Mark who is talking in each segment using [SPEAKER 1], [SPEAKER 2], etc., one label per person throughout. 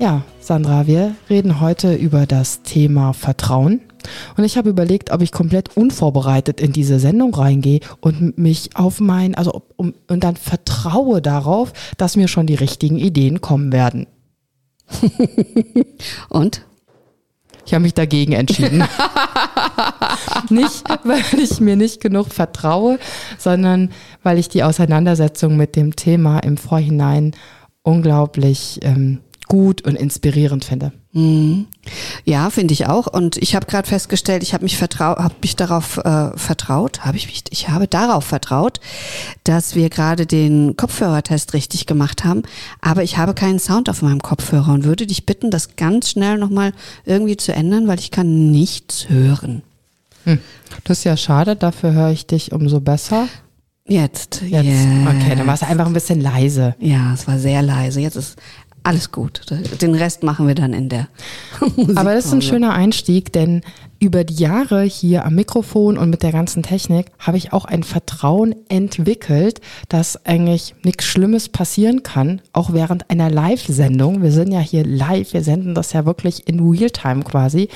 [SPEAKER 1] Ja, Sandra, wir reden heute über das Thema Vertrauen. Und ich habe überlegt, ob ich komplett unvorbereitet in diese Sendung reingehe und mich auf mein, also um, und dann vertraue darauf, dass mir schon die richtigen Ideen kommen werden.
[SPEAKER 2] und?
[SPEAKER 1] Ich habe mich dagegen entschieden. nicht, weil ich mir nicht genug vertraue, sondern weil ich die Auseinandersetzung mit dem Thema im Vorhinein unglaublich ähm, gut und inspirierend finde.
[SPEAKER 2] Mhm. Ja, finde ich auch. Und ich habe gerade festgestellt, ich habe mich vertraut, habe mich darauf äh, vertraut, habe ich mich, ich habe darauf vertraut, dass wir gerade den Kopfhörertest richtig gemacht haben. Aber ich habe keinen Sound auf meinem Kopfhörer und würde dich bitten, das ganz schnell nochmal irgendwie zu ändern, weil ich kann nichts hören.
[SPEAKER 1] Hm. Das ist ja schade, dafür höre ich dich umso besser.
[SPEAKER 2] Jetzt,
[SPEAKER 1] jetzt. Yes. Okay, dann war es einfach ein bisschen leise.
[SPEAKER 2] Ja, es war sehr leise. Jetzt ist alles gut. Den Rest machen wir dann in der
[SPEAKER 1] Aber das ist ein schöner Einstieg, denn über die Jahre hier am Mikrofon und mit der ganzen Technik habe ich auch ein Vertrauen entwickelt, dass eigentlich nichts Schlimmes passieren kann, auch während einer Live-Sendung. Wir sind ja hier live, wir senden das ja wirklich in Realtime quasi,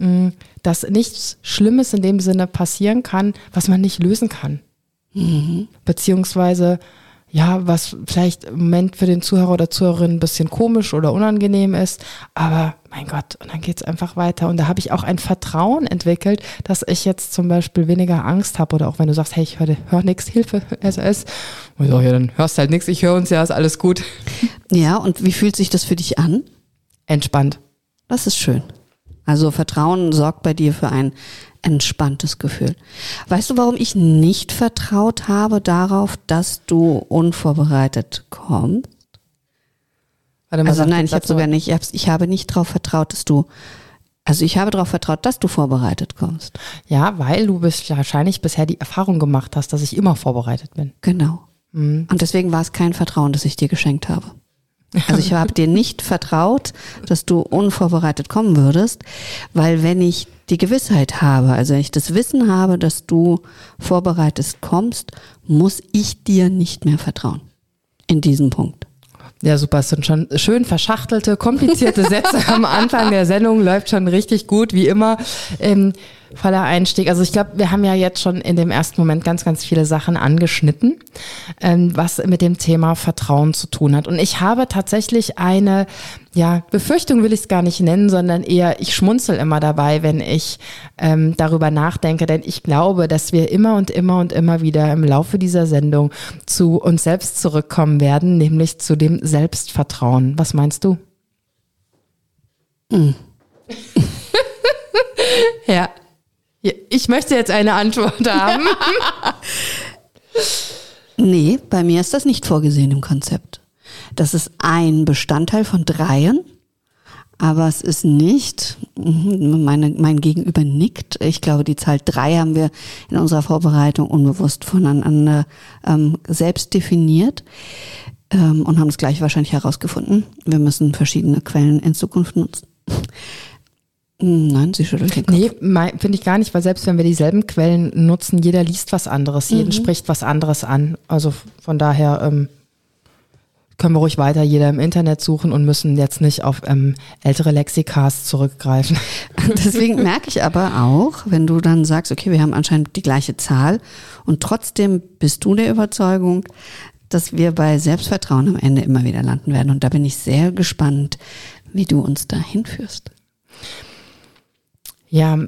[SPEAKER 1] mm, dass nichts Schlimmes in dem Sinne passieren kann, was man nicht lösen kann. Mhm. Beziehungsweise ja, was vielleicht im Moment für den Zuhörer oder Zuhörerin ein bisschen komisch oder unangenehm ist, aber mein Gott, und dann geht's einfach weiter. Und da habe ich auch ein Vertrauen entwickelt, dass ich jetzt zum Beispiel weniger Angst habe oder auch wenn du sagst, hey, ich höre hör nichts, Hilfe, SOS. Und so, ja, dann hörst halt nichts, ich höre uns ja, ist alles gut.
[SPEAKER 2] Ja, und wie fühlt sich das für dich an?
[SPEAKER 1] Entspannt.
[SPEAKER 2] Das ist schön. Also Vertrauen sorgt bei dir für ein entspanntes Gefühl. Weißt du, warum ich nicht vertraut habe darauf, dass du unvorbereitet kommst? Warte mal, also nein, ich habe sogar nicht, ich, ich habe nicht darauf vertraut, dass du also ich habe darauf vertraut, dass du vorbereitet kommst.
[SPEAKER 1] Ja, weil du bist wahrscheinlich bisher die Erfahrung gemacht hast, dass ich immer vorbereitet bin.
[SPEAKER 2] Genau. Mhm. Und deswegen war es kein Vertrauen, das ich dir geschenkt habe. Also ich habe dir nicht vertraut, dass du unvorbereitet kommen würdest, weil wenn ich die Gewissheit habe, also wenn ich das Wissen habe, dass du vorbereitet kommst, muss ich dir nicht mehr vertrauen. In diesem Punkt.
[SPEAKER 1] Ja, super. Es sind schon schön verschachtelte, komplizierte Sätze am Anfang der Sendung. Läuft schon richtig gut, wie immer. Ähm, voller Einstieg. Also ich glaube, wir haben ja jetzt schon in dem ersten Moment ganz, ganz viele Sachen angeschnitten, ähm, was mit dem Thema Vertrauen zu tun hat. Und ich habe tatsächlich eine, ja, Befürchtung will ich es gar nicht nennen, sondern eher, ich schmunzel immer dabei, wenn ich ähm, darüber nachdenke, denn ich glaube, dass wir immer und immer und immer wieder im Laufe dieser Sendung zu uns selbst zurückkommen werden, nämlich zu dem Selbstvertrauen. Was meinst du?
[SPEAKER 2] Mhm.
[SPEAKER 1] ja, ich möchte jetzt eine Antwort haben.
[SPEAKER 2] nee, bei mir ist das nicht vorgesehen im Konzept. Das ist ein Bestandteil von dreien, aber es ist nicht, mhm, meine, mein Gegenüber nickt. Ich glaube, die Zahl drei haben wir in unserer Vorbereitung unbewusst voneinander ähm, selbst definiert ähm, und haben es gleich wahrscheinlich herausgefunden. Wir müssen verschiedene Quellen in Zukunft nutzen. Nein, sie schüttelt den Kopf.
[SPEAKER 1] Nee, finde ich gar nicht, weil selbst wenn wir dieselben Quellen nutzen, jeder liest was anderes, jeden mhm. spricht was anderes an. Also von daher ähm, können wir ruhig weiter jeder im Internet suchen und müssen jetzt nicht auf ähm, ältere Lexikas zurückgreifen.
[SPEAKER 2] Deswegen merke ich aber auch, wenn du dann sagst, okay, wir haben anscheinend die gleiche Zahl und trotzdem bist du der Überzeugung, dass wir bei Selbstvertrauen am Ende immer wieder landen werden. Und da bin ich sehr gespannt, wie du uns da hinführst.
[SPEAKER 1] Ja,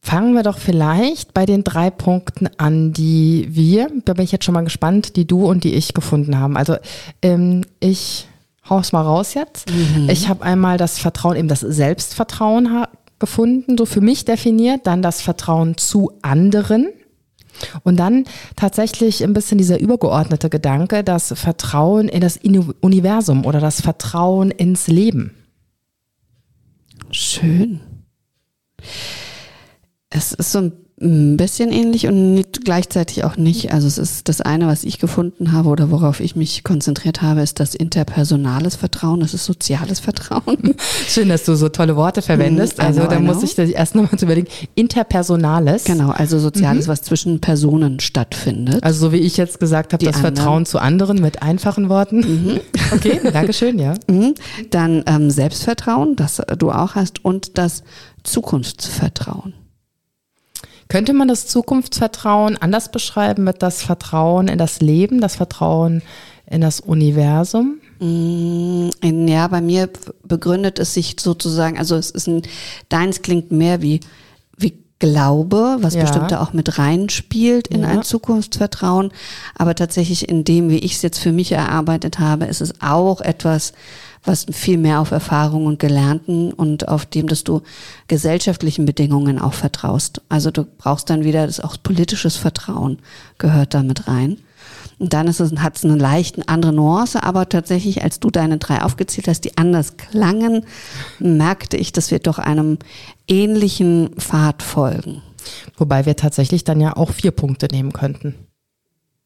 [SPEAKER 1] fangen wir doch vielleicht bei den drei Punkten an, die wir, da bin ich jetzt schon mal gespannt, die du und die ich gefunden haben. Also ähm, ich hau's mal raus jetzt. Mhm. Ich habe einmal das Vertrauen, eben das Selbstvertrauen gefunden, so für mich definiert, dann das Vertrauen zu anderen. Und dann tatsächlich ein bisschen dieser übergeordnete Gedanke, das Vertrauen in das Universum oder das Vertrauen ins Leben.
[SPEAKER 2] Schön. Es ist so ein bisschen ähnlich und nicht, gleichzeitig auch nicht. Also es ist das eine, was ich gefunden habe oder worauf ich mich konzentriert habe, ist das interpersonales Vertrauen, das ist soziales Vertrauen.
[SPEAKER 1] Schön, dass du so tolle Worte verwendest. Mhm, also da muss ich das erst nochmal zu überlegen. Interpersonales.
[SPEAKER 2] Genau, also soziales, mhm. was zwischen Personen stattfindet.
[SPEAKER 1] Also so wie ich jetzt gesagt habe, das anderen. Vertrauen zu anderen mit einfachen Worten. Mhm. Okay, Dankeschön, ja.
[SPEAKER 2] Mhm. Dann ähm, Selbstvertrauen, das du auch hast und das Zukunftsvertrauen.
[SPEAKER 1] Könnte man das Zukunftsvertrauen anders beschreiben mit das Vertrauen in das Leben, das Vertrauen in das Universum?
[SPEAKER 2] Mm, ja, bei mir begründet es sich sozusagen, also es ist ein, deins klingt mehr wie, wie Glaube, was ja. bestimmt da auch mit reinspielt in ja. ein Zukunftsvertrauen. Aber tatsächlich in dem, wie ich es jetzt für mich erarbeitet habe, ist es auch etwas, was viel mehr auf Erfahrung und Gelernten und auf dem, dass du gesellschaftlichen Bedingungen auch vertraust. Also du brauchst dann wieder das auch politisches Vertrauen gehört damit rein. Und dann ist es, hat es eine leicht andere Nuance, aber tatsächlich, als du deine drei aufgezählt hast, die anders klangen, merkte ich, dass wir doch einem ähnlichen Pfad folgen.
[SPEAKER 1] Wobei wir tatsächlich dann ja auch vier Punkte nehmen könnten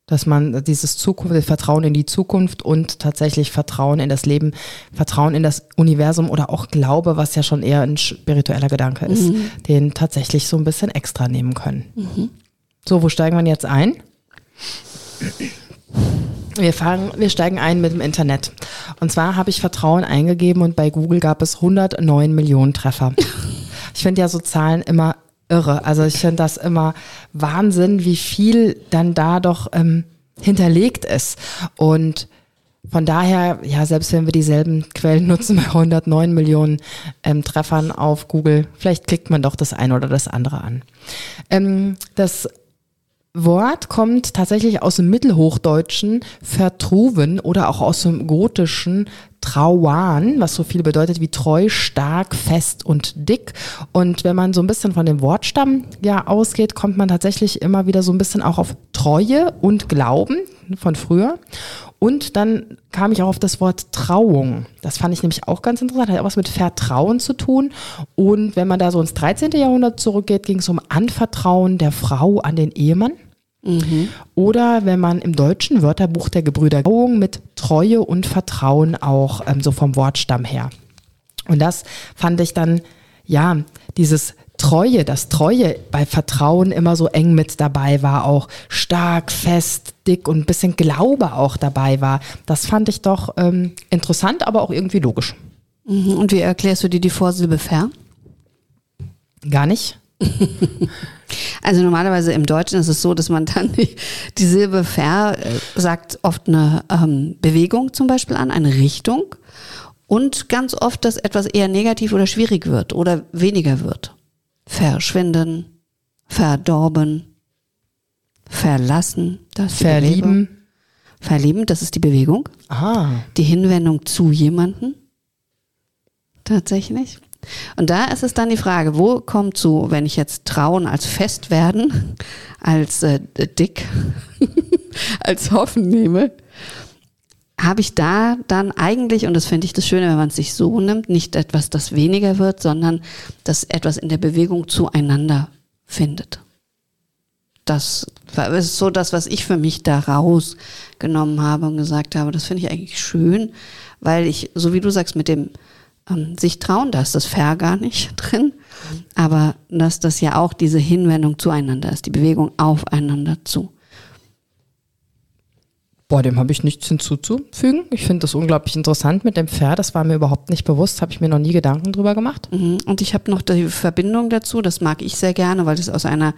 [SPEAKER 1] dass man dieses Zukunft, Vertrauen in die Zukunft und tatsächlich Vertrauen in das Leben, Vertrauen in das Universum oder auch Glaube, was ja schon eher ein spiritueller Gedanke ist, mhm. den tatsächlich so ein bisschen extra nehmen können. Mhm. So, wo steigen wir jetzt ein? Wir, fangen, wir steigen ein mit dem Internet. Und zwar habe ich Vertrauen eingegeben und bei Google gab es 109 Millionen Treffer. Ich finde ja so Zahlen immer irre. Also ich finde das immer Wahnsinn, wie viel dann da doch ähm, hinterlegt ist. Und von daher, ja, selbst wenn wir dieselben Quellen nutzen bei 109 Millionen ähm, Treffern auf Google, vielleicht klickt man doch das eine oder das andere an. Ähm, das Wort kommt tatsächlich aus dem Mittelhochdeutschen vertruven oder auch aus dem Gotischen trauan, was so viel bedeutet wie treu, stark, fest und dick. Und wenn man so ein bisschen von dem Wortstamm ja ausgeht, kommt man tatsächlich immer wieder so ein bisschen auch auf Treue und Glauben von früher. Und dann kam ich auch auf das Wort Trauung. Das fand ich nämlich auch ganz interessant, hat auch was mit Vertrauen zu tun. Und wenn man da so ins 13. Jahrhundert zurückgeht, ging es um Anvertrauen der Frau an den Ehemann. Mhm. Oder wenn man im deutschen Wörterbuch der Gebrüder Trauung mit Treue und Vertrauen auch ähm, so vom Wortstamm her. Und das fand ich dann, ja, dieses Treue, das Treue bei Vertrauen immer so eng mit dabei war, auch stark, fest, dick und ein bisschen Glaube auch dabei war. Das fand ich doch ähm, interessant, aber auch irgendwie logisch.
[SPEAKER 2] Mhm. Und wie erklärst du dir die Vorsilbe ver?
[SPEAKER 1] Gar nicht.
[SPEAKER 2] Also normalerweise im Deutschen ist es so, dass man dann die, die Silbe ver äh, sagt oft eine ähm, Bewegung zum Beispiel an, eine Richtung und ganz oft, dass etwas eher negativ oder schwierig wird oder weniger wird. Verschwinden, verdorben, verlassen, das
[SPEAKER 1] Verlieben.
[SPEAKER 2] Verlieben, das ist die Bewegung.
[SPEAKER 1] Ah.
[SPEAKER 2] Die Hinwendung zu jemanden. Tatsächlich. Und da ist es dann die Frage, wo kommt zu, wenn ich jetzt Trauen als fest werden, als äh, dick, als hoffen nehme, habe ich da dann eigentlich, und das finde ich das Schöne, wenn man es sich so nimmt, nicht etwas, das weniger wird, sondern dass etwas in der Bewegung zueinander findet. Das ist so das, was ich für mich da rausgenommen habe und gesagt habe, das finde ich eigentlich schön, weil ich, so wie du sagst, mit dem ähm, sich trauen, da ist das Fair gar nicht drin, aber dass das ja auch diese Hinwendung zueinander ist, die Bewegung aufeinander zu.
[SPEAKER 1] Boah, dem habe ich nichts hinzuzufügen. Ich finde das unglaublich interessant mit dem Pferd. Das war mir überhaupt nicht bewusst, habe ich mir noch nie Gedanken drüber gemacht.
[SPEAKER 2] Mhm. Und ich habe noch die Verbindung dazu, das mag ich sehr gerne, weil das aus einer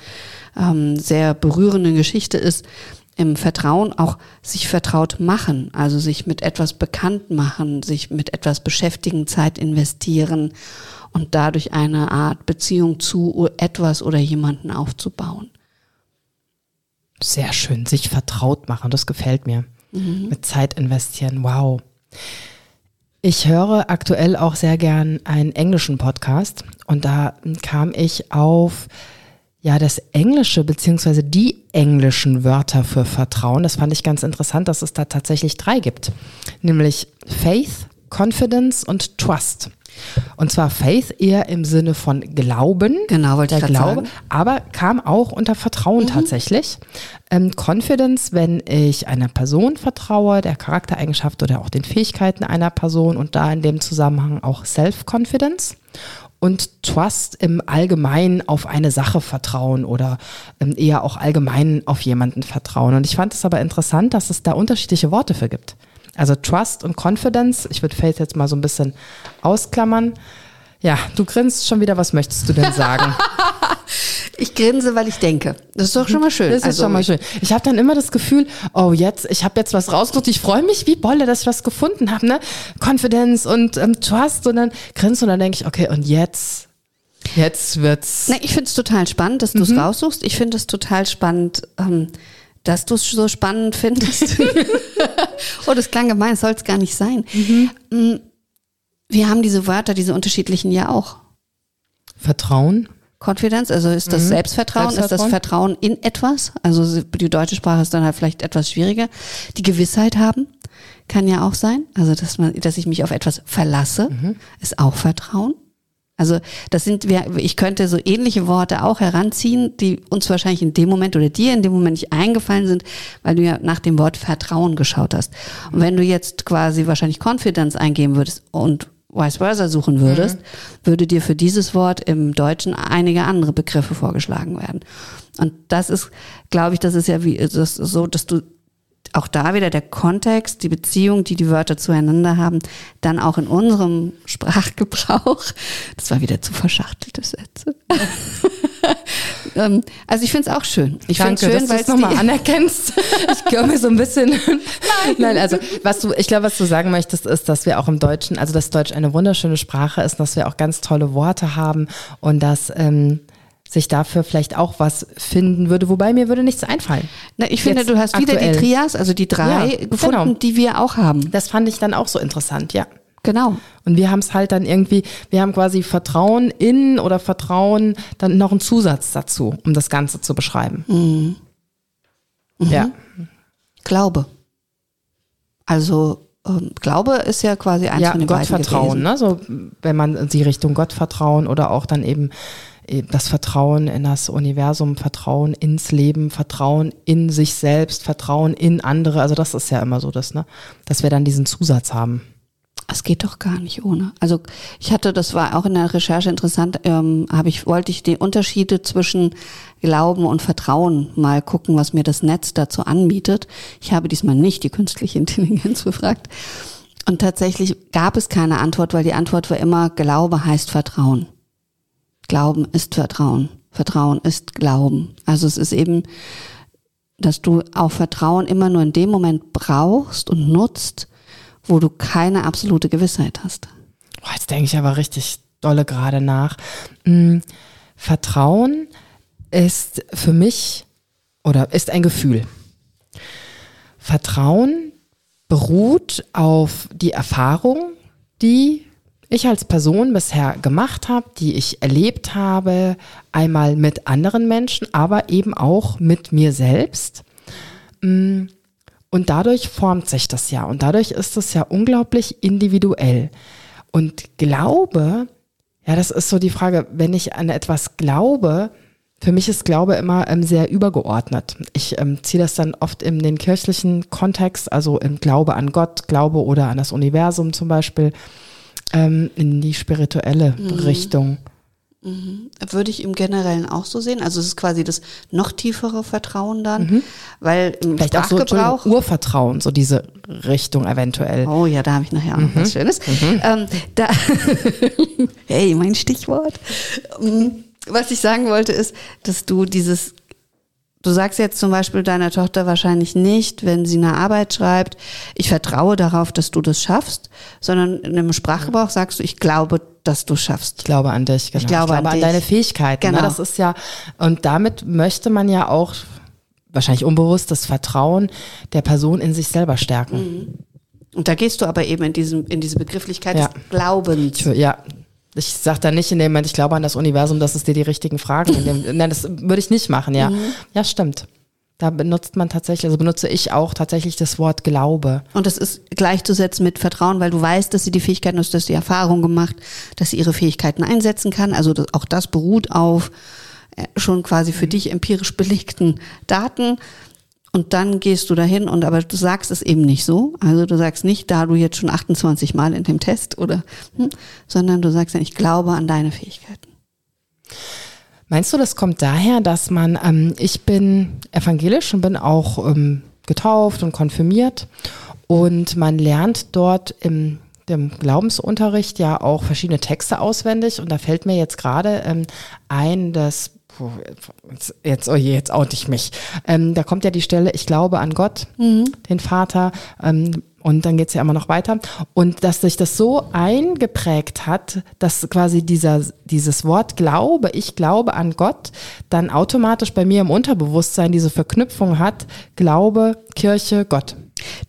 [SPEAKER 2] ähm, sehr berührenden Geschichte ist im Vertrauen auch sich vertraut machen, also sich mit etwas bekannt machen, sich mit etwas beschäftigen, Zeit investieren und dadurch eine Art Beziehung zu etwas oder jemanden aufzubauen.
[SPEAKER 1] Sehr schön, sich vertraut machen, das gefällt mir. Mhm. Mit Zeit investieren, wow. Ich höre aktuell auch sehr gern einen englischen Podcast und da kam ich auf ja, das Englische beziehungsweise die englischen Wörter für Vertrauen, das fand ich ganz interessant, dass es da tatsächlich drei gibt. Nämlich Faith, Confidence und Trust. Und zwar Faith eher im Sinne von Glauben.
[SPEAKER 2] Genau, wollte
[SPEAKER 1] der
[SPEAKER 2] ich
[SPEAKER 1] Glaube,
[SPEAKER 2] sagen.
[SPEAKER 1] aber kam auch unter Vertrauen tatsächlich. Ähm, Confidence, wenn ich einer Person vertraue, der Charaktereigenschaft oder auch den Fähigkeiten einer Person und da in dem Zusammenhang auch Self-Confidence. Und Trust im Allgemeinen auf eine Sache vertrauen oder ähm, eher auch allgemein auf jemanden vertrauen. Und ich fand es aber interessant, dass es da unterschiedliche Worte für gibt. Also Trust und Confidence, ich würde Faith jetzt mal so ein bisschen ausklammern. Ja, du grinst schon wieder, was möchtest du denn sagen?
[SPEAKER 2] Ich grinse, weil ich denke. Das ist doch schon mal schön.
[SPEAKER 1] Das ist
[SPEAKER 2] Also,
[SPEAKER 1] schon mal schön. Ich habe dann immer das Gefühl, oh jetzt, ich habe jetzt was rausgesucht. Ich freue mich wie Bolle, dass ich was gefunden habe, ne? Confidence und ähm, Trust und dann grinst und dann denke ich, okay, und jetzt, jetzt wird's.
[SPEAKER 2] Na, ich finde es total spannend, dass du es raussuchst. Ich finde es total spannend, ähm, dass du es so spannend findest. oh, das klang gemein, soll es gar nicht sein. Mm, Wir haben diese Wörter, diese unterschiedlichen ja auch.
[SPEAKER 1] Vertrauen.
[SPEAKER 2] Confidence, also ist das Selbstvertrauen, ist das
[SPEAKER 1] Selbstvertrauen.
[SPEAKER 2] Vertrauen in etwas? Also die deutsche Sprache ist dann halt vielleicht etwas schwieriger. Die Gewissheit haben kann ja auch sein, also dass man, dass ich mich auf etwas verlasse, ist auch Vertrauen. Also das sind ich könnte so ähnliche Worte auch heranziehen, die uns wahrscheinlich in dem Moment oder dir in dem Moment nicht eingefallen sind, weil du ja nach dem Wort Vertrauen geschaut hast. Und wenn du jetzt quasi wahrscheinlich Confidence eingeben würdest und vice versa suchen würdest, würde dir für dieses Wort im Deutschen einige andere Begriffe vorgeschlagen werden. Und das ist, glaube ich, das ist ja wie das ist so, dass du auch da wieder der Kontext, die Beziehung, die die Wörter zueinander haben, dann auch in unserem Sprachgebrauch, das war wieder zu verschachtelte Sätze. Ähm, also ich finde es auch schön. Ich finde es schön,
[SPEAKER 1] dass
[SPEAKER 2] weil
[SPEAKER 1] du
[SPEAKER 2] es
[SPEAKER 1] nochmal anerkennst. Ich glaube mir so ein bisschen. Nein. also was du, ich glaube, was du sagen möchtest, ist, dass wir auch im Deutschen, also dass Deutsch eine wunderschöne Sprache ist, dass wir auch ganz tolle Worte haben und dass ähm, sich dafür vielleicht auch was finden würde. Wobei mir würde nichts einfallen.
[SPEAKER 2] Na, ich finde,
[SPEAKER 1] Jetzt
[SPEAKER 2] du hast wieder
[SPEAKER 1] aktuell.
[SPEAKER 2] die Trias, also die drei
[SPEAKER 1] Ja,
[SPEAKER 2] gefunden,
[SPEAKER 1] genau.
[SPEAKER 2] die wir auch haben.
[SPEAKER 1] Das fand ich dann auch so interessant, ja.
[SPEAKER 2] Genau.
[SPEAKER 1] Und wir haben es halt dann irgendwie, wir haben quasi Vertrauen in oder Vertrauen, dann noch einen Zusatz dazu, um das Ganze zu beschreiben.
[SPEAKER 2] Mhm.
[SPEAKER 1] Ja.
[SPEAKER 2] Glaube. Also ähm, Glaube ist ja quasi eins
[SPEAKER 1] ja,
[SPEAKER 2] von den
[SPEAKER 1] Gottvertrauen, ne? So, wenn man in die Richtung Gott vertrauen oder auch dann eben das Vertrauen in das Universum, Vertrauen ins Leben, Vertrauen in sich selbst, Vertrauen in andere. Also das ist ja immer so das, ne? Dass wir dann diesen Zusatz haben.
[SPEAKER 2] Es geht doch gar nicht ohne. Also ich hatte, das war auch in der Recherche interessant, ähm, habe ich, wollte ich die Unterschiede zwischen Glauben und Vertrauen mal gucken, was mir das Netz dazu anbietet. Ich habe diesmal nicht die künstliche Intelligenz befragt. Und tatsächlich gab es keine Antwort, weil die Antwort war immer, Glaube heißt Vertrauen. Glauben ist Vertrauen. Vertrauen ist Glauben. Also es ist eben, dass du auch Vertrauen immer nur in dem Moment brauchst und nutzt, wo du keine absolute Gewissheit hast.
[SPEAKER 1] Boah, jetzt denke ich aber richtig dolle gerade nach. Hm, Vertrauen ist für mich oder ist ein Gefühl. Vertrauen beruht auf die Erfahrung, die ich als Person bisher gemacht habe, die ich erlebt habe, einmal mit anderen Menschen, aber eben auch mit mir selbst. Mm, Und dadurch formt sich das ja und dadurch ist es ja unglaublich individuell. Und Glaube, ja, das ist so die Frage, wenn ich an etwas glaube, für mich ist Glaube immer ähm, sehr übergeordnet. Ich ähm, ziehe das dann oft in den kirchlichen Kontext, also im Glaube an Gott, Glaube oder an das Universum zum Beispiel, ähm, in die spirituelle Richtung.
[SPEAKER 2] Würde ich im Generellen auch so sehen. Also es ist quasi das noch tiefere Vertrauen dann, weil im
[SPEAKER 1] Mhm. Vielleicht auch so Urvertrauen, so diese Richtung eventuell.
[SPEAKER 2] Oh ja, da habe ich nachher auch noch
[SPEAKER 1] Mhm.
[SPEAKER 2] was Schönes. Ähm, da, hey, mein Stichwort. Ähm, Was ich sagen wollte ist, dass du dieses, du sagst jetzt zum Beispiel deiner Tochter wahrscheinlich nicht, wenn sie eine Arbeit schreibt, ich vertraue darauf, dass du das schaffst, sondern in einem Sprachgebrauch sagst du, ich glaube, dass du schaffst.
[SPEAKER 1] Ich glaube an dich, genau.
[SPEAKER 2] Ich glaube an dich.
[SPEAKER 1] deine Fähigkeiten.
[SPEAKER 2] Genau.
[SPEAKER 1] Ne? Das ist ja, und damit möchte man ja auch wahrscheinlich unbewusst das Vertrauen der Person in sich selber stärken.
[SPEAKER 2] Und da gehst du aber eben in diesem, in diese Begrifflichkeit
[SPEAKER 1] Ja.
[SPEAKER 2] des Glaubens.
[SPEAKER 1] Ich, ja. Ich sag da nicht in dem Moment, ich glaube an das Universum, dass es dir die richtigen Fragen in dem, nein, das würde ich nicht machen, ja. Ja, stimmt. Da benutzt man tatsächlich, also benutze ich auch tatsächlich das Wort Glaube.
[SPEAKER 2] Und das ist gleichzusetzen mit Vertrauen, weil du weißt, dass sie die Fähigkeiten, dass die Erfahrung gemacht, dass sie ihre Fähigkeiten einsetzen kann. Also das, auch das beruht auf äh, schon quasi für dich empirisch belegten Daten. Und dann gehst du dahin und aber du sagst es eben nicht so. Also du sagst nicht, da du jetzt schon 28 Mal in dem Test oder, hm, sondern du sagst dann, ich glaube an deine Fähigkeiten.
[SPEAKER 1] Meinst du, das kommt daher, dass man, ähm, ich bin evangelisch und bin auch ähm, getauft und konfirmiert und man lernt dort im dem Glaubensunterricht ja auch verschiedene Texte auswendig und da fällt mir jetzt gerade ähm, ein, dass jetzt, jetzt, oh je, jetzt oute ich mich. Ähm, da kommt ja die Stelle, ich glaube an Gott, mhm. den Vater, ähm, und dann geht's ja immer noch weiter. Und dass sich das so eingeprägt hat, dass quasi dieser, dieses Wort Glaube, ich glaube an Gott, dann automatisch bei mir im Unterbewusstsein diese Verknüpfung hat, Glaube, Kirche, Gott.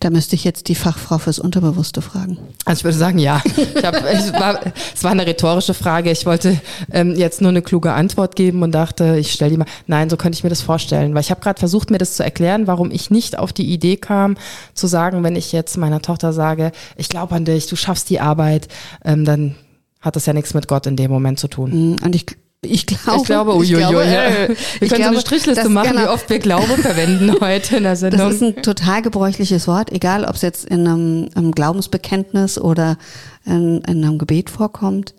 [SPEAKER 2] Da müsste ich jetzt die Fachfrau fürs Unterbewusste fragen.
[SPEAKER 1] Also ich würde sagen, ja. Ich hab, es, war, es war eine rhetorische Frage. Ich wollte ähm, jetzt nur eine kluge Antwort geben und dachte, ich stelle die mal. Nein, so könnte ich mir das vorstellen. Weil ich habe gerade versucht, mir das zu erklären, warum ich nicht auf die Idee kam, zu sagen, wenn ich jetzt meiner Tochter sage, ich glaube an dich, du schaffst die Arbeit, ähm, dann hat das ja nichts mit Gott in dem Moment zu tun.
[SPEAKER 2] Und ich ich glaube,
[SPEAKER 1] ich glaube, uiuiui, ich glaube, ja. wir können glaube, so eine Strichliste machen, genau, wie oft wir Glaube verwenden heute in der Sendung.
[SPEAKER 2] Das ist ein total gebräuchliches Wort, egal ob es jetzt in einem, einem Glaubensbekenntnis oder in, in, einem Gebet vorkommt.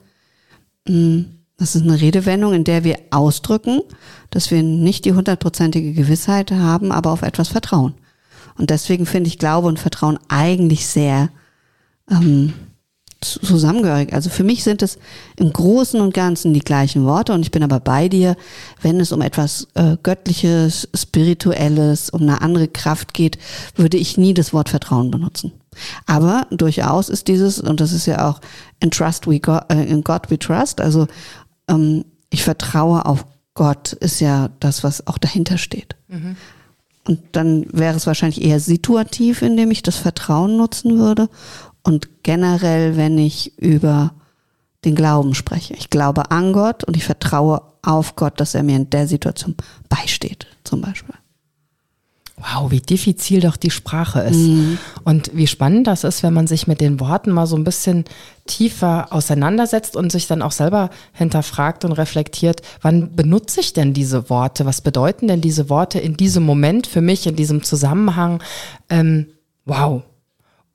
[SPEAKER 2] Mm, das ist eine Redewendung, in der wir ausdrücken, dass wir nicht die hundertprozentige Gewissheit haben, aber auf etwas vertrauen. Und deswegen finde ich Glaube und Vertrauen eigentlich sehr ähm, zusammengehörig. Also für mich sind es im Großen und Ganzen die gleichen Worte und ich bin aber bei dir, wenn es um etwas äh, Göttliches, Spirituelles, um eine andere Kraft geht, würde ich nie das Wort Vertrauen benutzen. Aber durchaus ist dieses, und das ist ja auch in Trust we God, äh, in God we trust, also ähm, ich vertraue auf Gott, ist ja das, was auch dahinter steht. Mhm. Und dann wäre es wahrscheinlich eher situativ, indem ich das Vertrauen nutzen würde und generell, wenn ich über den Glauben spreche. Ich glaube an Gott und ich vertraue auf Gott, dass er mir in der Situation beisteht, zum Beispiel.
[SPEAKER 1] Wow, wie diffizil doch die Sprache ist. Mhm. Und wie spannend das ist, wenn man sich mit den Worten mal so ein bisschen tiefer auseinandersetzt und sich dann auch selber hinterfragt und reflektiert, wann benutze ich denn diese Worte? Was bedeuten denn diese Worte in diesem Moment für mich, in diesem Zusammenhang? Ähm, wow,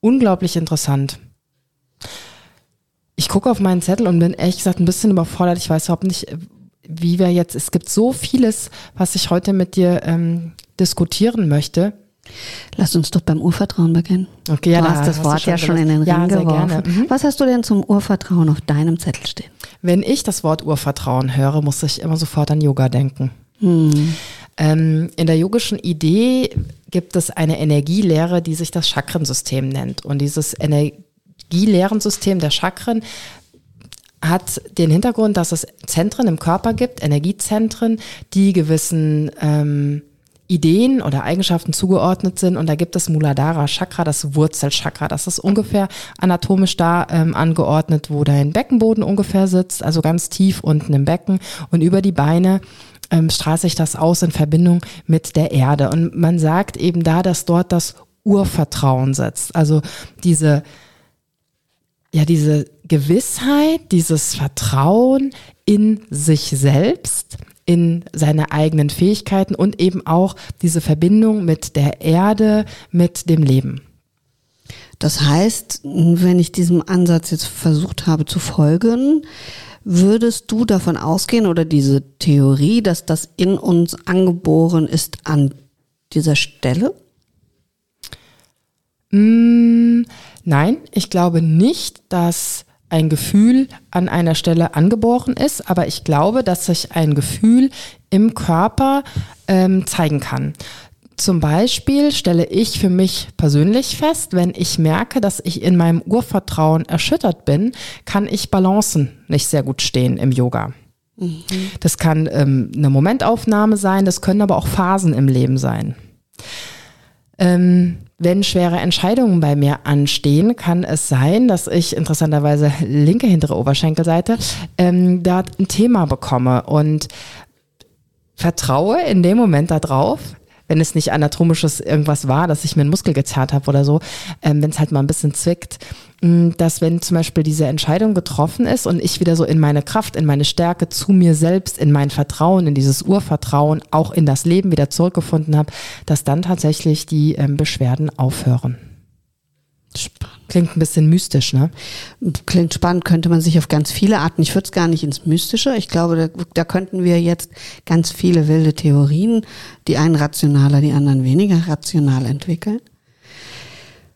[SPEAKER 1] unglaublich interessant. Ich gucke auf meinen Zettel und bin ehrlich gesagt ein bisschen überfordert. Ich weiß überhaupt nicht, wie wir jetzt, es gibt so vieles, was ich heute mit dir ähm, diskutieren möchte.
[SPEAKER 2] Lass uns doch beim Urvertrauen beginnen.
[SPEAKER 1] Okay, ja,
[SPEAKER 2] du hast das Wort schon ja schon in den Ring ja, geworfen. Mhm. Was hast du denn zum Urvertrauen auf deinem Zettel stehen?
[SPEAKER 1] Wenn ich das Wort Urvertrauen höre, muss ich immer sofort an Yoga denken. Hm. Ähm, in der yogischen Idee gibt es eine Energielehre, die sich das Chakrensystem nennt. Und dieses Energielehrensystem der Chakren hat den Hintergrund, dass es Zentren im Körper gibt, Energiezentren, die gewissen ähm, Ideen oder Eigenschaften zugeordnet sind. Und da gibt es Muladhara Chakra, das Wurzelchakra. Das ist ungefähr anatomisch da ähm, angeordnet, wo dein Beckenboden ungefähr sitzt, also ganz tief unten im Becken. Und über die Beine ähm, strahlt sich das aus in Verbindung mit der Erde. Und man sagt eben da, dass dort das Urvertrauen setzt. Also diese, ja, diese Gewissheit, dieses Vertrauen in sich selbst, in seine eigenen Fähigkeiten und eben auch diese Verbindung mit der Erde, mit dem Leben.
[SPEAKER 2] Das heißt, wenn ich diesem Ansatz jetzt versucht habe zu folgen, Würdest du davon ausgehen oder diese Theorie, dass das in uns angeboren ist an dieser Stelle?
[SPEAKER 1] Mm, nein, ich glaube nicht, dass ein Gefühl an einer Stelle angeboren ist, aber ich glaube, dass sich ein Gefühl im Körper ähm, zeigen kann. Zum Beispiel stelle ich für mich persönlich fest, wenn ich merke, dass ich in meinem Urvertrauen erschüttert bin, kann ich Balancen nicht sehr gut stehen im Yoga. Mhm. Das kann ähm, eine Momentaufnahme sein, das können aber auch Phasen im Leben sein. Ähm, wenn schwere Entscheidungen bei mir anstehen, kann es sein, dass ich interessanterweise linke hintere Oberschenkelseite ähm, da ein Thema bekomme und vertraue in dem Moment darauf, wenn es nicht anatomisches irgendwas war, dass ich mir einen Muskel gezerrt habe oder so, ähm, wenn es halt mal ein bisschen zwickt, mh, dass wenn zum Beispiel diese Entscheidung getroffen ist und ich wieder so in meine Kraft, in meine Stärke, zu mir selbst, in mein Vertrauen, in dieses Urvertrauen, auch in das Leben wieder zurückgefunden habe, dass dann tatsächlich die ähm, Beschwerden aufhören. Klingt ein bisschen mystisch, ne?
[SPEAKER 2] Klingt spannend, könnte man sich auf ganz viele Arten. Ich würde es gar nicht ins Mystische. Ich glaube, da, da, könnten wir jetzt ganz viele wilde Theorien, die einen rationaler, die anderen weniger rational entwickeln.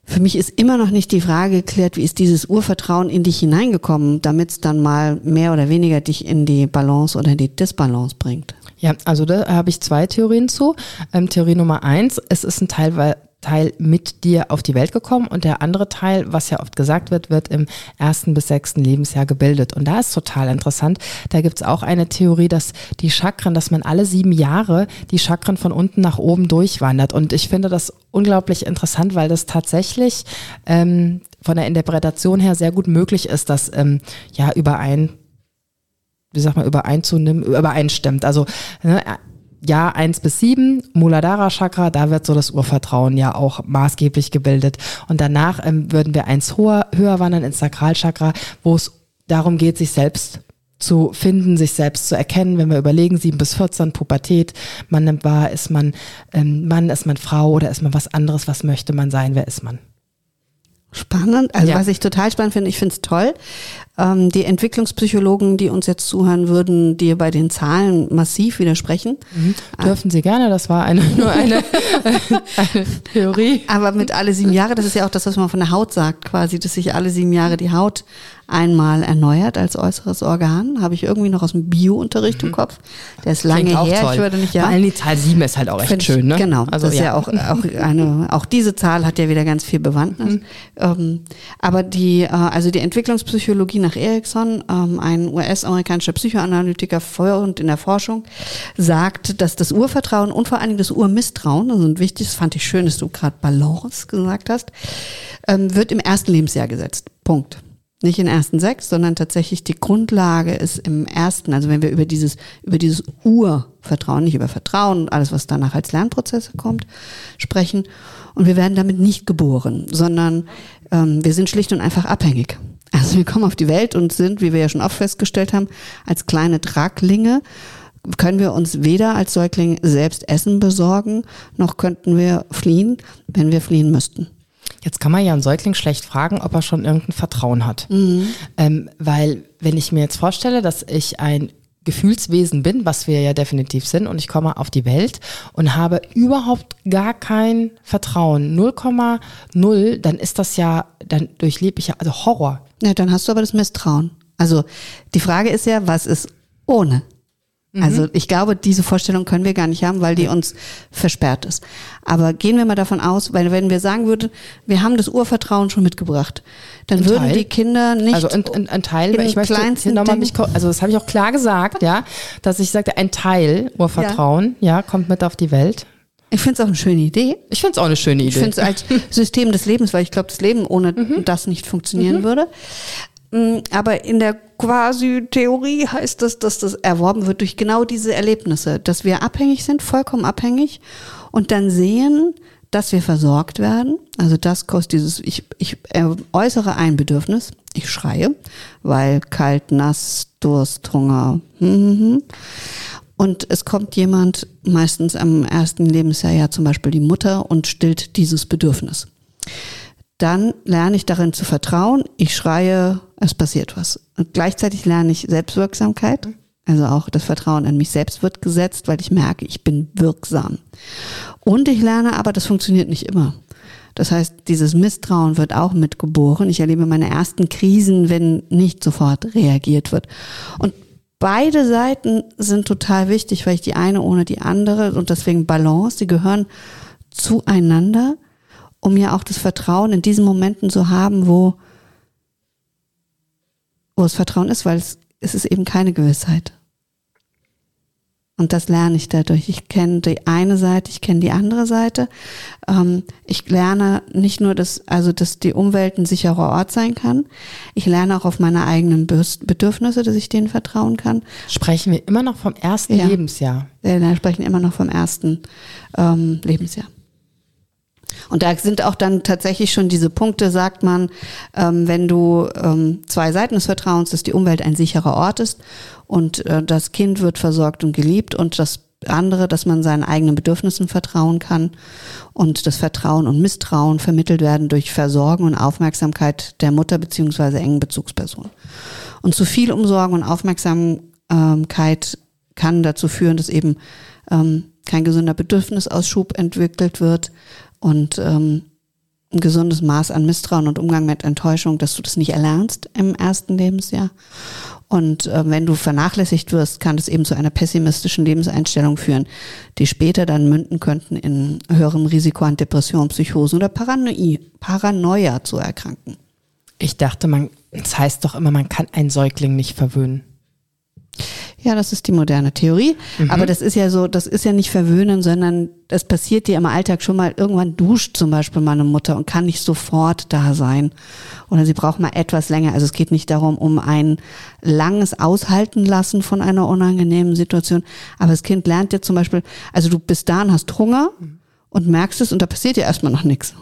[SPEAKER 2] Für mich ist immer noch nicht die Frage geklärt, wie ist dieses Urvertrauen in dich hineingekommen, damit es dann mal mehr oder weniger dich in die Balance oder die Disbalance bringt.
[SPEAKER 1] Ja, also da habe ich zwei Theorien zu. Ähm, Theorie Nummer eins, es ist ein Teil, weil Teil mit dir auf die Welt gekommen und der andere Teil, was ja oft gesagt wird, wird im ersten bis sechsten Lebensjahr gebildet. Und da ist total interessant. Da gibt's auch eine Theorie, dass die Chakren, dass man alle sieben Jahre die Chakren von unten nach oben durchwandert. Und ich finde das unglaublich interessant, weil das tatsächlich ähm, von der Interpretation her sehr gut möglich ist, dass ähm, ja überein wie sag mal, übereinzunehmen, übereinstimmt. Also ne, ja, eins bis sieben, Muladhara Chakra, da wird so das Urvertrauen ja auch maßgeblich gebildet. Und danach ähm, würden wir eins höher, höher wandern ins Sakralchakra, wo es darum geht, sich selbst zu finden, sich selbst zu erkennen. Wenn wir überlegen, sieben bis 14, Pubertät, man nimmt wahr, ist man ähm, Mann, ist man Frau oder ist man was anderes, was möchte man sein, wer ist man?
[SPEAKER 2] Spannend. Also ja. was ich total spannend finde, ich finde es toll. Ähm, die Entwicklungspsychologen, die uns jetzt zuhören, würden dir bei den Zahlen massiv widersprechen.
[SPEAKER 1] Mhm. Dürfen Sie gerne, das war eine, nur eine, eine Theorie.
[SPEAKER 2] Aber mit alle sieben Jahre, das ist ja auch das, was man von der Haut sagt, quasi, dass sich alle sieben Jahre die Haut einmal erneuert als äußeres Organ. Habe ich irgendwie noch aus dem Bio-Unterricht mhm. im Kopf. Der ist lange her.
[SPEAKER 1] Toll. Ich würde nicht ja. Vor allem die Zahl 7 ist halt auch echt schön, ne?
[SPEAKER 2] Genau. Also das ist ja, ja auch, auch eine, auch diese Zahl hat ja wieder ganz viel Bewandtnis. Mhm. Ähm, aber die, äh, also die Entwicklungspsychologie nach Erickson, ähm, ein US-amerikanischer Psychoanalytiker und in der Forschung, sagt, dass das Urvertrauen und vor allen Dingen das Urmisstrauen, also ein wichtiges, fand ich schön, dass du gerade Balance gesagt hast, ähm, wird im ersten Lebensjahr gesetzt. Punkt. Nicht in ersten sechs, sondern tatsächlich die Grundlage ist im ersten, also wenn wir über dieses, über dieses Urvertrauen, nicht über Vertrauen und alles, was danach als Lernprozesse kommt, sprechen. Und wir werden damit nicht geboren, sondern ähm, wir sind schlicht und einfach abhängig. Also wir kommen auf die Welt und sind, wie wir ja schon oft festgestellt haben, als kleine Traglinge können wir uns weder als Säugling selbst Essen besorgen, noch könnten wir fliehen, wenn wir fliehen müssten.
[SPEAKER 1] Jetzt kann man ja einen Säugling schlecht fragen, ob er schon irgendein Vertrauen hat. Mhm. Ähm, weil wenn ich mir jetzt vorstelle, dass ich ein Gefühlswesen bin, was wir ja definitiv sind, und ich komme auf die Welt und habe überhaupt gar kein Vertrauen, 0,0, dann ist das ja, dann durchlebe ich ja, also Horror.
[SPEAKER 2] Ja, dann hast du aber das Misstrauen. Also die Frage ist ja, was ist ohne? Mhm. Also ich glaube, diese Vorstellung können wir gar nicht haben, weil die uns versperrt ist. Aber gehen wir mal davon aus, weil wenn wir sagen würden, wir haben das Urvertrauen schon mitgebracht, dann ein würden Teil. die Kinder nicht
[SPEAKER 1] also ein, ein, ein Teil, ich möchte nochmal mich, also das habe ich auch klar gesagt, ja, dass ich sagte, ein Teil Urvertrauen, ja, ja kommt mit auf die Welt.
[SPEAKER 2] Ich finde es auch eine schöne Idee.
[SPEAKER 1] Ich finde es auch eine schöne Idee.
[SPEAKER 2] Ich finde es als System des Lebens, weil ich glaube, das Leben ohne mhm. das nicht funktionieren mhm. würde. Mm, aber in der quasi Theorie heißt das, dass das erworben wird durch genau diese Erlebnisse, dass wir abhängig sind, vollkommen abhängig und dann sehen, dass wir versorgt werden. Also das kostet dieses, ich, ich äußere ein Bedürfnis, ich schreie, weil kalt, nass, Durst, Hunger. Mhm. Und es kommt jemand, meistens am ersten Lebensjahr ja zum Beispiel die Mutter und stillt dieses Bedürfnis dann lerne ich darin zu vertrauen. Ich schreie, es passiert was. Und gleichzeitig lerne ich Selbstwirksamkeit. Also auch das Vertrauen an mich selbst wird gesetzt, weil ich merke, ich bin wirksam. Und ich lerne aber, das funktioniert nicht immer. Das heißt, dieses Misstrauen wird auch mitgeboren. Ich erlebe meine ersten Krisen, wenn nicht sofort reagiert wird. Und beide Seiten sind total wichtig, weil ich die eine ohne die andere und deswegen Balance, die gehören zueinander um ja auch das Vertrauen in diesen Momenten zu haben, wo, wo es Vertrauen ist, weil es, es ist eben keine Gewissheit. Und das lerne ich dadurch. Ich kenne die eine Seite, ich kenne die andere Seite. Ähm, ich lerne nicht nur, dass, also, dass die Umwelt ein sicherer Ort sein kann. Ich lerne auch auf meine eigenen Bedürfnisse, dass ich denen vertrauen kann.
[SPEAKER 1] Sprechen wir immer noch vom ersten ja. Lebensjahr?
[SPEAKER 2] Wir sprechen immer noch vom ersten ähm, Lebensjahr. Und da sind auch dann tatsächlich schon diese Punkte, sagt man, ähm, wenn du ähm, zwei Seiten des Vertrauens, dass die Umwelt ein sicherer Ort ist und äh, das Kind wird versorgt und geliebt und das andere, dass man seinen eigenen Bedürfnissen vertrauen kann und das Vertrauen und Misstrauen vermittelt werden durch Versorgen und Aufmerksamkeit der Mutter beziehungsweise engen Bezugsperson. Und zu viel Umsorgen und Aufmerksamkeit kann dazu führen, dass eben ähm, kein gesunder Bedürfnisausschub entwickelt wird und ähm, ein gesundes Maß an Misstrauen und Umgang mit Enttäuschung, dass du das nicht erlernst im ersten Lebensjahr. Und äh, wenn du vernachlässigt wirst, kann das eben zu einer pessimistischen Lebenseinstellung führen, die später dann münden könnten in höherem Risiko an Depression, Psychosen oder Paranoia, Paranoia zu erkranken.
[SPEAKER 1] Ich dachte, man, das heißt doch immer, man kann einen Säugling nicht verwöhnen.
[SPEAKER 2] Ja, das ist die moderne Theorie. Mhm. Aber das ist ja so, das ist ja nicht verwöhnen, sondern das passiert dir im Alltag schon mal. Irgendwann duscht zum Beispiel meine Mutter und kann nicht sofort da sein. Oder sie braucht mal etwas länger. Also es geht nicht darum, um ein langes Aushalten lassen von einer unangenehmen Situation. Aber das Kind lernt ja zum Beispiel, also du bist da und hast Hunger und merkst es und da passiert ja erstmal noch nichts.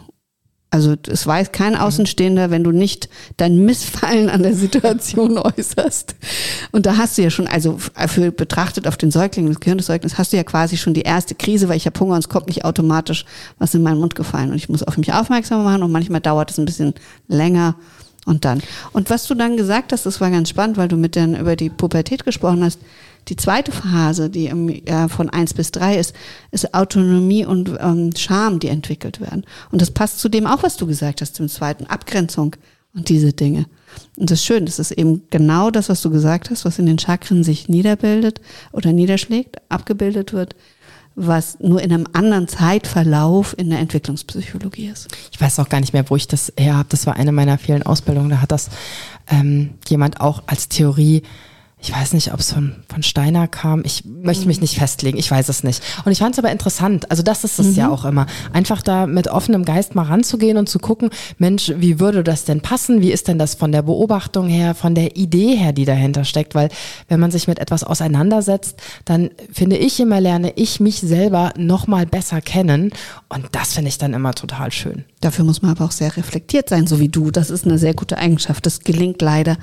[SPEAKER 2] Also es weiß kein Außenstehender, wenn du nicht dein Missfallen an der Situation äußerst. Und da hast du ja schon, also für betrachtet auf den Säugling, das Gehirn des Säuglings, hast du ja quasi schon die erste Krise, weil ich habe Hunger und es kommt nicht automatisch was in meinen Mund gefallen. Und ich muss auf mich aufmerksam machen und manchmal dauert es ein bisschen länger und dann. Und was du dann gesagt hast, das war ganz spannend, weil du mit dann über die Pubertät gesprochen hast. Die zweite Phase, die im, äh, von eins bis drei ist, ist Autonomie und ähm, Scham, die entwickelt werden. Und das passt zu dem auch, was du gesagt hast, zum zweiten, Abgrenzung und diese Dinge. Und das ist schön, das ist eben genau das, was du gesagt hast, was in den Chakren sich niederbildet oder niederschlägt, abgebildet wird, was nur in einem anderen Zeitverlauf in der Entwicklungspsychologie ist.
[SPEAKER 1] Ich weiß auch gar nicht mehr, wo ich das her habe. Das war eine meiner vielen Ausbildungen. Da hat das ähm, jemand auch als Theorie ich weiß nicht, ob es von, von Steiner kam. Ich möchte mich nicht festlegen, ich weiß es nicht. Und ich fand es aber interessant. Also das ist es mhm. ja auch immer. Einfach da mit offenem Geist mal ranzugehen und zu gucken, Mensch, wie würde das denn passen? Wie ist denn das von der Beobachtung her, von der Idee her, die dahinter steckt? Weil wenn man sich mit etwas auseinandersetzt, dann finde ich immer, lerne ich mich selber nochmal besser kennen. Und das finde ich dann immer total schön.
[SPEAKER 2] Dafür muss man aber auch sehr reflektiert sein, so wie du. Das ist eine sehr gute Eigenschaft. Das gelingt leider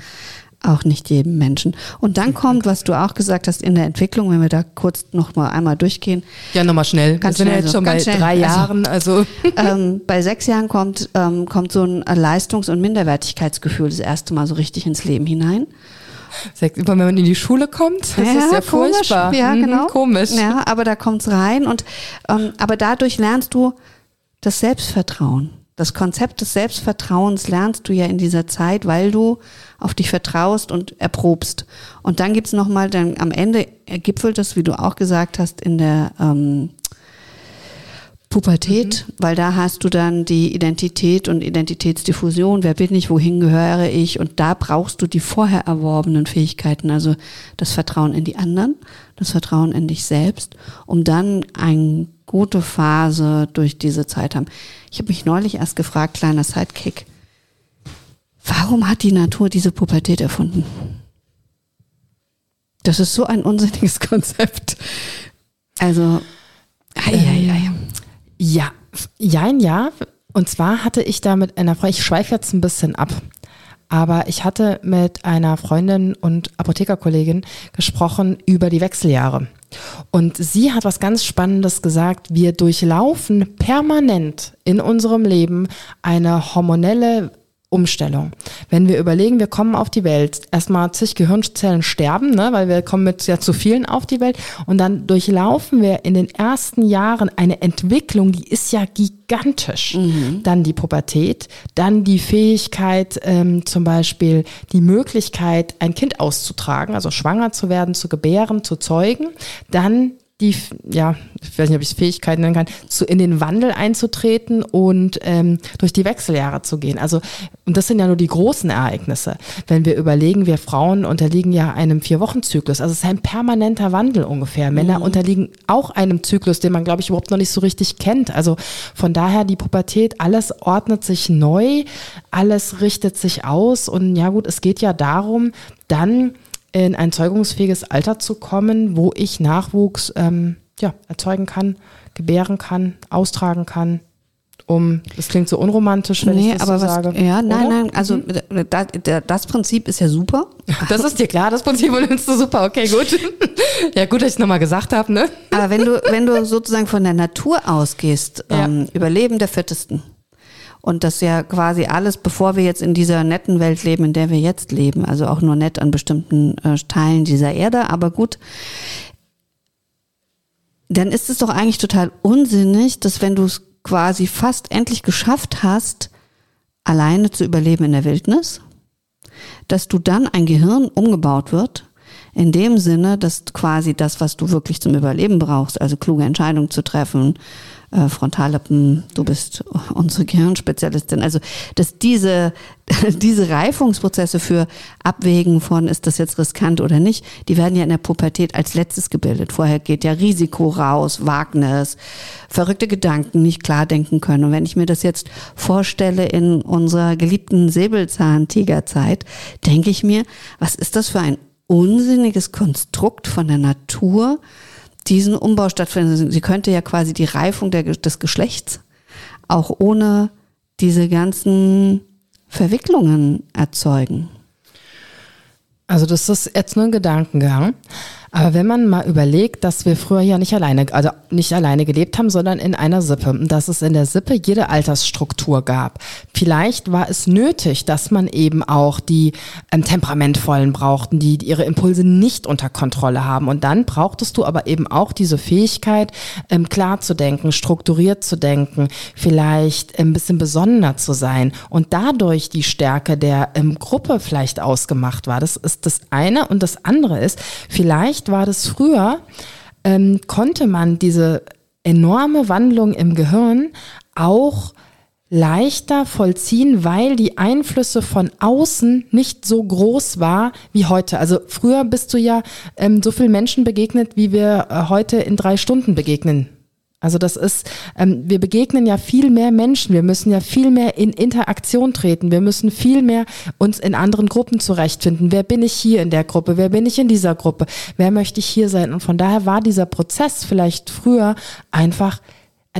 [SPEAKER 2] auch nicht jedem Menschen. Und dann kommt, was du auch gesagt hast, in der Entwicklung, wenn wir da kurz noch mal einmal durchgehen.
[SPEAKER 1] Ja, nochmal schnell.
[SPEAKER 2] Ganz wir sind
[SPEAKER 1] ja jetzt
[SPEAKER 2] schon
[SPEAKER 1] bei schnell. drei also, Jahren. Also,
[SPEAKER 2] ähm, bei sechs Jahren kommt, ähm, kommt so ein Leistungs- und Minderwertigkeitsgefühl das erste Mal so richtig ins Leben hinein.
[SPEAKER 1] Wenn man in die Schule kommt, das ja, ist ja komisch. furchtbar.
[SPEAKER 2] Ja, mhm, genau.
[SPEAKER 1] komisch.
[SPEAKER 2] Ja, aber da kommt's rein und ähm, aber dadurch lernst du das Selbstvertrauen. Das Konzept des Selbstvertrauens lernst du ja in dieser Zeit, weil du auf dich vertraust und erprobst. Und dann gibt's nochmal, dann am Ende gipfelt das, wie du auch gesagt hast, in der ähm, Pubertät, mhm. weil da hast du dann die Identität und Identitätsdiffusion, wer bin ich, wohin gehöre ich und da brauchst du die vorher erworbenen Fähigkeiten, also das Vertrauen in die anderen, das Vertrauen in dich selbst, um dann eine gute Phase durch diese Zeit haben. Ich habe mich neulich erst gefragt, kleiner Sidekick, warum hat die Natur diese Pubertät erfunden? Das ist so ein unsinniges Konzept. Also,
[SPEAKER 1] ei, ei, ei. Ja, ja, ja. Und zwar hatte ich da mit einer Frau, ich schweife jetzt ein bisschen ab, aber ich hatte mit einer Freundin und Apothekerkollegin gesprochen über die Wechseljahre. Und sie hat was ganz Spannendes gesagt. Wir durchlaufen permanent in unserem Leben eine hormonelle Umstellung. Wenn wir überlegen, wir kommen auf die Welt, erstmal zig Gehirnzellen sterben, ne, weil wir kommen mit ja zu vielen auf die Welt und dann durchlaufen wir in den ersten Jahren eine Entwicklung, die ist ja gigantisch. Mhm. Dann die Pubertät, dann die Fähigkeit, ähm, zum Beispiel die Möglichkeit, ein Kind auszutragen, also schwanger zu werden, zu gebären, zu zeugen, dann die, ja, ich weiß nicht, ob ich es Fähigkeiten nennen kann, zu, in den Wandel einzutreten und ähm, durch die Wechseljahre zu gehen. Also, und das sind ja nur die großen Ereignisse. Wenn wir überlegen, wir Frauen unterliegen ja einem Vier-Wochen-Zyklus. Also es ist ein permanenter Wandel ungefähr. Männer mhm. unterliegen auch einem Zyklus, den man, glaube ich, überhaupt noch nicht so richtig kennt. Also von daher die Pubertät, alles ordnet sich neu, alles richtet sich aus. Und ja gut, es geht ja darum, dann in ein zeugungsfähiges Alter zu kommen, wo ich Nachwuchs ähm, ja, erzeugen kann, gebären kann, austragen kann. Um, das klingt so unromantisch, wenn nee, ich das aber so was, sage.
[SPEAKER 2] Ja, nein, Oder? nein, also mhm. das, das Prinzip ist ja super.
[SPEAKER 1] Das ist dir klar, das Prinzip findest du super, okay, gut. Ja, gut, dass ich es nochmal gesagt habe, ne?
[SPEAKER 2] Aber wenn du, wenn du sozusagen von der Natur ausgehst, ja. ähm, Überleben der Fittesten, und das ja quasi alles, bevor wir jetzt in dieser netten Welt leben, in der wir jetzt leben, also auch nur nett an bestimmten äh, Teilen dieser Erde, aber gut, dann ist es doch eigentlich total unsinnig, dass wenn du es quasi fast endlich geschafft hast, alleine zu überleben in der Wildnis, dass du dann ein Gehirn umgebaut wird, in dem Sinne, dass quasi das, was du wirklich zum Überleben brauchst, also kluge Entscheidungen zu treffen, äh, Frontallappen, du bist unsere Gehirnspezialistin. Also, dass diese, diese Reifungsprozesse für Abwägen von, ist das jetzt riskant oder nicht, die werden ja in der Pubertät als letztes gebildet. Vorher geht ja Risiko raus, Wagnis, verrückte Gedanken, nicht klar denken können. Und wenn ich mir das jetzt vorstelle in unserer geliebten Säbelzahntigerzeit, denke ich mir, was ist das für ein unsinniges Konstrukt von der Natur, diesen Umbau stattfinden. Sie könnte ja quasi die Reifung der, des Geschlechts auch ohne diese ganzen Verwicklungen erzeugen.
[SPEAKER 1] Also das ist jetzt nur ein Gedankengang. Aber wenn man mal überlegt, dass wir früher ja nicht alleine, also nicht alleine gelebt haben, sondern in einer Sippe, dass es in der Sippe jede Altersstruktur gab. Vielleicht war es nötig, dass man eben auch die ähm, temperamentvollen brauchten, die ihre Impulse nicht unter Kontrolle haben. Und dann brauchtest du aber eben auch diese Fähigkeit, ähm, klar zu denken, strukturiert zu denken, vielleicht ein bisschen besonnener zu sein und dadurch die Stärke der ähm, Gruppe vielleicht ausgemacht war. Das ist das eine. Und das andere ist, vielleicht vielleicht war das früher, ähm, konnte man diese enorme Wandlung im Gehirn auch leichter vollziehen, weil die Einflüsse von außen nicht so groß war wie heute. Also früher bist du ja ähm, so vielen Menschen begegnet, wie wir äh, heute in drei Stunden begegnen also das ist, ähm, wir begegnen ja viel mehr Menschen, wir müssen ja viel mehr in Interaktion treten, wir müssen viel mehr uns in anderen Gruppen zurechtfinden. Wer bin ich hier in der Gruppe? Wer bin ich in dieser Gruppe? Wer möchte ich hier sein? Und von daher war dieser Prozess vielleicht früher einfach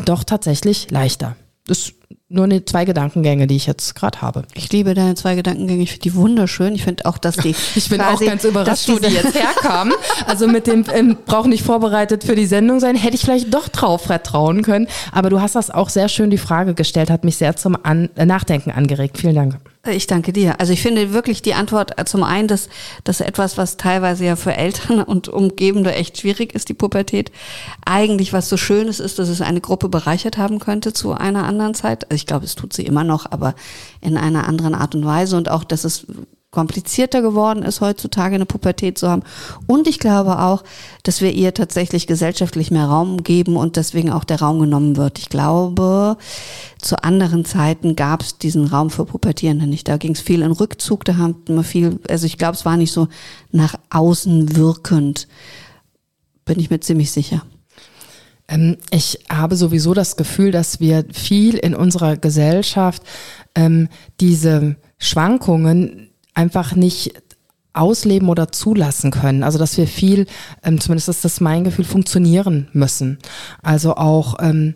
[SPEAKER 1] doch tatsächlich leichter. Das nur eine zwei Gedankengänge, die ich jetzt gerade habe.
[SPEAKER 2] Ich liebe deine zwei Gedankengänge, ich finde die wunderschön. Ich finde auch, dass die.
[SPEAKER 1] ich bin quasi, auch ganz überrascht, wo die jetzt herkamen. Also mit dem ähm, brauch nicht vorbereitet für die Sendung sein, hätte ich vielleicht doch drauf vertrauen können. Aber du hast das auch sehr schön die Frage gestellt, hat mich sehr zum An Nachdenken angeregt. Vielen Dank.
[SPEAKER 2] Ich danke dir. Also ich finde wirklich die Antwort äh, zum einen, dass das etwas, was teilweise ja für Eltern und Umgebende echt schwierig ist, die Pubertät, eigentlich was so Schönes ist, dass es eine Gruppe bereichert haben könnte zu einer anderen Zeit. Also ich glaube, es tut sie immer noch, aber in einer anderen Art und Weise und auch, dass es komplizierter geworden ist, heutzutage eine Pubertät zu haben. Und ich glaube auch, dass wir ihr tatsächlich gesellschaftlich mehr Raum geben und deswegen auch der Raum genommen wird. Ich glaube, zu anderen Zeiten gab es diesen Raum für Pubertierende nicht. Da ging es viel in Rückzug, da haben wir viel, also ich glaube, es war nicht so nach außen wirkend. Bin ich mir ziemlich sicher.
[SPEAKER 1] Ähm, ich habe sowieso das Gefühl, dass wir viel in unserer Gesellschaft ähm, diese Schwankungen einfach nicht ausleben oder zulassen können. Also dass wir viel, ähm, zumindest ist das mein Gefühl, funktionieren müssen. Also auch ähm,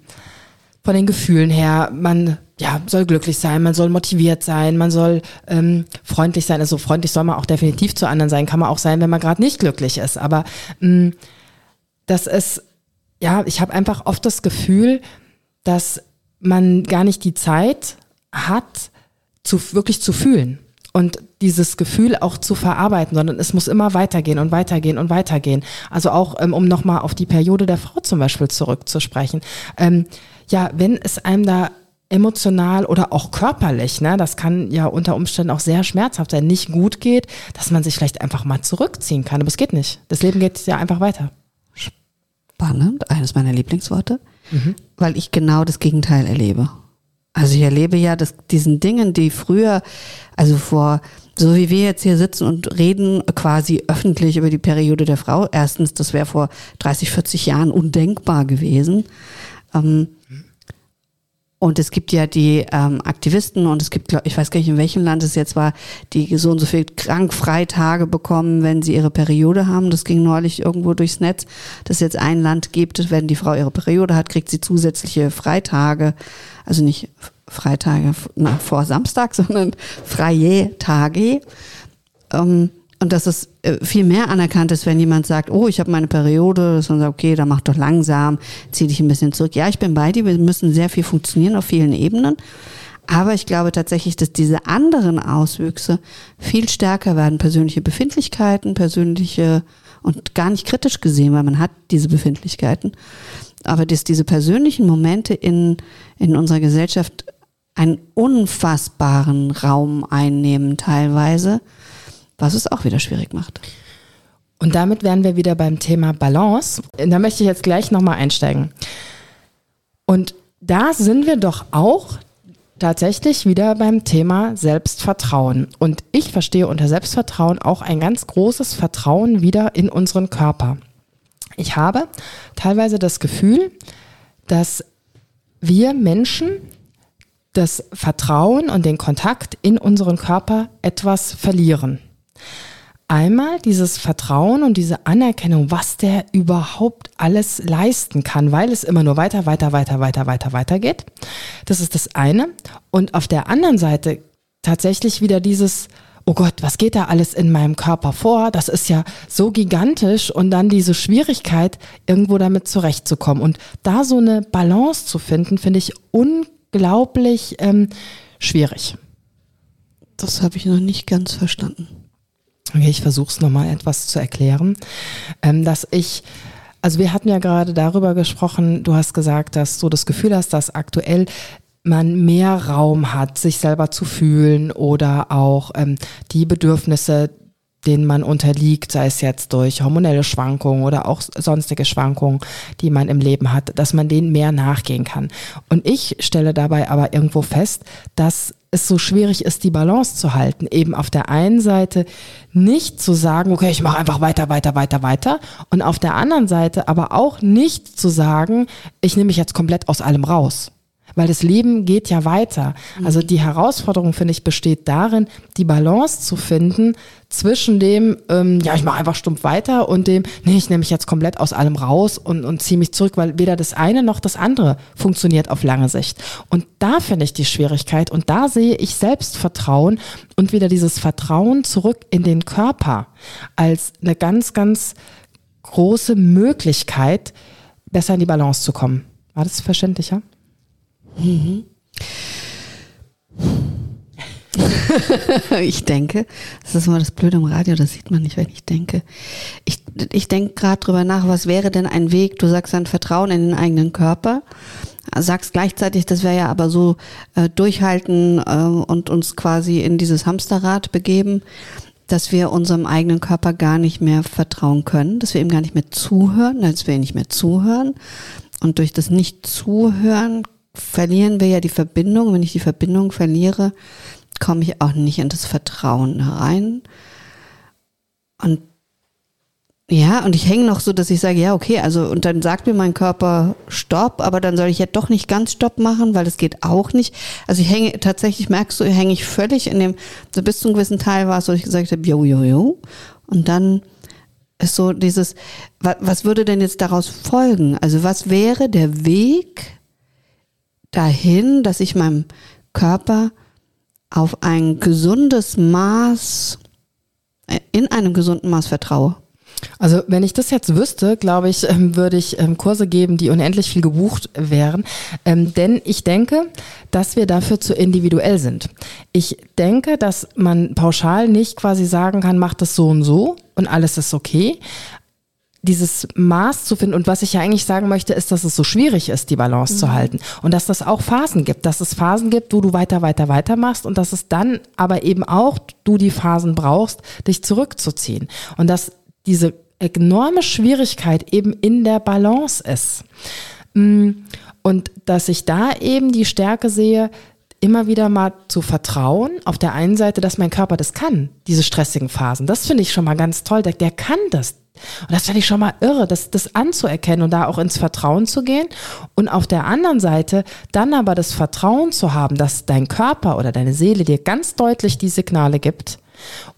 [SPEAKER 1] von den Gefühlen her, man ja, soll glücklich sein, man soll motiviert sein, man soll ähm, freundlich sein. Also freundlich soll man auch definitiv zu anderen sein, kann man auch sein, wenn man gerade nicht glücklich ist. Aber ähm, das ist, ja, ich habe einfach oft das Gefühl, dass man gar nicht die Zeit hat, zu wirklich zu fühlen und dieses Gefühl auch zu verarbeiten, sondern es muss immer weitergehen und weitergehen und weitergehen. Also auch, ähm, um nochmal auf die Periode der Frau zum Beispiel zurückzusprechen. Ähm, ja, wenn es einem da emotional oder auch körperlich, ne, das kann ja unter Umständen auch sehr schmerzhaft sein, nicht gut geht, dass man sich vielleicht einfach mal zurückziehen kann. Aber es geht nicht. Das Leben geht ja einfach weiter.
[SPEAKER 2] spannend, eines meiner Lieblingsworte, mhm. weil ich genau das Gegenteil erlebe. Also ich erlebe ja, dass diesen Dingen, die früher, also vor, so wie wir jetzt hier sitzen und reden quasi öffentlich über die Periode der Frau, erstens, das wäre vor 30, 40 Jahren undenkbar gewesen. Ähm, und es gibt ja die ähm, Aktivisten und es gibt, glaub, ich weiß gar nicht, in welchem Land es jetzt war, die so und so viel Krankfreitage bekommen, wenn sie ihre Periode haben. Das ging neulich irgendwo durchs Netz, dass jetzt ein Land gibt, wenn die Frau ihre Periode hat, kriegt sie zusätzliche Freitage. Also nicht Freitage nach, vor Samstag, sondern freie Tage. Ähm, und dass es äh, viel mehr anerkannt ist, wenn jemand sagt, oh, ich habe meine Periode, dass man sagt, okay, dann mach doch langsam, zieh dich ein bisschen zurück. Ja, ich bin bei dir, wir müssen sehr viel funktionieren auf vielen Ebenen. Aber ich glaube tatsächlich, dass diese anderen Auswüchse viel stärker werden. Persönliche Befindlichkeiten, persönliche und gar nicht kritisch gesehen, weil man hat diese Befindlichkeiten. Aber dass diese persönlichen Momente in, in unserer Gesellschaft einen unfassbaren Raum einnehmen teilweise was es auch wieder schwierig macht.
[SPEAKER 1] Und damit wären wir wieder beim Thema Balance. Da möchte ich jetzt gleich nochmal einsteigen. Und da sind wir doch auch tatsächlich wieder beim Thema Selbstvertrauen. Und ich verstehe unter Selbstvertrauen auch ein ganz großes Vertrauen wieder in unseren Körper. Ich habe teilweise das Gefühl, dass wir Menschen das Vertrauen und den Kontakt in unseren Körper etwas verlieren. Einmal dieses Vertrauen und diese Anerkennung, was der überhaupt alles leisten kann, weil es immer nur weiter, weiter, weiter, weiter, weiter, weiter geht. Das ist das eine. Und auf der anderen Seite tatsächlich wieder dieses, oh Gott, was geht da alles in meinem Körper vor? Das ist ja so gigantisch und dann diese Schwierigkeit, irgendwo damit zurechtzukommen. Und da so eine Balance zu finden, finde ich unglaublich ähm, schwierig.
[SPEAKER 2] Das habe ich noch nicht ganz verstanden.
[SPEAKER 1] Okay, ich versuche es nochmal etwas zu erklären, ähm, dass ich also wir hatten ja gerade darüber gesprochen, du hast gesagt, dass du das Gefühl hast, dass aktuell man mehr Raum hat, sich selber zu fühlen oder auch ähm, die Bedürfnisse denen man unterliegt, sei es jetzt durch hormonelle Schwankungen oder auch sonstige Schwankungen, die man im Leben hat, dass man denen mehr nachgehen kann. Und ich stelle dabei aber irgendwo fest, dass es so schwierig ist, die Balance zu halten. Eben auf der einen Seite nicht zu sagen, okay, ich mache einfach weiter, weiter, weiter, weiter. Und auf der anderen Seite aber auch nicht zu sagen, ich nehme mich jetzt komplett aus allem raus weil das Leben geht ja weiter. Also die Herausforderung, finde ich, besteht darin, die Balance zu finden zwischen dem, ähm, ja, ich mache einfach stumpf weiter und dem, nee, ich nehme mich jetzt komplett aus allem raus und, und ziehe mich zurück, weil weder das eine noch das andere funktioniert auf lange Sicht. Und da finde ich die Schwierigkeit und da sehe ich Selbstvertrauen und wieder dieses Vertrauen zurück in den Körper als eine ganz, ganz große Möglichkeit, besser in die Balance zu kommen. War das verständlicher? Mhm.
[SPEAKER 2] ich denke, das ist immer das Blöde im Radio, das sieht man nicht, wenn ich denke. Ich, ich denke gerade drüber nach, was wäre denn ein Weg? Du sagst ein Vertrauen in den eigenen Körper, sagst gleichzeitig, das wäre ja aber so äh, durchhalten äh, und uns quasi in dieses Hamsterrad begeben, dass wir unserem eigenen Körper gar nicht mehr vertrauen können, dass wir ihm gar nicht mehr zuhören, dass wir ihm nicht mehr zuhören. Und durch das Nicht-Zuhören verlieren wir ja die Verbindung. Wenn ich die Verbindung verliere, komme ich auch nicht in das Vertrauen herein. Und ja, und ich hänge noch so, dass ich sage, ja, okay, also, und dann sagt mir mein Körper Stopp, aber dann soll ich ja doch nicht ganz Stopp machen, weil das geht auch nicht. Also ich hänge, tatsächlich merkst du, hänge ich völlig in dem, so bis zu einem gewissen Teil war es, wo ich gesagt habe, jo, jo, jo. Und dann ist so dieses, was würde denn jetzt daraus folgen? Also was wäre der Weg, dahin, dass ich meinem Körper auf ein gesundes Maß, äh, in einem gesunden Maß vertraue.
[SPEAKER 1] Also wenn ich das jetzt wüsste, glaube ich, ähm, würde ich ähm, Kurse geben, die unendlich viel gebucht wären. Ähm, denn ich denke, dass wir dafür zu individuell sind. Ich denke, dass man pauschal nicht quasi sagen kann, mach das so und so und alles ist okay dieses Maß zu finden. Und was ich ja eigentlich sagen möchte, ist, dass es so schwierig ist, die Balance mhm. zu halten. Und dass das auch Phasen gibt, dass es Phasen gibt, wo du weiter, weiter, weiter machst und dass es dann aber eben auch du die Phasen brauchst, dich zurückzuziehen. Und dass diese enorme Schwierigkeit eben in der Balance ist. Mm, und dass ich da eben die Stärke sehe, immer wieder mal zu vertrauen, auf der einen Seite, dass mein Körper das kann, diese stressigen Phasen. Das finde ich schon mal ganz toll. Der, der kann das. Und das finde ich schon mal irre, das, das anzuerkennen und da auch ins Vertrauen zu gehen. Und auf der anderen Seite dann aber das Vertrauen zu haben, dass dein Körper oder deine Seele dir ganz deutlich die Signale gibt.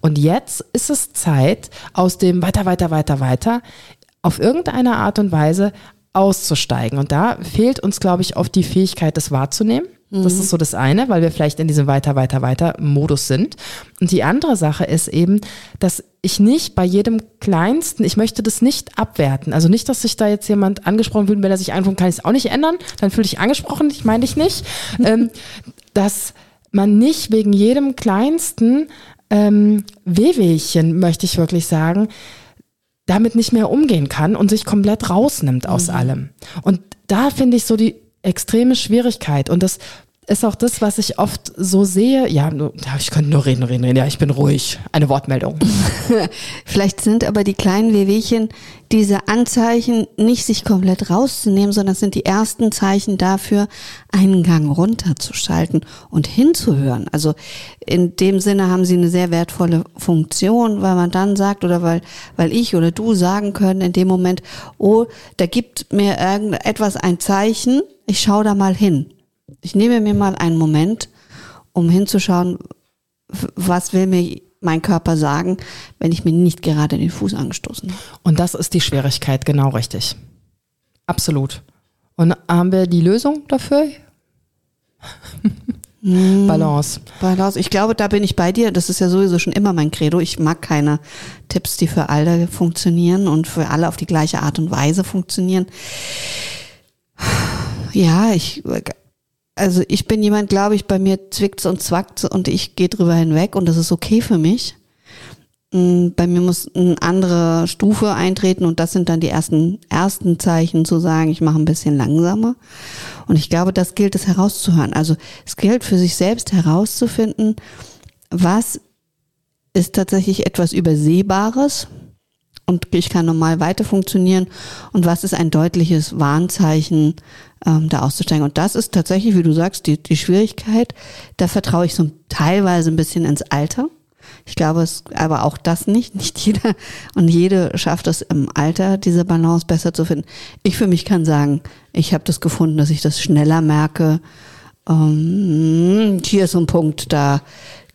[SPEAKER 1] Und jetzt ist es Zeit, aus dem weiter, weiter, weiter, weiter auf irgendeine Art und Weise auszusteigen. Und da fehlt uns, glaube ich, oft die Fähigkeit, das wahrzunehmen. Das ist so das eine, weil wir vielleicht in diesem weiter, weiter, weiter Modus sind. Und die andere Sache ist eben, dass ich nicht bei jedem kleinsten, ich möchte das nicht abwerten. Also nicht, dass sich da jetzt jemand angesprochen fühlt, wenn er sich einfunkt, kann ich es auch nicht ändern. Dann fühle ich angesprochen, ich meine ich nicht. ähm, dass man nicht wegen jedem kleinsten ähm, Wehwehchen, möchte ich wirklich sagen, damit nicht mehr umgehen kann und sich komplett rausnimmt aus mhm. allem. Und da finde ich so die extreme Schwierigkeit. Und das ist auch das, was ich oft so sehe. Ja, ich könnte nur reden, reden, reden. Ja, ich bin ruhig. Eine Wortmeldung.
[SPEAKER 2] Vielleicht sind aber die kleinen Wehwehchen diese Anzeichen nicht sich komplett rauszunehmen, sondern sind die ersten Zeichen dafür, einen Gang runterzuschalten und hinzuhören. Also in dem Sinne haben sie eine sehr wertvolle Funktion, weil man dann sagt oder weil, weil ich oder du sagen können in dem Moment, oh, da gibt mir irgendetwas ein Zeichen, ich schaue da mal hin ich nehme mir mal einen Moment, um hinzuschauen, was will mir mein Körper sagen, wenn ich mir nicht gerade den Fuß angestoßen habe.
[SPEAKER 1] Und das ist die Schwierigkeit, genau richtig. Absolut. Und haben wir die Lösung dafür?
[SPEAKER 2] Hm. Balance. Balance. Ich glaube, da bin ich bei dir. Das ist ja sowieso schon immer mein Credo. Ich mag keine Tipps, die für alle funktionieren und für alle auf die gleiche Art und Weise funktionieren. Ja, ich also ich bin jemand, glaube ich, bei mir zwickt's und zwackt's und ich gehe drüber hinweg und das ist okay für mich. Mm, bei mir muss eine andere Stufe eintreten und das sind dann die ersten, ersten Zeichen zu sagen, ich mache ein bisschen langsamer. Und ich glaube, das gilt es herauszuhören. Also es gilt für sich selbst herauszufinden, was ist tatsächlich etwas Übersehbares und ich kann normal weiter funktionieren und was ist ein deutliches Warnzeichen, ähm, da auszusteigen. Und das ist tatsächlich, wie du sagst, die, die Schwierigkeit. Da vertraue ich so teilweise ein bisschen ins Alter. Ich glaube, es, aber auch das nicht. Nicht jeder und jede schafft es im Alter, diese Balance besser zu finden. Ich für mich kann sagen, ich habe das gefunden, dass ich das schneller merke. Ähm, hier ist so ein Punkt, da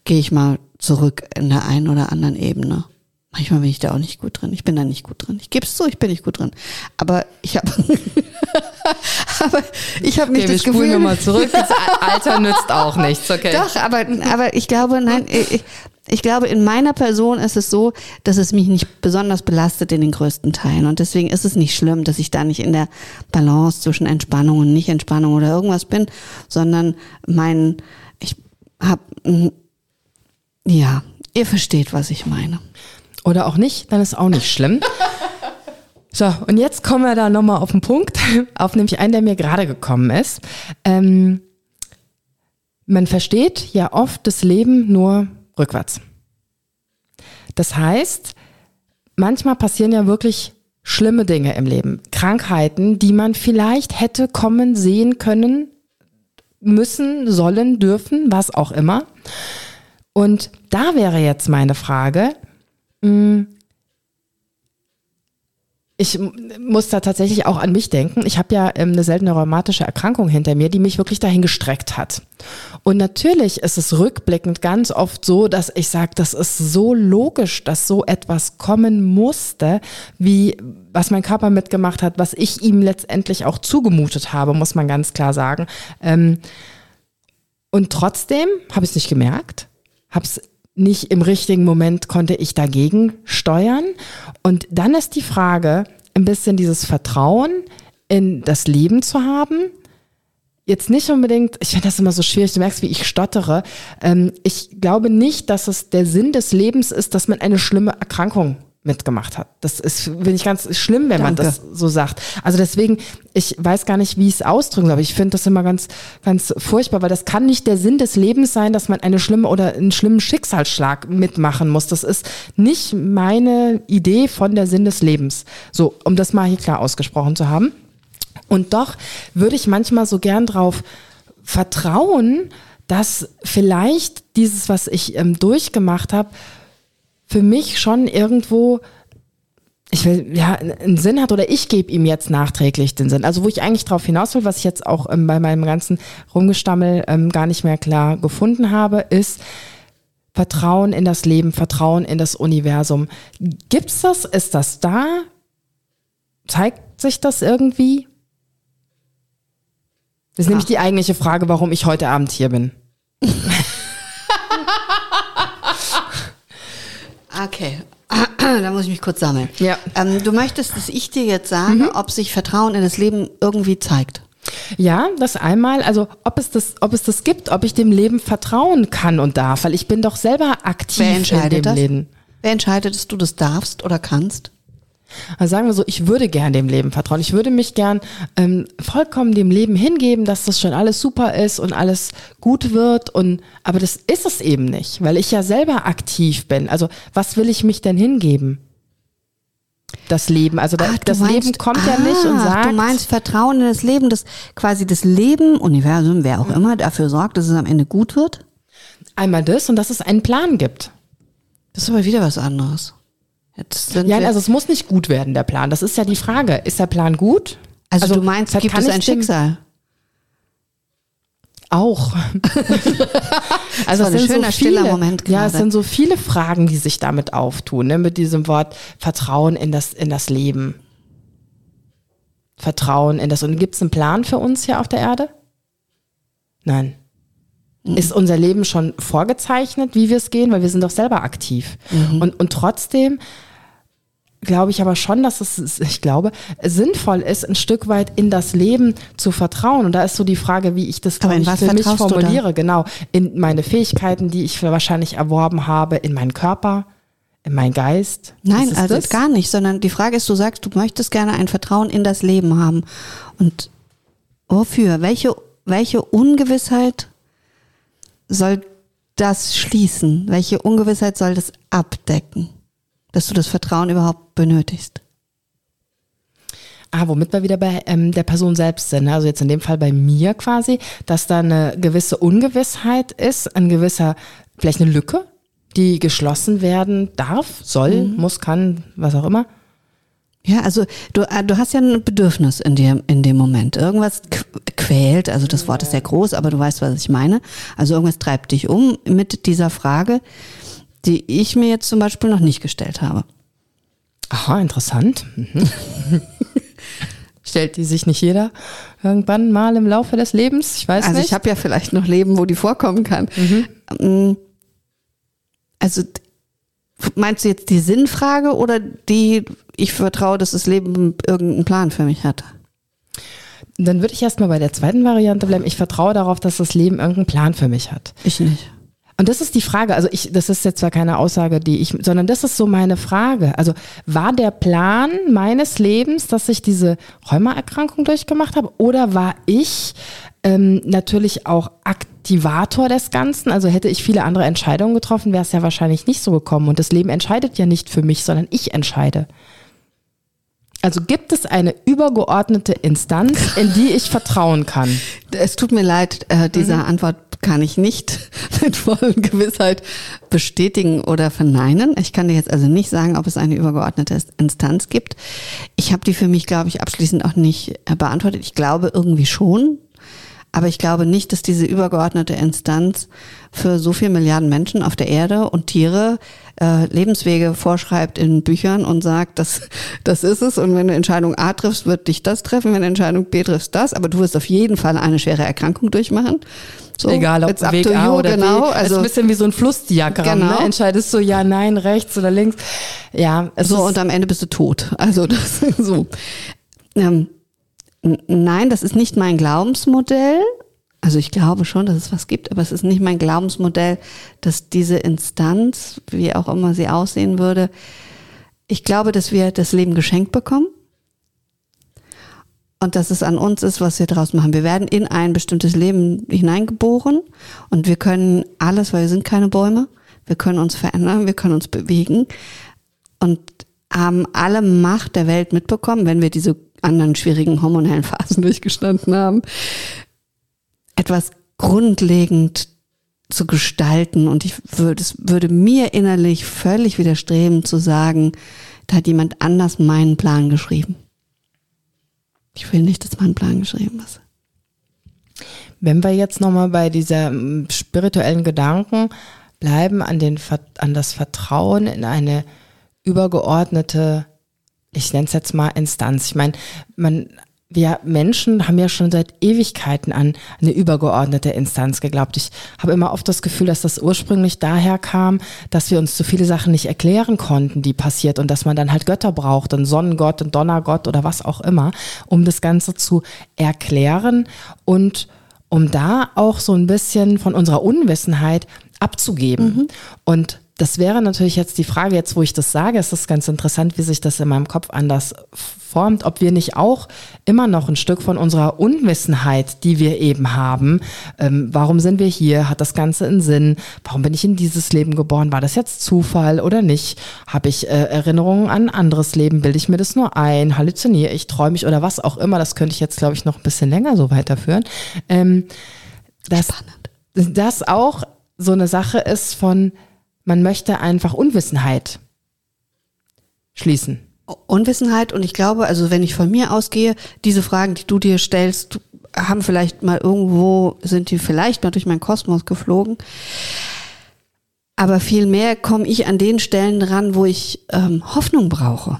[SPEAKER 2] gehe ich mal zurück in der einen oder anderen Ebene. Manchmal bin ich da auch nicht gut drin. Ich bin da nicht gut drin. Ich gebe es zu, ich bin nicht gut drin. Aber ich habe aber ich habe nicht okay, das wir Gefühl,
[SPEAKER 1] nochmal zurück. Das Alter nützt auch nichts, okay?
[SPEAKER 2] Doch, aber aber ich glaube, nein, ich, ich glaube, in meiner Person ist es so, dass es mich nicht besonders belastet in den größten Teilen. Und deswegen ist es nicht schlimm, dass ich da nicht in der Balance zwischen Entspannung und Nicht-Entspannung oder irgendwas bin, sondern mein, ich habe, ja, ihr versteht, was ich meine
[SPEAKER 1] oder auch nicht, dann ist auch nicht schlimm. So, und jetzt kommen wir da nochmal auf den Punkt, auf nämlich einen, der mir gerade gekommen ist. Ähm, man versteht ja oft das Leben nur rückwärts. Das heißt, manchmal passieren ja wirklich schlimme Dinge im Leben. Krankheiten, die man vielleicht hätte kommen sehen können, müssen, sollen, dürfen, was auch immer. Und da wäre jetzt meine Frage. Ich muss da tatsächlich auch an mich denken. Ich habe ja ähm, eine seltene rheumatische Erkrankung hinter mir, die mich wirklich dahin gestreckt hat. Und natürlich ist es rückblickend ganz oft so, dass ich sage, das ist so logisch, dass so etwas kommen musste, wie was mein Körper mitgemacht hat, was ich ihm letztendlich auch zugemutet habe, muss man ganz klar sagen. Ähm, und trotzdem habe ich es nicht gemerkt, habe es nicht im richtigen Moment konnte ich dagegen steuern. Und dann ist die Frage, ein bisschen dieses Vertrauen in das Leben zu haben. Jetzt nicht unbedingt, ich finde das immer so schwierig, du merkst, wie ich stottere. Ähm, ich glaube nicht, dass es der Sinn des Lebens ist, dass man eine schlimme Erkrankung mitgemacht hat. Das ist, finde ich, ganz schlimm, wenn Danke. man das so sagt. Also deswegen, ich weiß gar nicht, wie ich es ausdrücken soll, aber ich finde das immer ganz, ganz furchtbar, weil das kann nicht der Sinn des Lebens sein, dass man eine schlimme oder einen schlimmen Schicksalsschlag mitmachen muss. Das ist nicht meine Idee von der Sinn des Lebens. So, um das mal hier klar ausgesprochen zu haben. Und doch würde ich manchmal so gern drauf vertrauen, dass vielleicht dieses, was ich ähm, durchgemacht habe, für mich schon irgendwo ich will, ja, einen Sinn hat oder ich gebe ihm jetzt nachträglich den Sinn. Also wo ich eigentlich drauf hinaus will, was ich jetzt auch ähm, bei meinem ganzen Rumgestammel ähm, gar nicht mehr klar gefunden habe, ist Vertrauen in das Leben, Vertrauen in das Universum. Gibt's das? Ist das da? Zeigt sich das irgendwie? Das ist Ach. nämlich die eigentliche Frage, warum ich heute Abend hier bin.
[SPEAKER 2] Okay, da muss ich mich kurz sammeln. Ja. Ähm, du möchtest, dass ich dir jetzt sage, mhm. ob sich Vertrauen in das Leben irgendwie zeigt.
[SPEAKER 1] Ja, das einmal, also ob es das, ob es das gibt, ob ich dem Leben vertrauen kann und darf, weil ich bin doch selber aktiv Wer entscheidet in dem
[SPEAKER 2] das?
[SPEAKER 1] Leben.
[SPEAKER 2] Wer entscheidet, dass du das darfst oder kannst?
[SPEAKER 1] Also sagen wir so, ich würde gern dem Leben vertrauen. Ich würde mich gern ähm, vollkommen dem Leben hingeben, dass das schon alles super ist und alles gut wird. Und aber das ist es eben nicht, weil ich ja selber aktiv bin. Also was will ich mich denn hingeben? Das Leben, also Ach, das meinst, Leben kommt ah, ja nicht und sagt.
[SPEAKER 2] Du meinst Vertrauen in das Leben, dass quasi das Leben, Universum, wer auch immer, dafür sorgt, dass es am Ende gut wird?
[SPEAKER 1] Einmal das und dass es einen Plan gibt.
[SPEAKER 2] Das ist aber wieder was anderes
[SPEAKER 1] ja, also es muss nicht gut werden, der Plan. Das ist ja die Frage. Ist der Plan gut?
[SPEAKER 2] Also, also du meinst, gibt es ein Schicksal?
[SPEAKER 1] Auch.
[SPEAKER 2] also das, das ein schöner, so viele, stiller Moment.
[SPEAKER 1] Gerade. Ja, es sind so viele Fragen, die sich damit auftun, ne? mit diesem Wort Vertrauen in das, in das Leben. Vertrauen in das. Und gibt es einen Plan für uns hier auf der Erde? Nein. Mhm. Ist unser Leben schon vorgezeichnet, wie wir es gehen, weil wir sind doch selber aktiv. Mhm. Und, und trotzdem glaube ich aber schon, dass es, ich glaube, sinnvoll ist, ein Stück weit in das Leben zu vertrauen. Und da ist so die Frage, wie ich das ich, für mich formuliere. Genau. In meine Fähigkeiten, die ich wahrscheinlich erworben habe, in meinen Körper, in meinen Geist.
[SPEAKER 2] Nein, also das? gar nicht, sondern die Frage ist, du sagst, du möchtest gerne ein Vertrauen in das Leben haben. Und wofür? Welche, welche Ungewissheit soll das schließen? Welche Ungewissheit soll das abdecken? Dass du das Vertrauen überhaupt benötigst?
[SPEAKER 1] Ah, womit wir wieder bei ähm, der Person selbst sind. Ne? Also jetzt in dem Fall bei mir quasi, dass da eine gewisse Ungewissheit ist, ein gewisser, vielleicht eine Lücke, die geschlossen werden darf, soll, mhm. muss, kann, was auch immer.
[SPEAKER 2] Ja, also du, äh, du hast ja ein Bedürfnis in dir in dem Moment. Irgendwas quält, also das Wort ist sehr groß, aber du weißt, was ich meine. Also irgendwas treibt dich um mit dieser Frage, die ich mir jetzt zum Beispiel noch nicht gestellt habe.
[SPEAKER 1] Aha, interessant. Mhm. Stellt die sich nicht jeder irgendwann mal im Laufe des Lebens? Ich weiß
[SPEAKER 2] also
[SPEAKER 1] nicht.
[SPEAKER 2] Also ich habe ja vielleicht noch Leben, wo die vorkommen kann. Mhm. Mm, also Meinst du jetzt die Sinnfrage oder die, ich vertraue, dass das Leben irgendeinen Plan für mich hat?
[SPEAKER 1] Dann würde ich erstmal bei der zweiten Variante bleiben. Ich vertraue darauf, dass das Leben irgendeinen Plan für mich hat.
[SPEAKER 2] Ich nicht.
[SPEAKER 1] Und das ist die Frage, also ich, das ist jetzt zwar keine Aussage, die ich, sondern das ist so meine Frage. Also war der Plan meines Lebens, dass ich diese Rheumaerkrankung durchgemacht habe, oder war ich ähm, natürlich auch Aktivator des Ganzen. Also hätte ich viele andere Entscheidungen getroffen, wäre es ja wahrscheinlich nicht so gekommen. Und das Leben entscheidet ja nicht für mich, sondern ich entscheide. Also gibt es eine übergeordnete Instanz, in die ich vertrauen kann?
[SPEAKER 2] Es tut mir leid, äh, diese mhm. Antwort kann ich nicht mit voller Gewissheit bestätigen oder verneinen. Ich kann dir jetzt also nicht sagen, ob es eine übergeordnete Instanz gibt. Ich habe die für mich, glaube ich, abschließend auch nicht äh, beantwortet. Ich glaube irgendwie schon, aber ich glaube nicht, dass diese übergeordnete Instanz für so viele Milliarden Menschen auf der Erde und Tiere äh, Lebenswege vorschreibt in Büchern und sagt, das, das ist es. Und wenn du Entscheidung A triffst, wird dich das treffen. Wenn du Entscheidung B triffst, das. Aber du wirst auf jeden Fall eine schwere Erkrankung durchmachen.
[SPEAKER 1] So, Egal, ob Weg A you, oder genau. B. Also, es ist ein bisschen wie so ein Flussdiagramm. Ne? Genau. Ne? Entscheidest du ja, nein, rechts oder links. Ja,
[SPEAKER 2] es so, und am Ende bist du tot. Also das so. Ähm, Nein, das ist nicht mein Glaubensmodell. Also ich glaube schon, dass es was gibt, aber es ist nicht mein Glaubensmodell, dass diese Instanz, wie auch immer sie aussehen würde, ich glaube, dass wir das Leben geschenkt bekommen und dass es an uns ist, was wir daraus machen. Wir werden in ein bestimmtes Leben hineingeboren und wir können alles, weil wir sind keine Bäume. Wir können uns verändern, wir können uns bewegen und haben alle Macht der Welt mitbekommen, wenn wir diese anderen schwierigen hormonellen Phasen durchgestanden haben, etwas grundlegend zu gestalten. Und ich würde, es würde mir innerlich völlig widerstreben zu sagen, da hat jemand anders meinen Plan geschrieben. Ich will nicht, dass mein Plan geschrieben ist.
[SPEAKER 1] Wenn wir jetzt nochmal bei dieser mm, spirituellen Gedanken bleiben, an, den, an das Vertrauen in eine übergeordnete, ich nenne es jetzt mal Instanz. Ich meine, man wir Menschen haben ja schon seit Ewigkeiten an eine übergeordnete Instanz geglaubt. Ich habe immer oft das Gefühl, dass das ursprünglich daher kam, dass wir uns so viele Sachen nicht erklären konnten, die passiert und dass man dann halt Götter braucht, einen Sonnengott, einen Donnergott oder was auch immer, um das Ganze zu erklären und um da auch so ein bisschen von unserer Unwissenheit abzugeben. Mhm. Und das wäre natürlich jetzt die Frage, jetzt wo ich das sage, ist es ganz interessant, wie sich das in meinem Kopf anders formt, ob wir nicht auch immer noch ein Stück von unserer Unwissenheit, die wir eben haben, ähm, warum sind wir hier, hat das Ganze einen Sinn, warum bin ich in dieses Leben geboren, war das jetzt Zufall oder nicht, habe ich äh, Erinnerungen an ein anderes Leben, bilde ich mir das nur ein, halluziniere ich, träume ich oder was auch immer, das könnte ich jetzt, glaube ich, noch ein bisschen länger so weiterführen. Ähm, dass, Spannend. das auch so eine Sache ist von, man möchte einfach Unwissenheit schließen.
[SPEAKER 2] Unwissenheit und ich glaube, also wenn ich von mir ausgehe, diese Fragen, die du dir stellst, haben vielleicht mal irgendwo, sind die vielleicht mal durch meinen Kosmos geflogen. Aber vielmehr komme ich an den Stellen ran, wo ich ähm, Hoffnung brauche.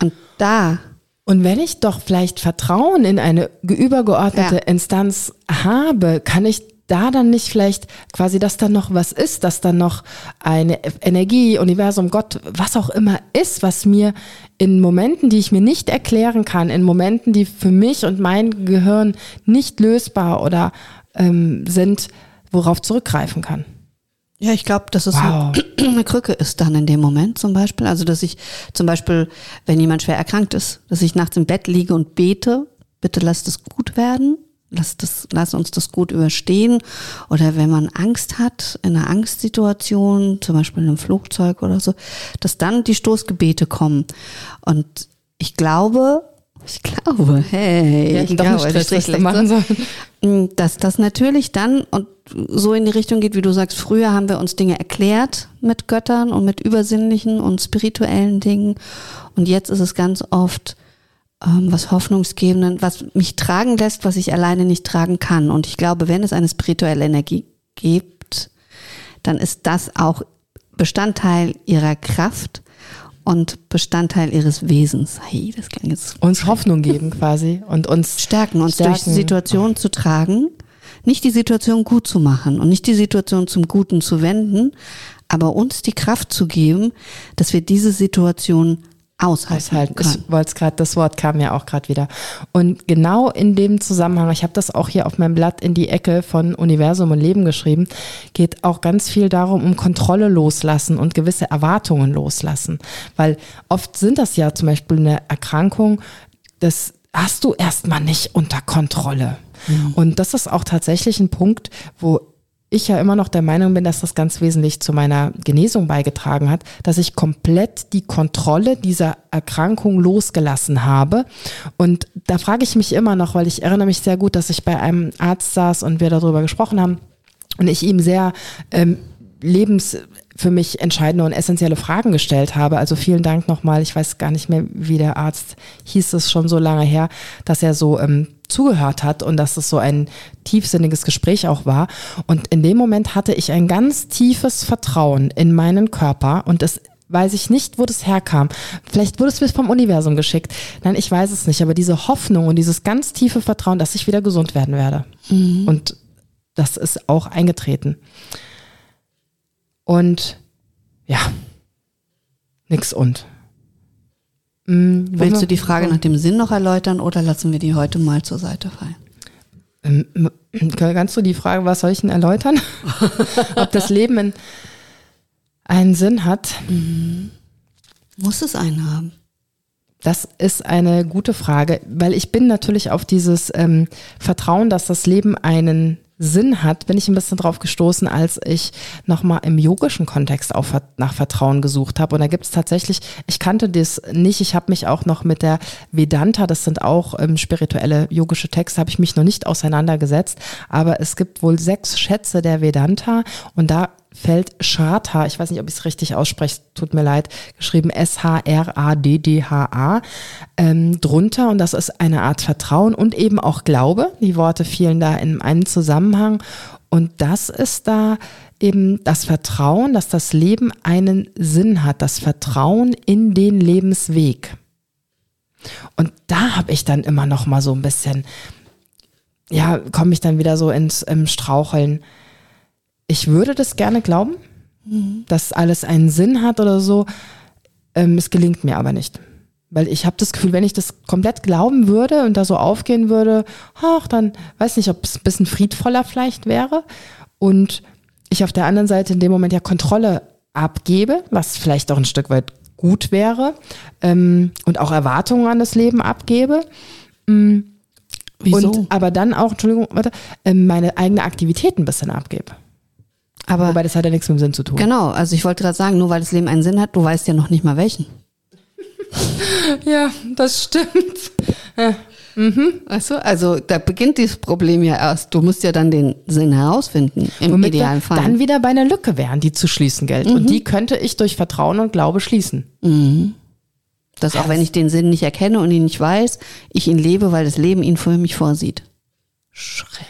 [SPEAKER 2] Und da.
[SPEAKER 1] Und wenn ich doch vielleicht Vertrauen in eine übergeordnete ja. Instanz habe, kann ich da dann nicht vielleicht quasi, dass da noch was ist, dass da noch eine Energie, Universum, Gott, was auch immer ist, was mir in Momenten, die ich mir nicht erklären kann, in Momenten, die für mich und mein Gehirn nicht lösbar oder ähm, sind, worauf zurückgreifen kann.
[SPEAKER 2] Ja, ich glaube, dass es wow. eine Krücke ist dann in dem Moment zum Beispiel. Also, dass ich zum Beispiel, wenn jemand schwer erkrankt ist, dass ich nachts im Bett liege und bete, bitte lasst es gut werden lass, das, lass uns das gut überstehen. Oder wenn man Angst hat, in einer Angstsituation, zum Beispiel in einem Flugzeug oder so, dass dann die Stoßgebete kommen. Und ich glaube, ich glaube, hey, ich glaube, Stress, machen sollen. dass das natürlich dann und so in die Richtung geht, wie du sagst, früher haben wir uns Dinge erklärt mit Göttern und mit übersinnlichen und spirituellen Dingen. Und jetzt ist es ganz oft, ähm, was Hoffnungsgebenden, was mich tragen lässt, was ich alleine nicht tragen kann. Und ich glaube, wenn es eine spirituelle Energie gibt, dann ist das auch Bestandteil ihrer Kraft und Bestandteil ihres Wesens.
[SPEAKER 1] Hey, das klingt jetzt uns Hoffnung geben quasi und uns
[SPEAKER 2] stärken, uns stärken. durch die Situation zu tragen, nicht die Situation gut zu machen und nicht die Situation zum Guten zu wenden, aber uns die Kraft zu geben, dass wir diese Situation aushalten, aushalten.
[SPEAKER 1] Ich wollte es gerade, das Wort kam ja auch gerade wieder. Und genau in dem Zusammenhang, ich habe das auch hier auf meinem Blatt in die Ecke von Universum und Leben geschrieben, geht auch ganz viel darum, um Kontrolle loslassen und gewisse Erwartungen loslassen. Weil oft sind das ja zum Beispiel eine Erkrankung, das hast du erstmal nicht unter Kontrolle. Mhm. Und das ist auch tatsächlich ein Punkt, wo ich ja immer noch der Meinung bin, dass das ganz wesentlich zu meiner Genesung beigetragen hat, dass ich komplett die Kontrolle dieser Erkrankung losgelassen habe. Und da frage ich mich immer noch, weil ich erinnere mich sehr gut, dass ich bei einem Arzt saß und wir darüber gesprochen haben und ich ihm sehr ähm, lebens für mich entscheidende und essentielle Fragen gestellt habe. Also vielen Dank nochmal. Ich weiß gar nicht mehr, wie der Arzt hieß es schon so lange her, dass er so ähm, zugehört hat und dass es so ein tiefsinniges Gespräch auch war. Und in dem Moment hatte ich ein ganz tiefes Vertrauen in meinen Körper und es weiß ich nicht, wo das herkam. Vielleicht wurde es mir vom Universum geschickt. Nein, ich weiß es nicht. Aber diese Hoffnung und dieses ganz tiefe Vertrauen, dass ich wieder gesund werden werde. Mhm. Und das ist auch eingetreten. Und ja, nix und.
[SPEAKER 2] Mhm, Willst du die Frage nach dem Sinn noch erläutern oder lassen wir die heute mal zur Seite fallen?
[SPEAKER 1] Ähm, kannst du die Frage, was soll ich denn erläutern? Ob das Leben einen Sinn hat? Mhm.
[SPEAKER 2] Muss es einen haben?
[SPEAKER 1] Das ist eine gute Frage, weil ich bin natürlich auf dieses ähm, Vertrauen, dass das Leben einen Sinn hat, bin ich ein bisschen drauf gestoßen, als ich nochmal im yogischen Kontext auch nach Vertrauen gesucht habe. Und da gibt es tatsächlich, ich kannte das nicht, ich habe mich auch noch mit der Vedanta, das sind auch ähm, spirituelle yogische Texte, habe ich mich noch nicht auseinandergesetzt. Aber es gibt wohl sechs Schätze der Vedanta und da fällt Shraddha, ich weiß nicht, ob ich es richtig ausspreche, tut mir leid, geschrieben S-H-R-A-D-D-H-A, ähm, drunter und das ist eine Art Vertrauen und eben auch Glaube. Die Worte fielen da in einem Zusammenhang und das ist da eben das Vertrauen, dass das Leben einen Sinn hat, das Vertrauen in den Lebensweg. Und da habe ich dann immer noch mal so ein bisschen, ja, komme ich dann wieder so ins Straucheln ich würde das gerne glauben, mhm. dass alles einen Sinn hat oder so. Ähm, es gelingt mir aber nicht. Weil ich habe das Gefühl, wenn ich das komplett glauben würde und da so aufgehen würde, ach, dann weiß nicht, ob es ein bisschen friedvoller vielleicht wäre. Und ich auf der anderen Seite in dem Moment ja Kontrolle abgebe, was vielleicht auch ein Stück weit gut wäre ähm, und auch Erwartungen an das Leben abgebe. Mhm. Wieso? Und aber dann auch, Entschuldigung, warte, äh, meine eigene Aktivität ein bisschen abgebe. Aber Wobei das hat ja nichts mit dem Sinn zu tun.
[SPEAKER 2] Genau, also ich wollte gerade sagen, nur weil das Leben einen Sinn hat, du weißt ja noch nicht mal welchen.
[SPEAKER 1] ja, das stimmt.
[SPEAKER 2] Ja. Mhm. Weißt du, also da beginnt dieses Problem ja erst. Du musst ja dann den Sinn herausfinden, im Womit idealen Fall.
[SPEAKER 1] dann wieder bei einer Lücke wären, die zu schließen gilt. Mhm. Und die könnte ich durch Vertrauen und Glaube schließen.
[SPEAKER 2] Mhm. Dass auch wenn ich den Sinn nicht erkenne und ihn nicht weiß, ich ihn lebe, weil das Leben ihn für mich vorsieht.
[SPEAKER 1] Schreck.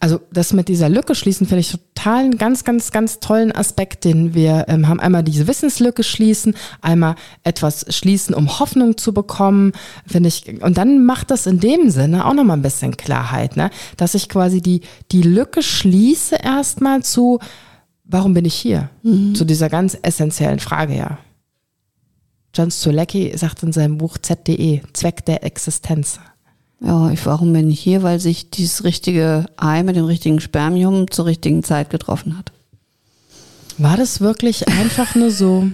[SPEAKER 1] Also das mit dieser Lücke schließen finde ich total einen ganz, ganz, ganz tollen Aspekt, den wir ähm, haben. Einmal diese Wissenslücke schließen, einmal etwas schließen, um Hoffnung zu bekommen, finde ich. Und dann macht das in dem Sinne auch nochmal ein bisschen Klarheit, ne? dass ich quasi die, die Lücke schließe erstmal zu, warum bin ich hier? Mhm. Zu dieser ganz essentiellen Frage, ja. John Stulecki sagt in seinem Buch ZDE, Zweck der Existenz.
[SPEAKER 2] Ja, ich, warum bin ich hier? Weil sich dieses richtige Ei mit dem richtigen Spermium zur richtigen Zeit getroffen hat.
[SPEAKER 1] War das wirklich einfach nur so?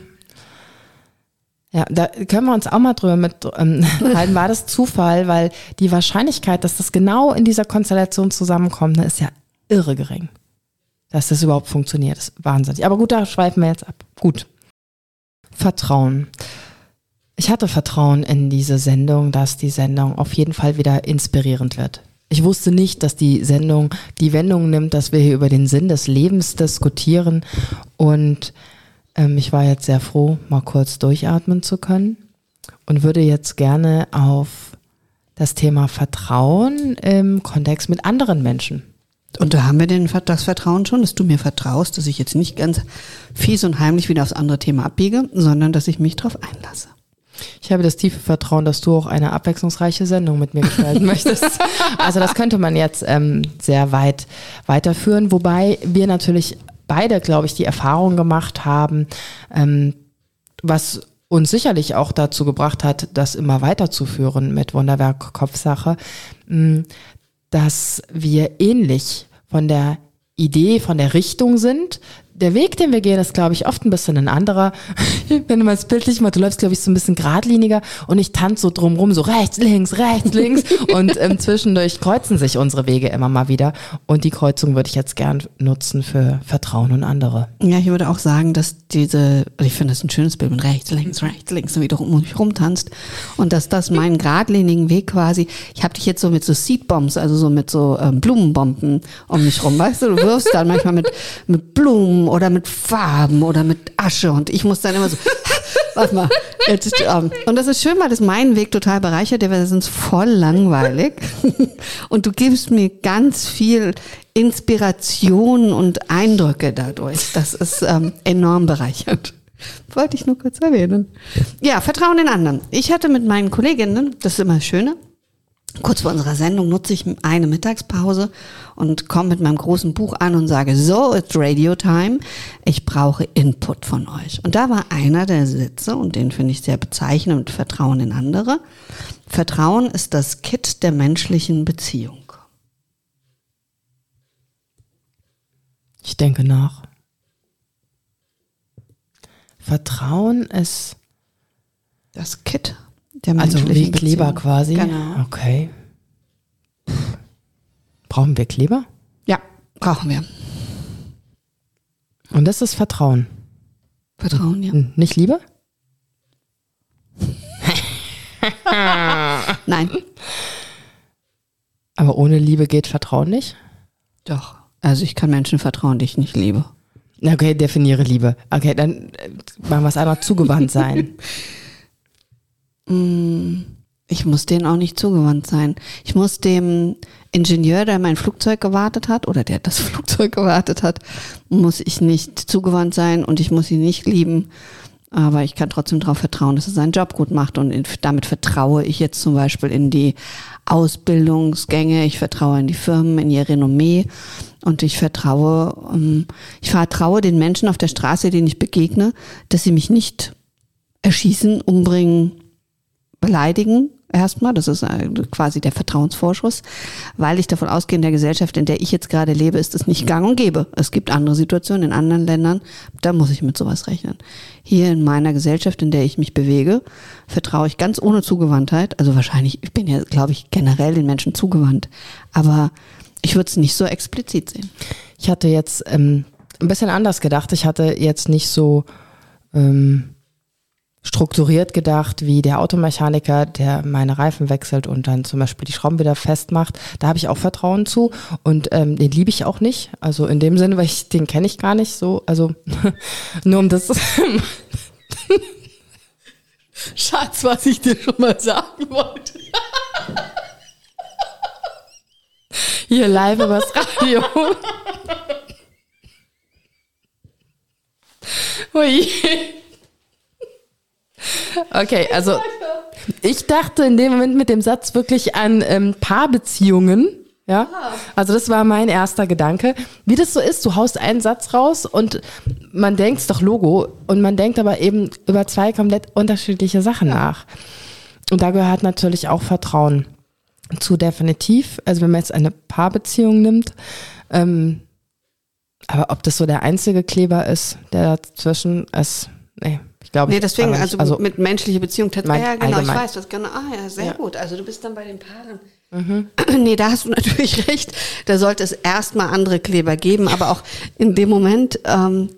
[SPEAKER 1] Ja, da können wir uns auch mal drüber mit ähm. War das Zufall? Weil die Wahrscheinlichkeit, dass das genau in dieser Konstellation zusammenkommt, ne, ist ja irre gering. Dass das überhaupt funktioniert, ist wahnsinnig. Aber gut, da schweifen wir jetzt ab. Gut. Vertrauen. Ich hatte Vertrauen in diese Sendung, dass die Sendung auf jeden Fall wieder inspirierend wird. Ich wusste nicht, dass die Sendung die Wendung nimmt, dass wir hier über den Sinn des Lebens diskutieren. Und ähm, ich war jetzt sehr froh, mal kurz durchatmen zu können und würde jetzt gerne auf das Thema Vertrauen im Kontext mit anderen Menschen.
[SPEAKER 2] Und da haben wir den, das Vertrauen schon, dass du mir vertraust, dass ich jetzt nicht ganz fies und heimlich wieder aufs andere Thema abbiege, sondern dass ich mich darauf einlasse.
[SPEAKER 1] Ich habe das tiefe Vertrauen, dass du auch eine abwechslungsreiche Sendung mit mir gestalten möchtest. Also das könnte man jetzt ähm, sehr weit weiterführen, wobei wir natürlich beide, glaube ich, die Erfahrung gemacht haben, ähm, was uns sicherlich auch dazu gebracht hat, das immer weiterzuführen mit Wunderwerk Kopfsache, mm, dass wir ähnlich von der Idee, von der Richtung sind, der Weg, den wir gehen, ist, glaube ich, oft ein bisschen ein anderer. Wenn du mal das bildlich mal, du läufst, glaube ich, so ein bisschen geradliniger und ich tanze so drumrum, so rechts, links, rechts, links. und ähm, zwischendurch kreuzen sich unsere Wege immer mal wieder. Und die Kreuzung würde ich jetzt gern nutzen für Vertrauen und andere.
[SPEAKER 2] Ja, ich würde auch sagen, dass diese, ich finde das ein schönes Bild mit rechts, links, rechts, links, und wie du um mich rumtanzt. Und dass das meinen geradlinigen Weg quasi, ich habe dich jetzt so mit so Seedbombs, also so mit so ähm, Blumenbomben um mich rum, weißt du, du wirfst dann manchmal mit, mit Blumen oder mit Farben oder mit Asche und ich muss dann immer so, warte mal, jetzt, ähm, und das ist schön, weil das meinen Weg total bereichert, der wäre sonst voll langweilig und du gibst mir ganz viel Inspiration und Eindrücke dadurch. Das ist ähm, enorm bereichert. Wollte ich nur kurz erwähnen. Ja, Vertrauen in anderen. Ich hatte mit meinen Kolleginnen, das ist immer das Schöne, Kurz vor unserer Sendung nutze ich eine Mittagspause und komme mit meinem großen Buch an und sage, so, it's Radio Time. Ich brauche Input von euch. Und da war einer der Sitze, und den finde ich sehr bezeichnend, Vertrauen in andere. Vertrauen ist das Kit der menschlichen Beziehung.
[SPEAKER 1] Ich denke nach. Vertrauen ist
[SPEAKER 2] Das Kit der
[SPEAKER 1] Also wie Kleber
[SPEAKER 2] Beziehung.
[SPEAKER 1] quasi.
[SPEAKER 2] Genau.
[SPEAKER 1] Okay. Brauchen wir Kleber?
[SPEAKER 2] Ja, brauchen wir.
[SPEAKER 1] Und das ist Vertrauen.
[SPEAKER 2] Vertrauen, ja.
[SPEAKER 1] Nicht Liebe?
[SPEAKER 2] Nein,
[SPEAKER 1] Aber ohne Liebe geht Vertrauen nicht?
[SPEAKER 2] doch. Also ich kann Menschen vertrauen, die ich nicht liebe.
[SPEAKER 1] Okay, definiere Liebe. Okay, dann äh, machen wir es einmal zugewandt sein.
[SPEAKER 2] Ich muss denen auch nicht zugewandt sein. Ich muss dem Ingenieur, der mein Flugzeug gewartet hat, oder der das Flugzeug gewartet hat, muss ich nicht zugewandt sein und ich muss ihn nicht lieben. Aber ich kann trotzdem darauf vertrauen, dass er seinen Job gut macht und damit vertraue ich jetzt zum Beispiel in die Ausbildungsgänge, ich vertraue in die Firmen, in ihr Renommee und ich vertraue, ähm, ich vertraue den Menschen auf der Straße, denen ich begegne, dass sie mich nicht erschießen, umbringen, beleidigen erstmal, das ist äh, quasi der Vertrauensvorschuss, weil ich davon ausgehe, in der Gesellschaft, in der ich jetzt gerade lebe, ist es nicht gang und gäbe. Es gibt andere Situationen in anderen Ländern, da muss ich mit sowas rechnen. Hier in meiner Gesellschaft, in der ich mich bewege, vertraue ich ganz ohne Zugewandtheit, also wahrscheinlich, ich bin ja, glaube ich, generell den Menschen zugewandt, aber ich würde es nicht so explizit sehen.
[SPEAKER 1] Ich hatte jetzt ähm, ein bisschen anders gedacht. Ich hatte jetzt nicht so ähm, strukturiert gedacht wie der Automechaniker, der meine Reifen wechselt und dann zum Beispiel die Schrauben wieder festmacht. Da habe ich auch Vertrauen zu und ähm, den liebe ich auch nicht. Also in dem Sinne, weil ich den kenne ich gar nicht so. Also nur um das. Schatz, was ich dir schon mal sagen wollte. Hier live übers Radio. Ui. Okay, also ich dachte in dem Moment mit dem Satz wirklich an ähm, Paarbeziehungen. Ja, also das war mein erster Gedanke. Wie das so ist, du haust einen Satz raus und man denkt, es doch Logo und man denkt aber eben über zwei komplett unterschiedliche Sachen nach. Und da gehört natürlich auch Vertrauen zu definitiv. Also wenn man jetzt eine Paarbeziehung nimmt, ähm, aber ob das so der einzige Kleber ist, der dazwischen ist, nee, glaube
[SPEAKER 2] Nee, deswegen,
[SPEAKER 1] nicht.
[SPEAKER 2] also, mit menschliche Beziehung, tat-
[SPEAKER 1] mein-
[SPEAKER 2] ja, genau, ich
[SPEAKER 1] allgemein.
[SPEAKER 2] weiß das genau. Ah, ja, sehr
[SPEAKER 1] Ja.
[SPEAKER 2] gut. Also du bist dann bei den Paaren. Nee, da hast du natürlich recht. Da sollte es erstmal andere Kleber geben, aber auch in dem Moment, ähm,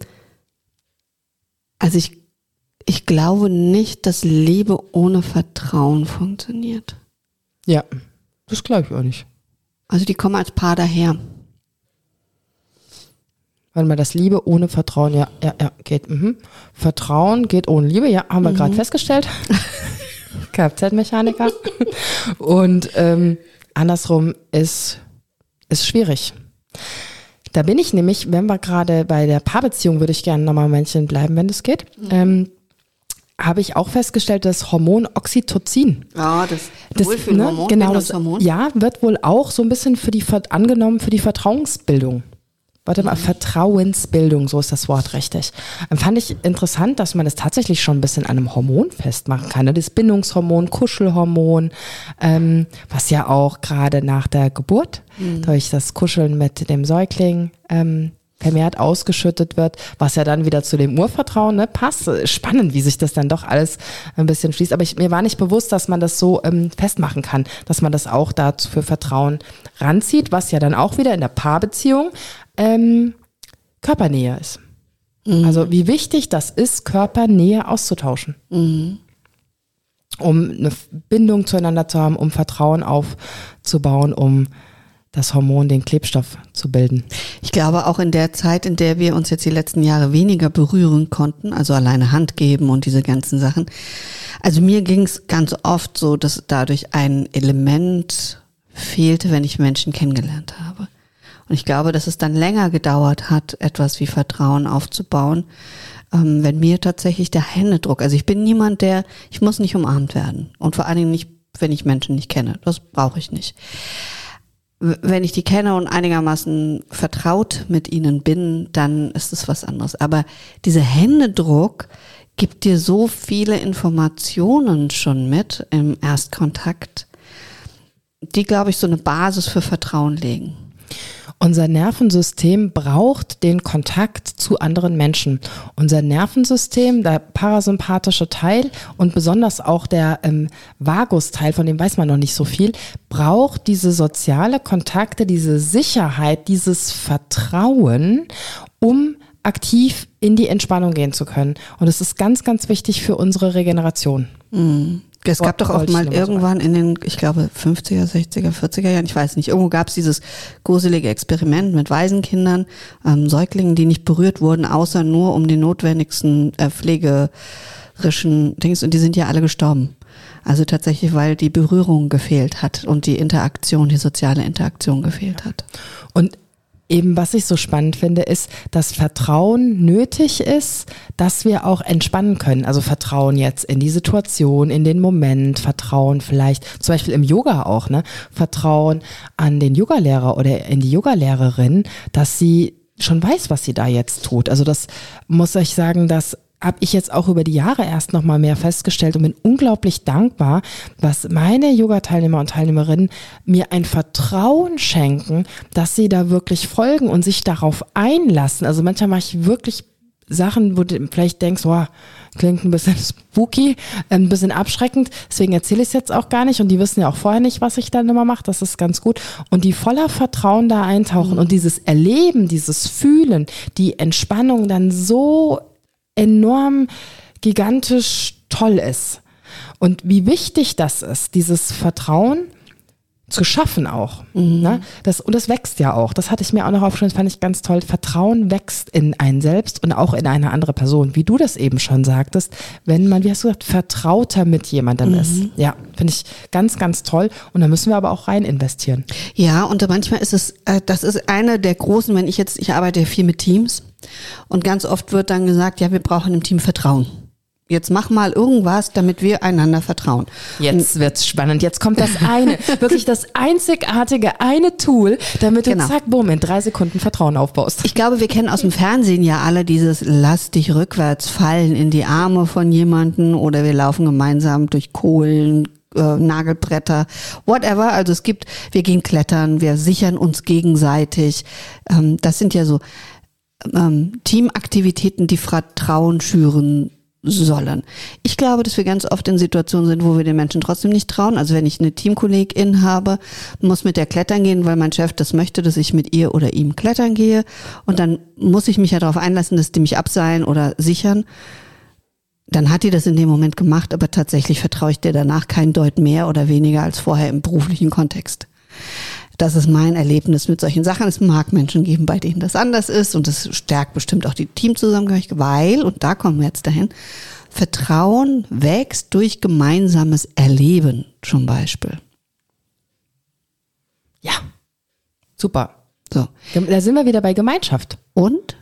[SPEAKER 2] also ich, ich glaube nicht, dass Liebe ohne Vertrauen funktioniert.
[SPEAKER 1] ja, das glaube ich auch nicht.
[SPEAKER 2] Also die kommen als Paar daher.
[SPEAKER 1] Wenn man das Liebe ohne Vertrauen, ja, ja, ja, geht. Mhm. Vertrauen geht ohne Liebe, ja, haben wir gerade festgestellt. Kfz-Mechaniker. Und ähm, andersrum ist, ist schwierig. Da bin ich nämlich, wenn wir gerade bei der Paarbeziehung, würde ich gerne nochmal ein Männchen bleiben, wenn das geht. Ähm, habe ich auch festgestellt, das Hormon Oxytocin.
[SPEAKER 2] Ja, das,
[SPEAKER 1] Das,
[SPEAKER 2] Wohlfühlhormon,
[SPEAKER 1] ne, genau, das,
[SPEAKER 2] Bindungshormon.
[SPEAKER 1] ja, wird wohl auch so ein bisschen für die, angenommen für die Vertrauensbildung. Warte mal, Vertrauensbildung, so ist das Wort richtig. Ähm, Fand ich interessant, dass man das tatsächlich schon ein bisschen an einem Hormon festmachen kann. Ne? Das Bindungshormon, Kuschelhormon, ähm, was ja auch gerade nach der Geburt
[SPEAKER 2] Mhm.
[SPEAKER 1] durch das Kuscheln mit dem Säugling ähm, vermehrt ausgeschüttet wird, was ja dann wieder zu dem Urvertrauen ne, passt. Spannend, wie sich das dann doch alles ein bisschen schließt. Aber ich, mir war nicht bewusst, dass man das so ähm, festmachen kann, dass man das auch dazu für Vertrauen ranzieht, was ja dann auch wieder in der Paarbeziehung ähm, Körpernähe ist. Also wie wichtig das ist, Körpernähe auszutauschen. Um eine Bindung zueinander zu haben, um Vertrauen aufzubauen, um das Hormon, den Klebstoff zu bilden.
[SPEAKER 2] Ich glaube auch in der Zeit, in der wir uns jetzt die letzten Jahre weniger berühren konnten, also alleine Hand geben und diese ganzen Sachen. Also mir ging es ganz oft so, dass dadurch ein Element fehlte, wenn ich Menschen kennengelernt habe. Und ich glaube, dass es dann länger gedauert hat, etwas wie Vertrauen aufzubauen, ähm, wenn mir tatsächlich der Händedruck, also ich bin niemand, der, ich muss nicht umarmt werden. Und vor allen Dingen nicht, wenn ich Menschen nicht kenne. Das brauche ich nicht wenn ich die kenne und einigermaßen vertraut mit ihnen bin, dann ist es was anderes. Aber dieser Händedruck gibt dir so viele Informationen schon mit im Erstkontakt, die, glaube ich, so eine Basis für Vertrauen legen.
[SPEAKER 1] Unser Nervensystem braucht den Kontakt zu anderen Menschen. Unser Nervensystem, der parasympathische Teil und besonders auch der ähm, Vagusteil, von dem weiß man noch nicht so viel, braucht diese soziale Kontakte, diese Sicherheit, dieses Vertrauen, um aktiv in die Entspannung gehen zu können. Und es ist ganz, ganz wichtig für unsere Regeneration.
[SPEAKER 2] Mhm. Es gab doch auch mal irgendwann in den, ich glaube, 50er, 60er, 40er Jahren, ich weiß nicht, irgendwo gab es dieses gruselige Experiment mit Waisenkindern, ähm, Säuglingen, die nicht berührt wurden, außer nur um den notwendigsten äh, pflegerischen Dings. Und die sind ja alle gestorben. Also tatsächlich, weil die Berührung gefehlt hat und die Interaktion, die soziale Interaktion gefehlt hat.
[SPEAKER 1] Und eben, was ich so spannend finde, ist, dass Vertrauen nötig ist, dass wir auch entspannen können. Also Vertrauen jetzt in die Situation, in den Moment, Vertrauen vielleicht, zum Beispiel im Yoga auch, ne? Vertrauen an den Yogalehrer oder in die Yogalehrerin, dass sie schon weiß, was sie da jetzt tut. Also das muss ich sagen, dass habe ich jetzt auch über die Jahre erst noch mal mehr festgestellt und bin unglaublich dankbar, dass meine Yoga-Teilnehmer und Teilnehmerinnen mir ein Vertrauen schenken, dass sie da wirklich folgen und sich darauf einlassen. Also manchmal mache ich wirklich Sachen, wo du vielleicht denkst, oh, klingt ein bisschen spooky, ein bisschen abschreckend. Deswegen erzähle ich es jetzt auch gar nicht. Und die wissen ja auch vorher nicht, was ich dann immer mache. Das ist ganz gut. Und die voller Vertrauen da eintauchen mhm. und dieses Erleben, dieses Fühlen, die Entspannung dann so enorm gigantisch toll ist. Und wie wichtig das ist, dieses Vertrauen zu schaffen auch. Mhm. Ne? Das, und das wächst ja auch. Das hatte ich mir auch noch aufgeschrieben, das fand ich ganz toll. Vertrauen wächst in einen selbst und auch in eine andere Person. Wie du das eben schon sagtest, wenn man, wie hast du gesagt, vertrauter mit jemandem mhm. ist. Ja, finde ich ganz, ganz toll. Und da müssen wir aber auch rein investieren.
[SPEAKER 2] Ja, und manchmal ist es, äh, das ist eine der großen, wenn ich jetzt, ich arbeite ja viel mit Teams und ganz oft wird dann gesagt, ja, wir brauchen im Team Vertrauen. Jetzt mach mal irgendwas, damit wir einander vertrauen.
[SPEAKER 1] Jetzt wird's spannend. Jetzt kommt das eine, wirklich das einzigartige eine Tool, damit du genau. zack, bumm, in drei Sekunden Vertrauen aufbaust.
[SPEAKER 2] Ich glaube, wir kennen aus dem Fernsehen ja alle dieses Lass dich rückwärts fallen in die Arme von jemanden oder wir laufen gemeinsam durch Kohlen, äh, Nagelbretter, whatever. Also es gibt, wir gehen klettern, wir sichern uns gegenseitig. Ähm, das sind ja so ähm, Teamaktivitäten, die Vertrauen schüren sollen. Ich glaube, dass wir ganz oft in Situationen sind, wo wir den Menschen trotzdem nicht trauen. Also wenn ich eine Teamkollegin habe, muss mit der klettern gehen, weil mein Chef das möchte, dass ich mit ihr oder ihm klettern gehe. Und dann muss ich mich ja darauf einlassen, dass die mich abseilen oder sichern. Dann hat die das in dem Moment gemacht, aber tatsächlich vertraue ich dir danach kein Deut mehr oder weniger als vorher im beruflichen Kontext. Das ist mein Erlebnis mit solchen Sachen. Es mag Menschen geben, bei denen das anders ist und es stärkt bestimmt auch die Teamzusammengehörigkeit, weil, und da kommen wir jetzt dahin, Vertrauen wächst durch gemeinsames Erleben zum Beispiel.
[SPEAKER 1] Ja, super. So. Da sind wir wieder bei Gemeinschaft.
[SPEAKER 2] Und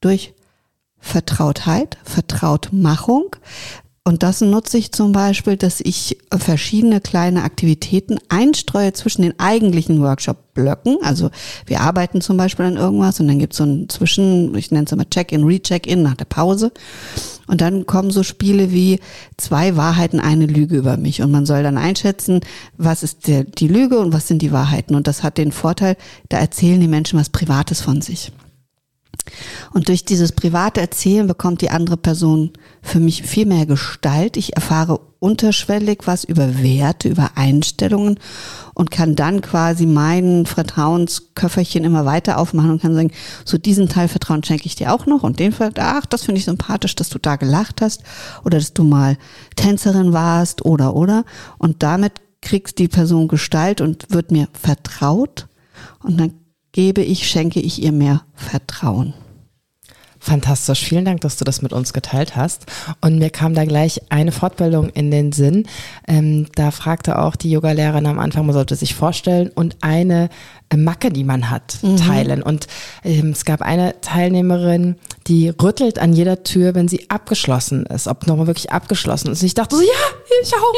[SPEAKER 2] durch Vertrautheit, Vertrautmachung, und das nutze ich zum Beispiel, dass ich verschiedene kleine Aktivitäten einstreue zwischen den eigentlichen Workshop-Blöcken. Also wir arbeiten zum Beispiel an irgendwas und dann gibt es so ein Zwischen, ich nenne es immer Check-in, Recheck-in nach der Pause. Und dann kommen so Spiele wie zwei Wahrheiten, eine Lüge über mich. Und man soll dann einschätzen, was ist der, die Lüge und was sind die Wahrheiten. Und das hat den Vorteil, da erzählen die Menschen was Privates von sich. Und durch dieses private Erzählen bekommt die andere Person für mich viel mehr Gestalt. Ich erfahre unterschwellig was über Werte, über Einstellungen und kann dann quasi mein Vertrauensköfferchen immer weiter aufmachen und kann sagen, so diesen Teil Vertrauen schenke ich dir auch noch. Und den, ach, das finde ich sympathisch, dass du da gelacht hast oder dass du mal Tänzerin warst oder oder. Und damit kriegst die Person Gestalt und wird mir vertraut. Und dann gebe ich, schenke ich ihr mehr Vertrauen.
[SPEAKER 1] Fantastisch. Vielen Dank, dass du das mit uns geteilt hast. Und mir kam da gleich eine Fortbildung in den Sinn. Ähm, da fragte auch die Yogalehrerin am Anfang, man sollte sich vorstellen und eine äh, Macke, die man hat, mhm. teilen. Und ähm, es gab eine Teilnehmerin, die rüttelt an jeder Tür, wenn sie abgeschlossen ist, ob nochmal wirklich abgeschlossen ist. Und ich dachte so, ja, ich auch,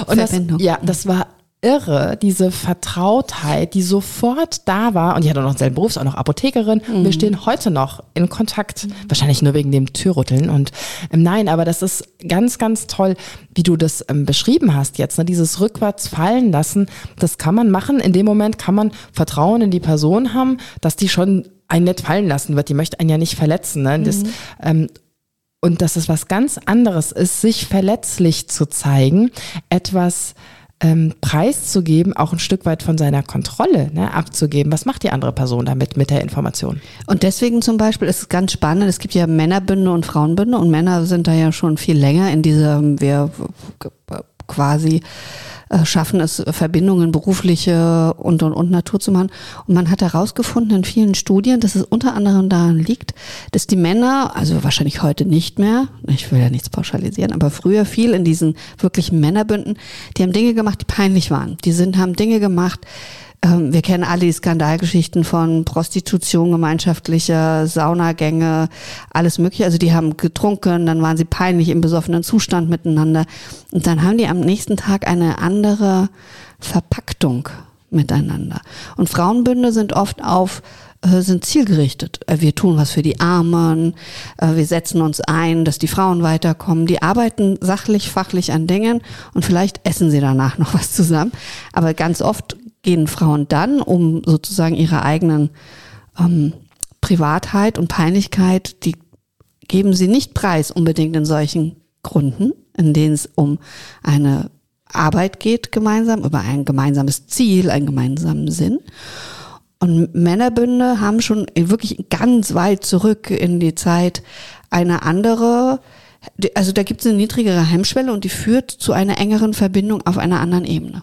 [SPEAKER 1] ja. Und das, ja, das war irre, diese Vertrautheit, die sofort da war. Und die hat auch noch selben Beruf, auch noch Apothekerin. Mhm. Wir stehen heute noch in Kontakt, mhm. wahrscheinlich nur wegen dem Türrütteln. Und ähm, nein, aber das ist ganz, ganz toll, wie du das ähm, beschrieben hast jetzt. Ne? Dieses rückwärts fallen lassen, das kann man machen. In dem Moment kann man Vertrauen in die Person haben, dass die schon einen nicht fallen lassen wird. Die möchte einen ja nicht verletzen. Ne? Das, mhm. ähm, und dass es was ganz anderes ist, sich verletzlich zu zeigen, etwas ähm, preiszugeben, auch ein Stück weit von seiner Kontrolle ne, abzugeben. Was macht die andere Person damit mit der Information?
[SPEAKER 2] Und deswegen zum Beispiel ist es ganz spannend, es gibt ja Männerbünde und Frauenbünde und Männer sind da ja schon viel länger in dieser, wir quasi äh, schaffen es, Verbindungen berufliche und, und, und Natur zu machen. Und man hat herausgefunden in vielen Studien, dass es unter anderem daran liegt, dass die Männer, also wahrscheinlich heute nicht mehr, ich will ja nichts pauschalisieren, aber früher viel in diesen wirklichen Männerbünden, die haben Dinge gemacht, die peinlich waren. Die sind, haben Dinge gemacht, ähm, wir kennen alle die Skandalgeschichten von Prostitution, gemeinschaftlicher Saunagänge, alles mögliche. Also die haben getrunken, dann waren sie peinlich im besoffenen Zustand miteinander. Und dann haben die am nächsten Tag eine andere Verpacktung miteinander. Und Frauenbünde sind oft auf äh, sind zielgerichtet. Äh, wir tun was für die Armen, äh, wir setzen uns ein, dass die Frauen weiterkommen. Die arbeiten sachlich, fachlich an Dingen und vielleicht essen sie danach noch was zusammen. Aber ganz oft gehen Frauen dann, um sozusagen ihre eigenen ähm, Privatheit und Peinlichkeit, die geben sie nicht preis unbedingt in solchen Gründen, in denen es um eine Arbeit geht gemeinsam, über ein gemeinsames Ziel, einen gemeinsamen Sinn. Und Männerbünde haben schon wirklich ganz weit zurück in die Zeit eine andere, also da gibt es eine niedrigere Hemmschwelle und die führt zu einer engeren Verbindung auf einer anderen Ebene.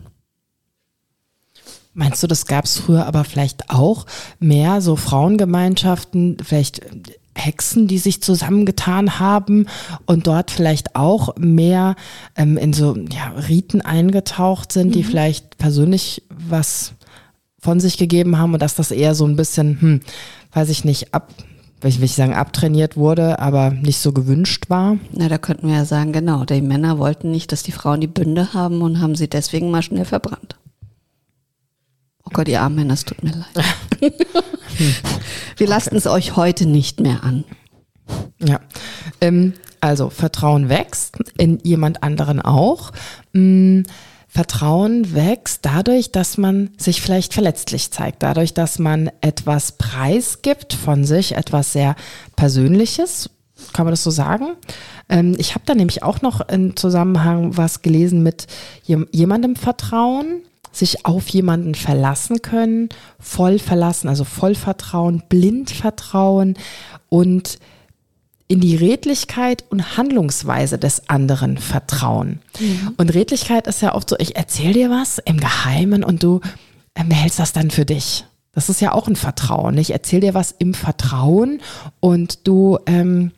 [SPEAKER 1] Meinst du, das gab es früher aber vielleicht auch mehr so Frauengemeinschaften, vielleicht Hexen, die sich zusammengetan haben und dort vielleicht auch mehr ähm, in so ja, Riten eingetaucht sind, mhm. die vielleicht persönlich was von sich gegeben haben und dass das eher so ein bisschen, hm, weiß ich nicht, ab, ich will nicht sagen abtrainiert wurde, aber nicht so gewünscht war.
[SPEAKER 2] Na, da könnten wir ja sagen, genau, die Männer wollten nicht, dass die Frauen die Bünde haben und haben sie deswegen mal schnell verbrannt. Gott, ihr armen Männer, es tut mir leid. Wir lassen okay. es euch heute nicht mehr an.
[SPEAKER 1] Ja. Ähm, also Vertrauen wächst, in jemand anderen auch. Hm, Vertrauen wächst dadurch, dass man sich vielleicht verletzlich zeigt, dadurch, dass man etwas preisgibt von sich, etwas sehr Persönliches. Kann man das so sagen? Ähm, ich habe da nämlich auch noch im Zusammenhang was gelesen mit jemandem Vertrauen sich auf jemanden verlassen können, voll verlassen, also voll Vertrauen, blind Vertrauen und in die Redlichkeit und Handlungsweise des anderen vertrauen. Mhm. Und Redlichkeit ist ja oft so, ich erzähle dir was im Geheimen und du behältst das dann für dich. Das ist ja auch ein Vertrauen. Ich erzähle dir was im Vertrauen und du ähm,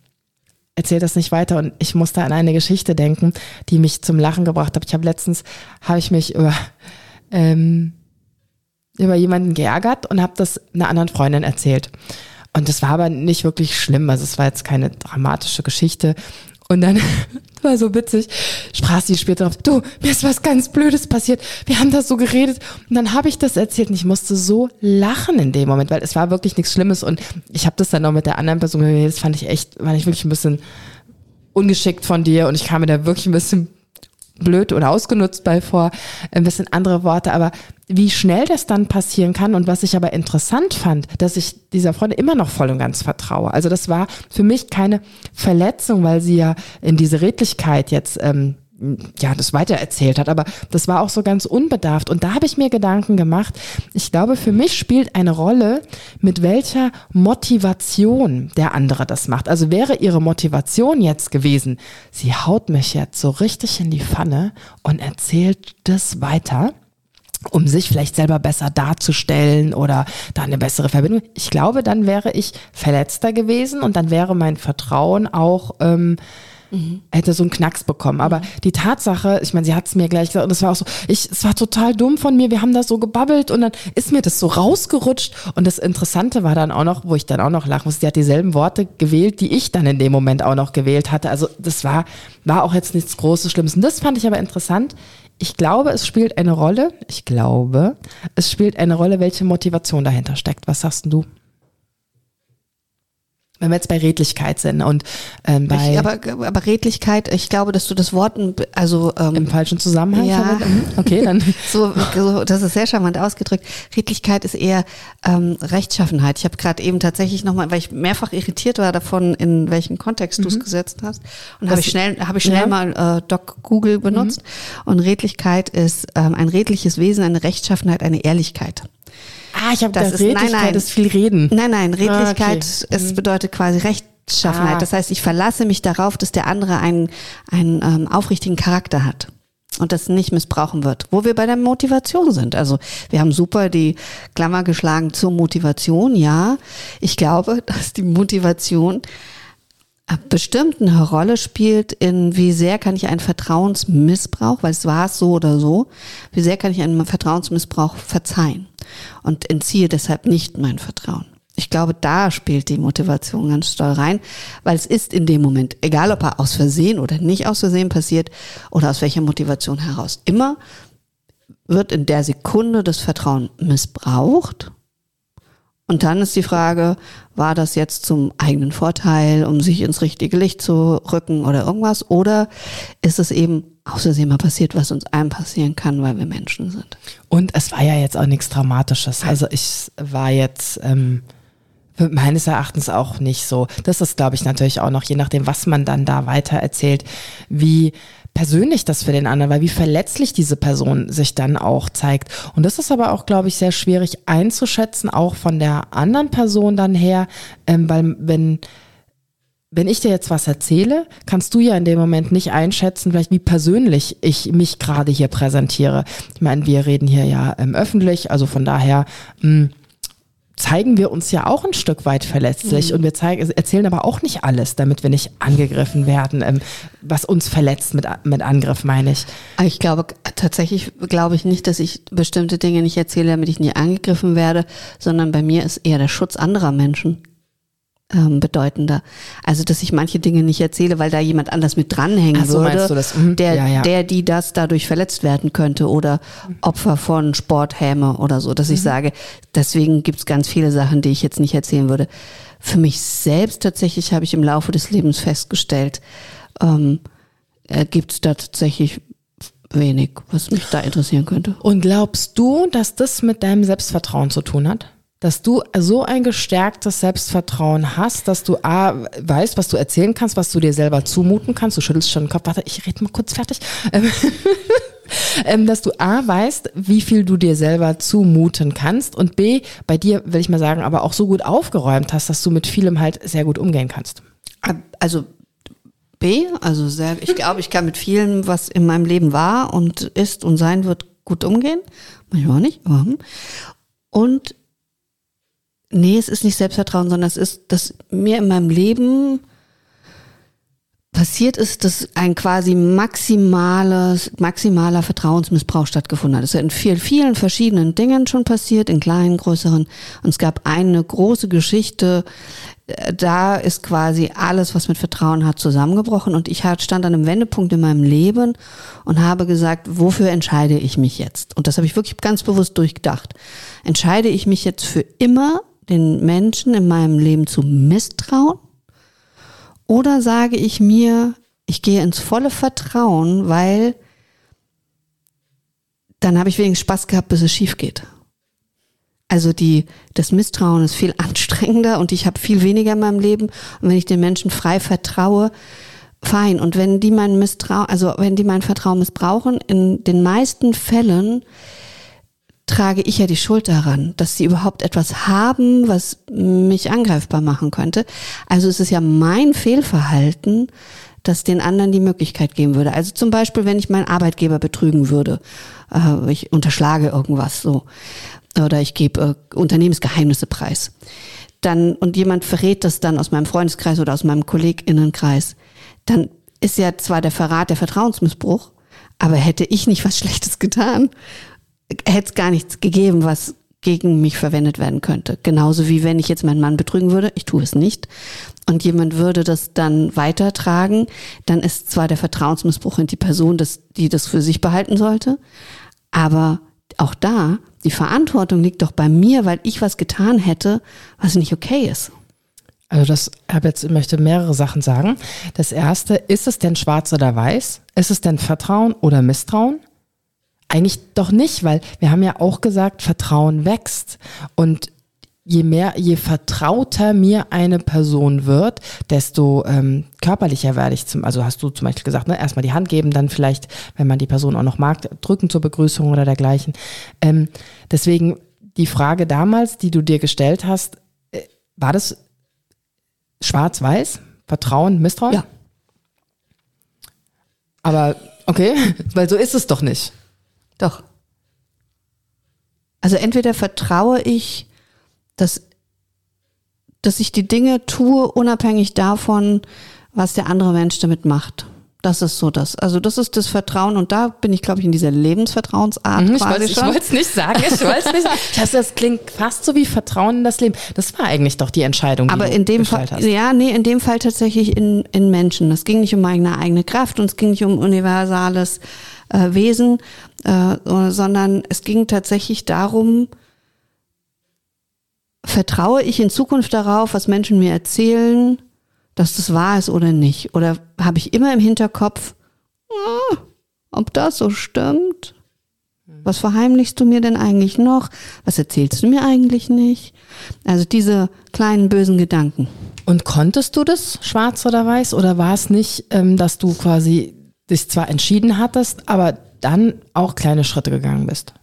[SPEAKER 1] erzähl das nicht weiter. Und ich musste an eine Geschichte denken, die mich zum Lachen gebracht hat. Ich habe letztens, habe ich mich über ähm, über jemanden geärgert und habe das einer anderen Freundin erzählt. Und das war aber nicht wirklich schlimm. Also es war jetzt keine dramatische Geschichte. Und dann war so witzig, sprach sie später drauf, du, mir ist was ganz Blödes passiert. Wir haben da so geredet. Und dann habe ich das erzählt und ich musste so lachen in dem Moment, weil es war wirklich nichts Schlimmes. Und ich habe das dann noch mit der anderen Person das fand ich echt, fand ich wirklich ein bisschen ungeschickt von dir. Und ich kam mir da wirklich ein bisschen blöd oder ausgenutzt bei vor, ein bisschen andere Worte, aber wie schnell das dann passieren kann und was ich aber interessant fand, dass ich dieser Freundin immer noch voll und ganz vertraue. Also das war für mich keine Verletzung, weil sie ja in diese Redlichkeit jetzt ähm, ja, das weitererzählt hat, aber das war auch so ganz unbedarft. Und da habe ich mir Gedanken gemacht. Ich glaube, für mich spielt eine Rolle, mit welcher Motivation der andere das macht. Also wäre ihre Motivation jetzt gewesen, sie haut mich jetzt so richtig in die Pfanne und erzählt das weiter um sich vielleicht selber besser darzustellen oder da eine bessere Verbindung. Ich glaube, dann wäre ich verletzter gewesen und dann wäre mein Vertrauen auch ähm, mhm. hätte so einen Knacks bekommen. Aber die Tatsache, ich meine, sie hat es mir gleich gesagt, und es war auch so, ich, es war total dumm von mir, wir haben da so gebabbelt und dann ist mir das so rausgerutscht. Und das Interessante war dann auch noch, wo ich dann auch noch lachen musste, sie hat dieselben Worte gewählt, die ich dann in dem Moment auch noch gewählt hatte. Also das war, war auch jetzt nichts Großes, Schlimmes. Und das fand ich aber interessant. Ich glaube, es spielt eine Rolle. Ich glaube, es spielt eine Rolle, welche Motivation dahinter steckt. Was sagst du? Wenn wir jetzt bei Redlichkeit sind und ähm, bei
[SPEAKER 2] ich, aber, aber Redlichkeit, ich glaube, dass du das Wort also
[SPEAKER 1] ähm, im falschen Zusammenhang
[SPEAKER 2] ja, mhm, okay, dann so, so, das ist sehr charmant ausgedrückt. Redlichkeit ist eher ähm, Rechtschaffenheit. Ich habe gerade eben tatsächlich nochmal, weil ich mehrfach irritiert war davon, in welchem Kontext mhm. du es gesetzt hast, und habe ich schnell habe ich schnell ja. mal äh, Doc Google benutzt. Mhm. Und Redlichkeit ist ähm, ein redliches Wesen, eine Rechtschaffenheit, eine Ehrlichkeit.
[SPEAKER 1] Ah, ich habe das ist, Redlichkeit nein, nein. ist viel Reden.
[SPEAKER 2] Nein, nein, Redlichkeit, ah, okay. es mhm. bedeutet quasi Rechtschaffenheit. Ah. Das heißt, ich verlasse mich darauf, dass der andere einen, einen ähm, aufrichtigen Charakter hat und das nicht missbrauchen wird. Wo wir bei der Motivation sind. Also wir haben super die Klammer geschlagen zur Motivation. Ja, ich glaube, dass die Motivation bestimmt eine Rolle spielt in, wie sehr kann ich einen Vertrauensmissbrauch, weil es war es so oder so, wie sehr kann ich einen Vertrauensmissbrauch verzeihen und entziehe deshalb nicht mein Vertrauen. Ich glaube, da spielt die Motivation ganz doll rein, weil es ist in dem Moment, egal ob er aus Versehen oder nicht aus Versehen passiert oder aus welcher Motivation heraus, immer wird in der Sekunde das Vertrauen missbraucht und dann ist die Frage, war das jetzt zum eigenen Vorteil, um sich ins richtige Licht zu rücken oder irgendwas? Oder ist es eben außersehen mal passiert, was uns allen passieren kann, weil wir Menschen sind?
[SPEAKER 1] Und es war ja jetzt auch nichts Dramatisches. Also ich war jetzt ähm, meines Erachtens auch nicht so. Das ist, glaube ich, natürlich auch noch, je nachdem, was man dann da weiter erzählt, wie persönlich das für den anderen, weil wie verletzlich diese Person sich dann auch zeigt. Und das ist aber auch, glaube ich, sehr schwierig einzuschätzen, auch von der anderen Person dann her, ähm, weil wenn wenn ich dir jetzt was erzähle, kannst du ja in dem Moment nicht einschätzen, vielleicht wie persönlich ich mich gerade hier präsentiere. Ich meine, wir reden hier ja ähm, öffentlich, also von daher mh, hm, zeigen wir uns ja auch ein Stück weit verletzlich mhm. und wir zeigen, erzählen aber auch nicht alles, damit wir nicht angegriffen werden, ähm, was uns verletzt mit, mit Angriff, meine ich.
[SPEAKER 2] Ich glaube, tatsächlich glaube ich nicht, dass ich bestimmte Dinge nicht erzähle, damit ich nie angegriffen werde, sondern bei mir ist eher der Schutz anderer Menschen ähm, bedeutender. Also, dass ich manche Dinge nicht erzähle, weil da jemand anders mit dranhängen Ach so, würde, mhm. der, ja, ja. der, die das dadurch verletzt werden könnte oder Opfer von Sporthäme oder so, dass mhm. ich sage, deswegen gibt's ganz viele Sachen, die ich jetzt nicht erzählen würde. Für mich selbst tatsächlich habe ich im Laufe des Lebens festgestellt, ähm, äh, gibt da tatsächlich wenig, was mich da interessieren könnte.
[SPEAKER 1] Und glaubst du, dass das mit deinem Selbstvertrauen zu tun hat? Dass du so ein gestärktes Selbstvertrauen hast, dass du A, weißt, was du erzählen kannst, was du dir selber zumuten kannst. Du schüttelst schon den Kopf, warte, ich rede mal kurz fertig. Ähm, dass du A, weißt, wie viel du dir selber zumuten kannst und B, bei dir, will ich mal sagen, aber auch so gut aufgeräumt hast, dass du mit vielem halt sehr gut umgehen kannst.
[SPEAKER 2] Also B, also sehr, ich glaube, ich kann mit vielem, was in meinem Leben war und ist und sein wird, gut umgehen. Manchmal auch nicht. Hm. Und Nee, es ist nicht Selbstvertrauen, sondern es ist, dass mir in meinem Leben passiert ist, dass ein quasi maximales, maximaler Vertrauensmissbrauch stattgefunden hat. Es ist in vielen, vielen verschiedenen Dingen schon passiert, in kleinen, größeren. Und es gab eine große Geschichte, äh, da ist quasi alles, was mit Vertrauen hat, zusammengebrochen. Und ich stand an einem Wendepunkt in meinem Leben und habe gesagt, wofür entscheide ich mich jetzt? Und das habe ich wirklich ganz bewusst durchgedacht. Entscheide ich mich jetzt für immer den Menschen in meinem Leben zu misstrauen? Oder sage ich mir, ich gehe ins volle Vertrauen, weil dann habe ich wenigstens Spaß gehabt, bis es schief geht. Also die, das Misstrauen ist viel anstrengender und ich habe viel weniger in meinem Leben. Und wenn ich den Menschen frei vertraue, fein. Und wenn die mein Misstrauen, also wenn die mein Vertrauen missbrauchen, in den meisten Fällen trage ich ja die Schuld daran, dass sie überhaupt etwas haben, was mich angreifbar machen könnte. Also es ist ja mein Fehlverhalten, das den anderen die Möglichkeit geben würde. Also zum Beispiel, wenn ich meinen Arbeitgeber betrügen würde, äh, ich unterschlage irgendwas so oder ich gebe äh, Unternehmensgeheimnisse preis, dann und jemand verrät das dann aus meinem Freundeskreis oder aus meinem Kolleginnenkreis, dann ist ja zwar der Verrat der Vertrauensmissbruch, aber hätte ich nicht was Schlechtes getan, hätte es gar nichts gegeben, was gegen mich verwendet werden könnte. Genauso wie wenn ich jetzt meinen Mann betrügen würde, ich tue es nicht, und jemand würde das dann weitertragen, dann ist zwar der Vertrauensmissbrauch in die Person, das, die das für sich behalten sollte, aber auch da, die Verantwortung liegt doch bei mir, weil ich was getan hätte, was nicht okay ist.
[SPEAKER 1] Also das, habe jetzt, möchte mehrere Sachen sagen. Das erste, ist es denn schwarz oder weiß? Ist es denn Vertrauen oder Misstrauen? Eigentlich doch nicht, weil wir haben ja auch gesagt, Vertrauen wächst. Und je mehr, je vertrauter mir eine Person wird, desto ähm, körperlicher werde ich zum, also hast du zum Beispiel gesagt, ne, erstmal die Hand geben, dann vielleicht, wenn man die Person auch noch mag, drücken zur Begrüßung oder dergleichen. Ähm, deswegen die Frage damals, die du dir gestellt hast, äh, war das schwarz-weiß? Vertrauen, Misstrauen?
[SPEAKER 2] Ja.
[SPEAKER 1] Aber okay, weil so ist es doch nicht.
[SPEAKER 2] Doch. Also entweder vertraue ich, dass, dass ich die Dinge tue, unabhängig davon, was der andere Mensch damit macht. Das ist so das. Also das ist das Vertrauen und da bin ich, glaube ich, in dieser Lebensvertrauensart
[SPEAKER 1] Mhm, ich
[SPEAKER 2] quasi
[SPEAKER 1] wollte es nicht sagen, ich wollte es nicht sagen. Das, das klingt fast so wie Vertrauen in das Leben. Das war eigentlich doch die Entscheidung, die
[SPEAKER 2] Aber in dem Fall,
[SPEAKER 1] hast.
[SPEAKER 2] ja, nee, in dem Fall tatsächlich in, in Menschen. Es ging nicht um meine eigene Kraft und es ging nicht um universales äh, Wesen, äh, sondern es ging tatsächlich darum, vertraue ich in Zukunft darauf, was Menschen mir erzählen, dass das wahr ist oder nicht? Oder habe ich immer im Hinterkopf, ah, ob das so stimmt? Was verheimlichst du mir denn eigentlich noch? Was erzählst du mir eigentlich nicht? Also diese kleinen bösen Gedanken.
[SPEAKER 1] Und konntest du das schwarz oder weiß oder war es nicht, ähm, dass du quasi dich zwar entschieden hattest, aber dann auch kleine Schritte gegangen bist?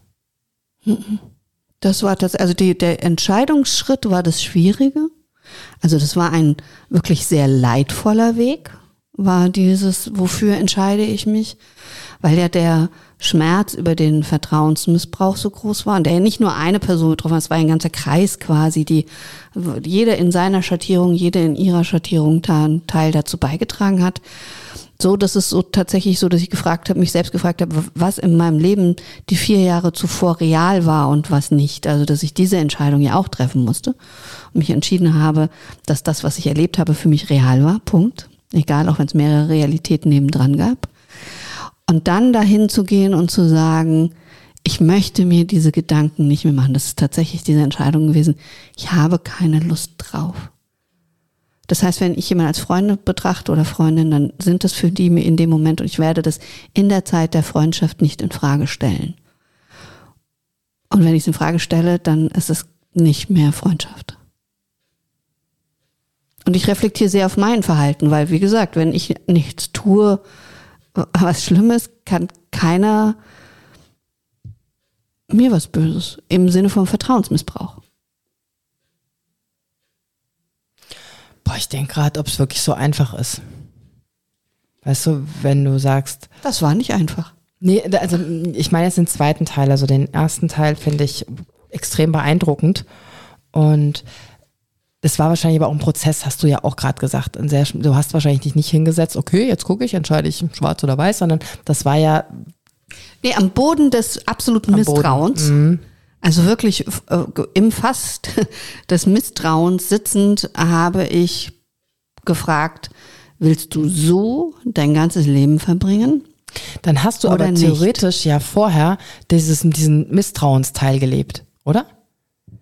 [SPEAKER 2] Das war das, also die, der Entscheidungsschritt war das Schwierige. Also das war ein wirklich sehr leidvoller Weg, war dieses, wofür entscheide ich mich, weil ja der Schmerz über den Vertrauensmissbrauch so groß war und der ja nicht nur eine Person betroffen hat, es war ein ganzer Kreis quasi, die jeder in seiner Schattierung, jede in ihrer Schattierung Teil dazu beigetragen hat. So, dass es so tatsächlich so, dass ich gefragt habe, mich selbst gefragt habe, was in meinem Leben die vier Jahre zuvor real war und was nicht. Also, dass ich diese Entscheidung ja auch treffen musste und mich entschieden habe, dass das, was ich erlebt habe, für mich real war. Punkt. Egal, auch wenn es mehrere Realitäten nebendran gab. Und dann dahin zu gehen und zu sagen, ich möchte mir diese Gedanken nicht mehr machen. Das ist tatsächlich diese Entscheidung gewesen. Ich habe keine Lust drauf. Das heißt, wenn ich jemanden als Freunde betrachte oder Freundin, dann sind das für die mir in dem Moment und ich werde das in der Zeit der Freundschaft nicht in Frage stellen. Und wenn ich es in Frage stelle, dann ist es nicht mehr Freundschaft. Und ich reflektiere sehr auf mein Verhalten, weil, wie gesagt, wenn ich nichts tue, was Schlimmes, kann keiner mir was Böses im Sinne von Vertrauensmissbrauch.
[SPEAKER 1] Boah, ich denke gerade, ob es wirklich so einfach ist. Weißt du, wenn du sagst,
[SPEAKER 2] Das war nicht einfach.
[SPEAKER 1] Nee, also ich meine jetzt den zweiten Teil. Also den ersten Teil finde ich extrem beeindruckend. Und das war wahrscheinlich aber auch ein Prozess, hast du ja auch gerade gesagt. Sehr, du hast wahrscheinlich dich nicht hingesetzt, okay, jetzt gucke ich, entscheide ich schwarz oder weiß, sondern das war ja
[SPEAKER 2] Nee, am Boden des absoluten
[SPEAKER 1] Am.
[SPEAKER 2] Misstrauens. Also wirklich äh, im Fass des Misstrauens sitzend habe ich gefragt, willst du so dein ganzes Leben verbringen?
[SPEAKER 1] Dann hast du
[SPEAKER 2] Oder
[SPEAKER 1] aber
[SPEAKER 2] nicht.
[SPEAKER 1] theoretisch ja vorher dieses, diesen Misstrauensteil gelebt, oder?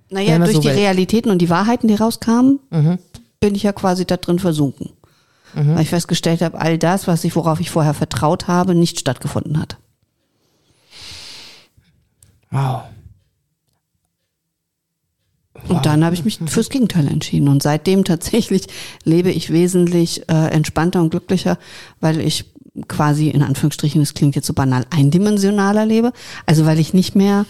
[SPEAKER 2] Naja, durch
[SPEAKER 1] so
[SPEAKER 2] die
[SPEAKER 1] will.
[SPEAKER 2] Realitäten und die Wahrheiten, die rauskamen, bin ich ja quasi da drin versunken. Weil ich festgestellt habe, all das, was ich, worauf ich vorher vertraut habe, nicht stattgefunden hat.
[SPEAKER 1] Wow.
[SPEAKER 2] Und dann habe ich mich fürs Gegenteil entschieden. Und seitdem tatsächlich lebe ich wesentlich äh, entspannter und glücklicher, weil ich quasi in Anführungsstrichen, das klingt jetzt so banal, eindimensionaler lebe. Also weil ich nicht mehr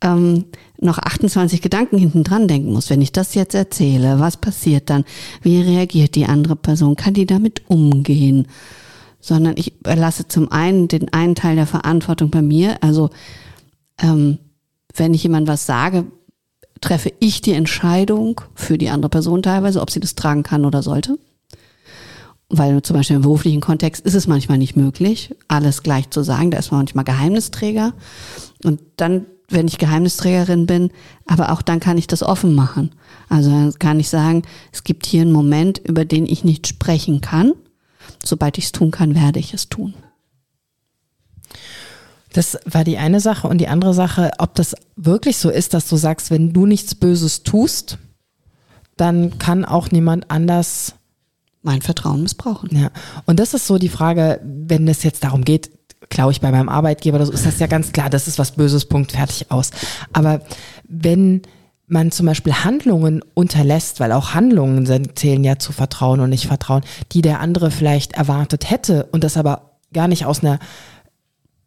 [SPEAKER 2] ähm, noch 28 Gedanken hinten dran denken muss. Wenn ich das jetzt erzähle, was passiert dann? Wie reagiert die andere Person? Kann die damit umgehen? Sondern ich lasse zum einen den einen Teil der Verantwortung bei mir. Also ähm, wenn ich jemand was sage, treffe ich die Entscheidung für die andere Person teilweise, ob sie das tragen kann oder sollte. Weil zum Beispiel im beruflichen Kontext ist es manchmal nicht möglich, alles gleich zu sagen. Da ist man manchmal Geheimnisträger. Und dann wenn ich Geheimnisträgerin bin, aber auch dann kann ich das offen machen. Also kann ich sagen, es gibt hier einen Moment, über den ich nicht sprechen kann. Sobald ich es tun kann, werde ich es tun.
[SPEAKER 1] Das war die eine Sache. Und die andere Sache, ob das wirklich so ist, dass du sagst, wenn du nichts Böses tust, dann kann auch niemand anders
[SPEAKER 2] mein Vertrauen missbrauchen.
[SPEAKER 1] Ja. Und das ist so die Frage, wenn es jetzt darum geht, glaube ich, bei meinem Arbeitgeber, das ist das ja ganz klar, das ist was Böses, Punkt, fertig aus. Aber wenn man zum Beispiel Handlungen unterlässt, weil auch Handlungen sind, zählen ja zu Vertrauen und nicht Vertrauen, die der andere vielleicht erwartet hätte und das aber gar nicht aus einer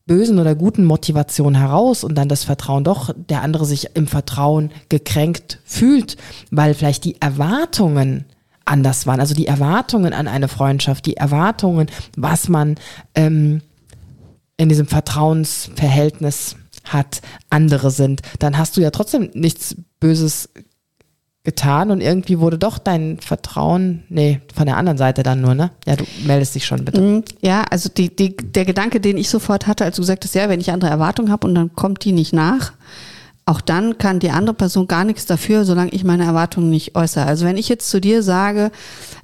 [SPEAKER 1] bösen oder guten Motivation heraus und dann das Vertrauen doch, der andere sich im Vertrauen gekränkt fühlt, weil vielleicht die Erwartungen anders waren. Also die Erwartungen an eine Freundschaft, die Erwartungen, was man ähm, in diesem Vertrauensverhältnis hat, andere sind, dann hast du ja trotzdem nichts Böses getan und irgendwie wurde doch dein Vertrauen, nee, von der anderen Seite dann nur, ne? Ja, du meldest dich schon bitte. Mhm.
[SPEAKER 2] Ja, also die, die, der Gedanke, den ich sofort hatte, als du sagtest, ja, wenn ich andere Erwartungen habe und dann kommt die nicht nach, auch dann kann die andere Person gar nichts dafür, solange ich meine Erwartungen nicht äußere. Also wenn ich jetzt zu dir sage,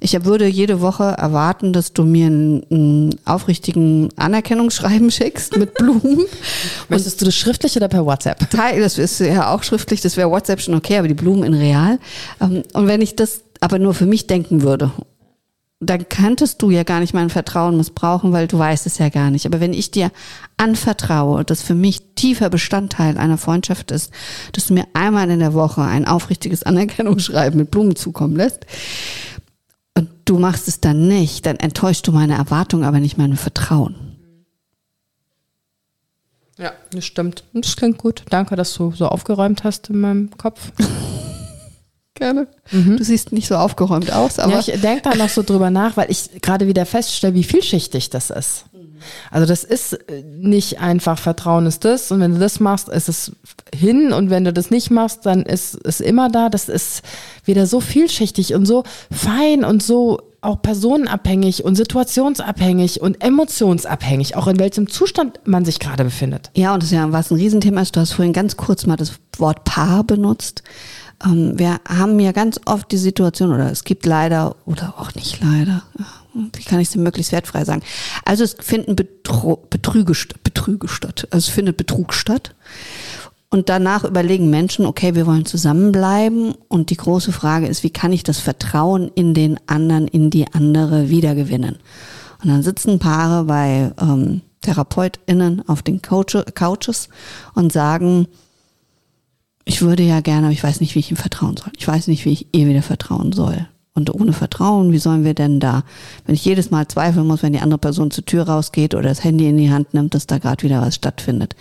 [SPEAKER 2] ich würde jede Woche erwarten, dass du mir einen, einen aufrichtigen Anerkennungsschreiben schickst mit Blumen.
[SPEAKER 1] Möchtest du das schriftlich oder per WhatsApp?
[SPEAKER 2] Das ist ja auch schriftlich, das wäre WhatsApp schon okay, aber die Blumen in real. Ähm, und wenn ich das aber nur für mich denken würde dann könntest du ja gar nicht mein Vertrauen missbrauchen, weil du weißt es ja gar nicht. Aber wenn ich dir anvertraue, das für mich tiefer Bestandteil einer Freundschaft ist, dass du mir einmal in der Woche ein aufrichtiges Anerkennungsschreiben mit Blumen zukommen lässt und du machst es dann nicht, dann enttäuschst du meine Erwartung, aber nicht mein Vertrauen.
[SPEAKER 1] Ja, das stimmt. Das klingt gut. Danke, dass du so aufgeräumt hast in meinem Kopf.
[SPEAKER 2] Gerne. Mhm. Du siehst nicht so aufgeräumt aus, aber.
[SPEAKER 1] Ja, ich denke da noch so drüber nach, weil ich gerade wieder feststelle, wie vielschichtig das ist. Also das ist nicht einfach Vertrauen ist das und wenn du das machst, ist es hin und wenn du das nicht machst, dann ist es immer da. Das ist wieder so vielschichtig und so fein und so auch personenabhängig und situationsabhängig und emotionsabhängig, auch in welchem Zustand man sich gerade befindet.
[SPEAKER 2] Ja, und das ist ja was ein Riesenthema ist. Du hast vorhin ganz kurz mal das Wort Paar benutzt. Ähm, wir haben ja ganz oft die Situation, oder es gibt leider, oder auch nicht leider, wie kann ich es möglichst wertfrei sagen? Also es finden Betrüge, Betrüge statt. Also es findet Betrug statt. Und danach überlegen Menschen, okay, wir wollen zusammenbleiben. Und die große Frage ist, wie kann ich das Vertrauen in den anderen, in die andere wiedergewinnen? Und dann sitzen Paare bei ähm, TherapeutInnen auf den Couch Couches und sagen, ich würde ja gerne, aber ich weiß nicht, wie ich ihm vertrauen soll. Ich weiß nicht, wie ich ihr wieder vertrauen soll. Und ohne Vertrauen, wie sollen wir denn da, wenn ich jedes Mal zweifeln muss, wenn die andere Person zur Tür rausgeht oder das Handy in die Hand nimmt, dass da gerade wieder was stattfindet.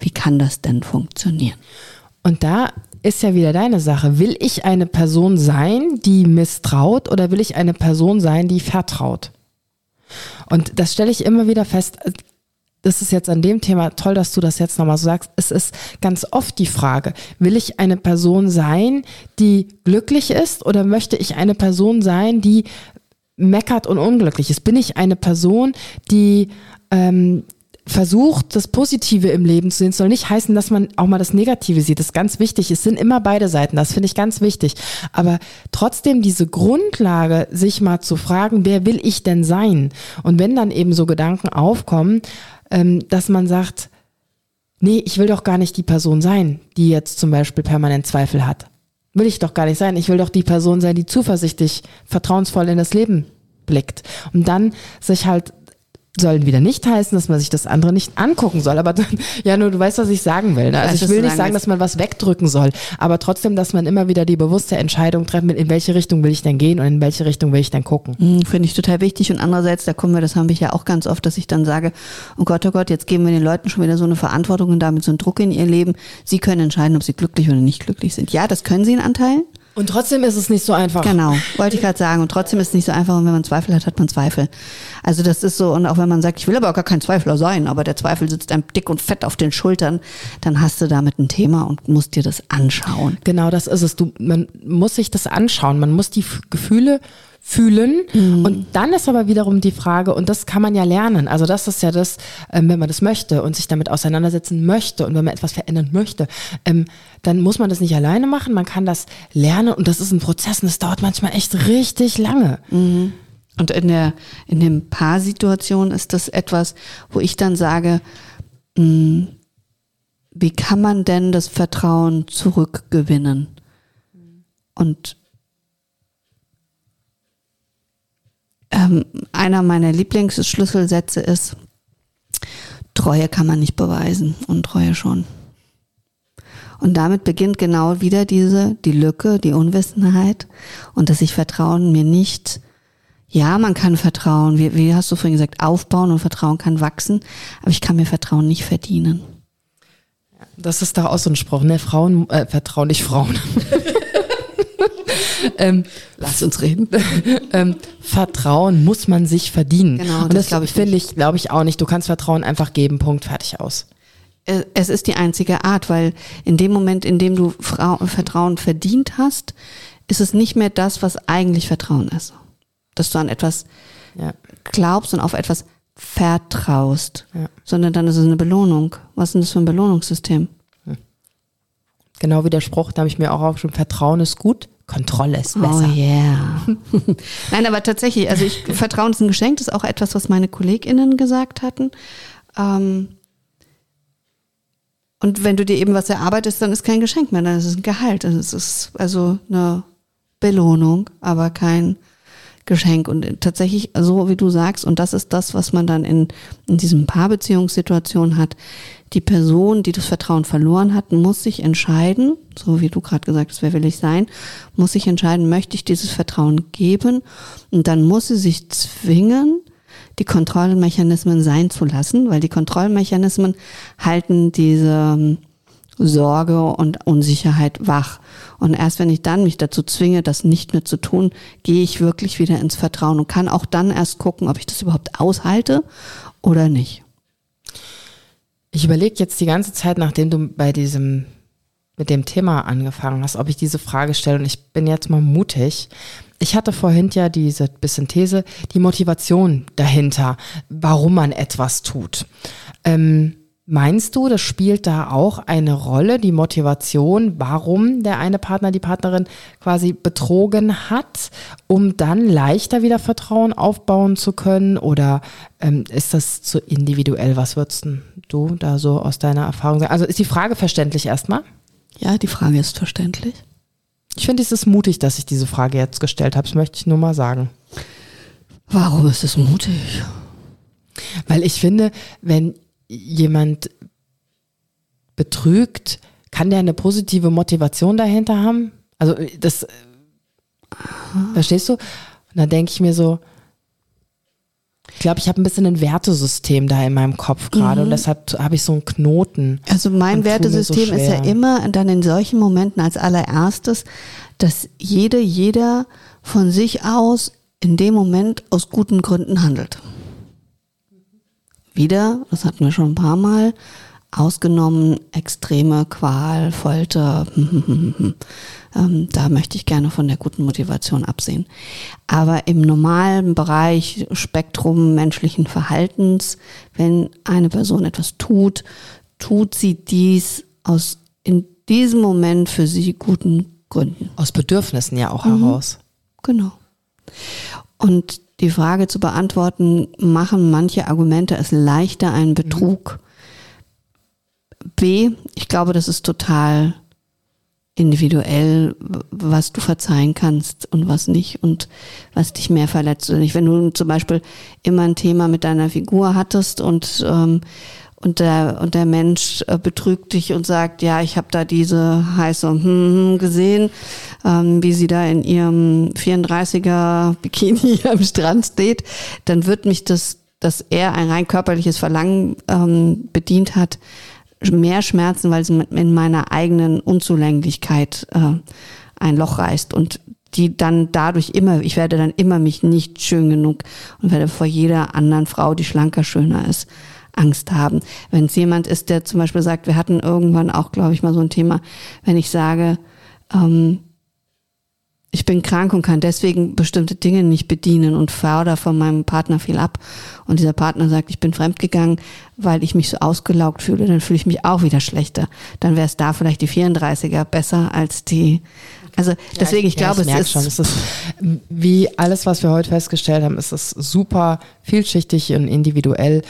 [SPEAKER 2] Wie kann das denn funktionieren?
[SPEAKER 1] Und da ist ja wieder deine Sache. Will ich eine Person sein, die misstraut oder will ich eine Person sein, die vertraut? Und das stelle ich immer wieder fest das ist jetzt an dem Thema toll, dass du das jetzt nochmal so sagst. Es ist ganz oft die Frage, will ich eine Person sein, die glücklich ist oder möchte ich eine Person sein, die meckert und unglücklich ist? Bin ich eine Person, die ähm, versucht, das Positive im Leben zu sehen. Es soll nicht heißen, dass man auch mal das Negative sieht. Das ist ganz wichtig. Es sind immer beide Seiten. Das finde ich ganz wichtig. Aber trotzdem diese Grundlage, sich mal zu fragen, wer will ich denn sein? Und wenn dann eben so Gedanken aufkommen, ähm, dass man sagt, nee, ich will doch gar nicht die Person sein, die jetzt zum Beispiel permanent Zweifel hat. Will ich doch gar nicht sein. Ich will doch die Person sein, die zuversichtlich, vertrauensvoll in das Leben blickt. Und dann sich halt sollen wieder nicht heißen, dass man sich das andere nicht angucken soll. Aber dann, ja, nur du weißt, was ich sagen will. Ne? Also ich will nicht sagen, dass man was wegdrücken soll, aber trotzdem, dass man immer wieder die bewusste Entscheidung treffen in welche Richtung will ich denn gehen und in welche Richtung will ich denn gucken.
[SPEAKER 2] Mhm, Finde ich total wichtig. Und andererseits, da kommen wir, das haben wir ja auch ganz oft, dass ich dann sage, oh Gott, oh Gott, jetzt geben wir den Leuten schon wieder so eine Verantwortung und damit so einen Druck in ihr Leben. Sie können entscheiden, ob sie glücklich oder nicht glücklich sind. Ja, das können sie in Anteilen.
[SPEAKER 1] Und trotzdem ist es nicht so einfach.
[SPEAKER 2] Genau, wollte ich gerade sagen. Und trotzdem ist es nicht so einfach. Und wenn man Zweifel hat, hat man Zweifel. Also das ist so. Und auch wenn man sagt, ich will aber auch gar kein Zweifler sein, aber der Zweifel sitzt einem dick und fett auf den Schultern, dann hast du damit ein Thema und musst dir das anschauen.
[SPEAKER 1] Genau, das ist es. Du, man muss sich das anschauen. Man muss die Gefühle fühlen. Mhm. Und dann ist aber wiederum die Frage, und das kann man ja lernen. Also das ist ja das, ähm, wenn man das möchte und sich damit auseinandersetzen möchte und wenn man etwas verändern möchte, ähm, dann muss man das nicht alleine machen. Man kann das lernen und das ist ein Prozess und das dauert manchmal echt richtig lange.
[SPEAKER 2] Mhm. Und in der, in den Paarsituationen ist das etwas, wo ich dann sage, mh, mm, wie kann man denn das Vertrauen zurückgewinnen? Und ähm, einer meiner Lieblingsschlüsselsätze ist, Treue kann man nicht beweisen und Treue schon. Und damit beginnt genau wieder diese, die Lücke, die Unwissenheit und dass ich Vertrauen mir nicht, ja, man kann Vertrauen, wie, wie hast du vorhin gesagt, aufbauen und Vertrauen kann wachsen, aber ich kann mir Vertrauen nicht verdienen.
[SPEAKER 1] Das ist da auch so ein Spruch, ne? Frauen äh, vertrauen nicht Frauen.
[SPEAKER 2] ähm, Lass uns reden.
[SPEAKER 1] ähm, Vertrauen muss man sich verdienen.
[SPEAKER 2] Genau,
[SPEAKER 1] und das, das finde ich, glaube ich auch nicht. Du kannst Vertrauen einfach geben, Punkt, fertig aus.
[SPEAKER 2] Es ist die einzige Art, weil in dem Moment, in dem du Frau, Vertrauen verdient hast, ist es nicht mehr das, was eigentlich Vertrauen ist. Dass du an etwas ja. glaubst und auf etwas vertraust, ja. sondern dann ist es eine Belohnung. Was ist denn das für ein Belohnungssystem? Hm.
[SPEAKER 1] Genau wie der Spruch, da habe ich mir auch aufgeschrieben, Vertrauen ist gut, Kontrolle ist besser.
[SPEAKER 2] Oh yeah. Nein, aber tatsächlich, also ich, Vertrauen ist ein Geschenk, das ist auch etwas, was meine KollegInnen gesagt hatten. Ähm, und wenn du dir eben was erarbeitest, dann ist kein Geschenk mehr, dann ist es ein Gehalt. Es ist also eine Belohnung, aber kein Geschenk. Und tatsächlich, so wie du sagst, und das ist das, was man dann in, in diesem Paarbeziehungssituation hat, die Person, die das Vertrauen verloren hat, muss sich entscheiden, so wie du gerade gesagt hast, wer will ich sein, muss sich entscheiden, möchte ich dieses Vertrauen geben? Und dann muss sie sich zwingen, die Kontrollmechanismen sein zu lassen, weil die Kontrollmechanismen halten diese Sorge und Unsicherheit wach. Und erst wenn ich dann mich dazu zwinge, das nicht mehr zu tun, gehe ich wirklich wieder ins Vertrauen und kann auch dann erst gucken, ob ich das überhaupt aushalte oder nicht.
[SPEAKER 1] Ich überlege jetzt die ganze Zeit, nachdem du bei diesem mit dem Thema angefangen hast, ob ich diese Frage stelle und ich bin jetzt mal mutig. Ich hatte vorhin ja diese bisschen These, die Motivation dahinter, warum man etwas tut. Ähm, Meinst du, das spielt da auch eine Rolle, die Motivation, warum der eine Partner, die Partnerin quasi betrogen hat, um dann leichter wieder Vertrauen aufbauen zu können? Oder ähm, ist das zu individuell? Was würdest du da so aus deiner Erfahrung sagen? Also ist die Frage verständlich erstmal?
[SPEAKER 2] Ja, die Frage ist verständlich.
[SPEAKER 1] Ich finde, es ist mutig, dass ich diese Frage jetzt gestellt habe. Das möchte ich nur mal sagen.
[SPEAKER 2] Warum ist es mutig?
[SPEAKER 1] Weil ich finde, wenn jemand betrügt, kann der eine positive Motivation dahinter haben? Also das, verstehst du? Und da denke ich mir so, ich glaube, ich habe ein bisschen ein Wertesystem da in meinem Kopf gerade mhm. und deshalb habe ich so einen Knoten.
[SPEAKER 2] Also mein Wertesystem so ist ja immer dann in solchen Momenten als allererstes, dass jede, jeder von sich aus in dem Moment aus guten Gründen handelt wieder, das hatten wir schon ein paar Mal, ausgenommen extreme Qual, Folter, ähm, da möchte ich gerne von der guten Motivation absehen. Aber im normalen Bereich Spektrum menschlichen Verhaltens, wenn eine Person etwas tut, tut sie dies aus in diesem Moment für sie guten Gründen.
[SPEAKER 1] Aus Bedürfnissen ja auch mhm. heraus.
[SPEAKER 2] Genau. Und die Frage zu beantworten, machen manche Argumente es leichter, einen Betrug? Mhm. B, ich glaube, das ist total individuell, was du verzeihen kannst und was nicht und was dich mehr verletzt oder nicht. Wenn du zum Beispiel immer ein Thema mit deiner Figur hattest und ähm, und der, und der Mensch äh, betrügt dich und sagt, ja, ich habe da diese heiße hm, hm, gesehen, ähm, wie sie da in ihrem 34er Bikini am Strand steht, dann wird mich das, dass er ein rein körperliches Verlangen ähm, bedient hat, mehr schmerzen, weil es in meiner eigenen Unzulänglichkeit äh, ein Loch reißt und die dann dadurch immer, ich werde dann immer mich nicht schön genug und werde vor jeder anderen Frau, die schlanker, schöner ist, Angst haben. Wenn es jemand ist, der zum Beispiel sagt, wir hatten irgendwann auch, glaube ich, mal so ein Thema, wenn ich sage, ähm, ich bin krank und kann deswegen bestimmte Dinge nicht bedienen und fördere von meinem Partner viel ab. Und dieser Partner sagt, ich bin fremdgegangen, weil ich mich so ausgelaugt fühle, dann fühle ich mich auch wieder schlechter. Dann wäre es da vielleicht die 34er besser als die. Also deswegen, ich, ich glaube,
[SPEAKER 1] ja, ich es, ist schon, es ist wie alles, was wir heute festgestellt haben, ist es super vielschichtig und individuell.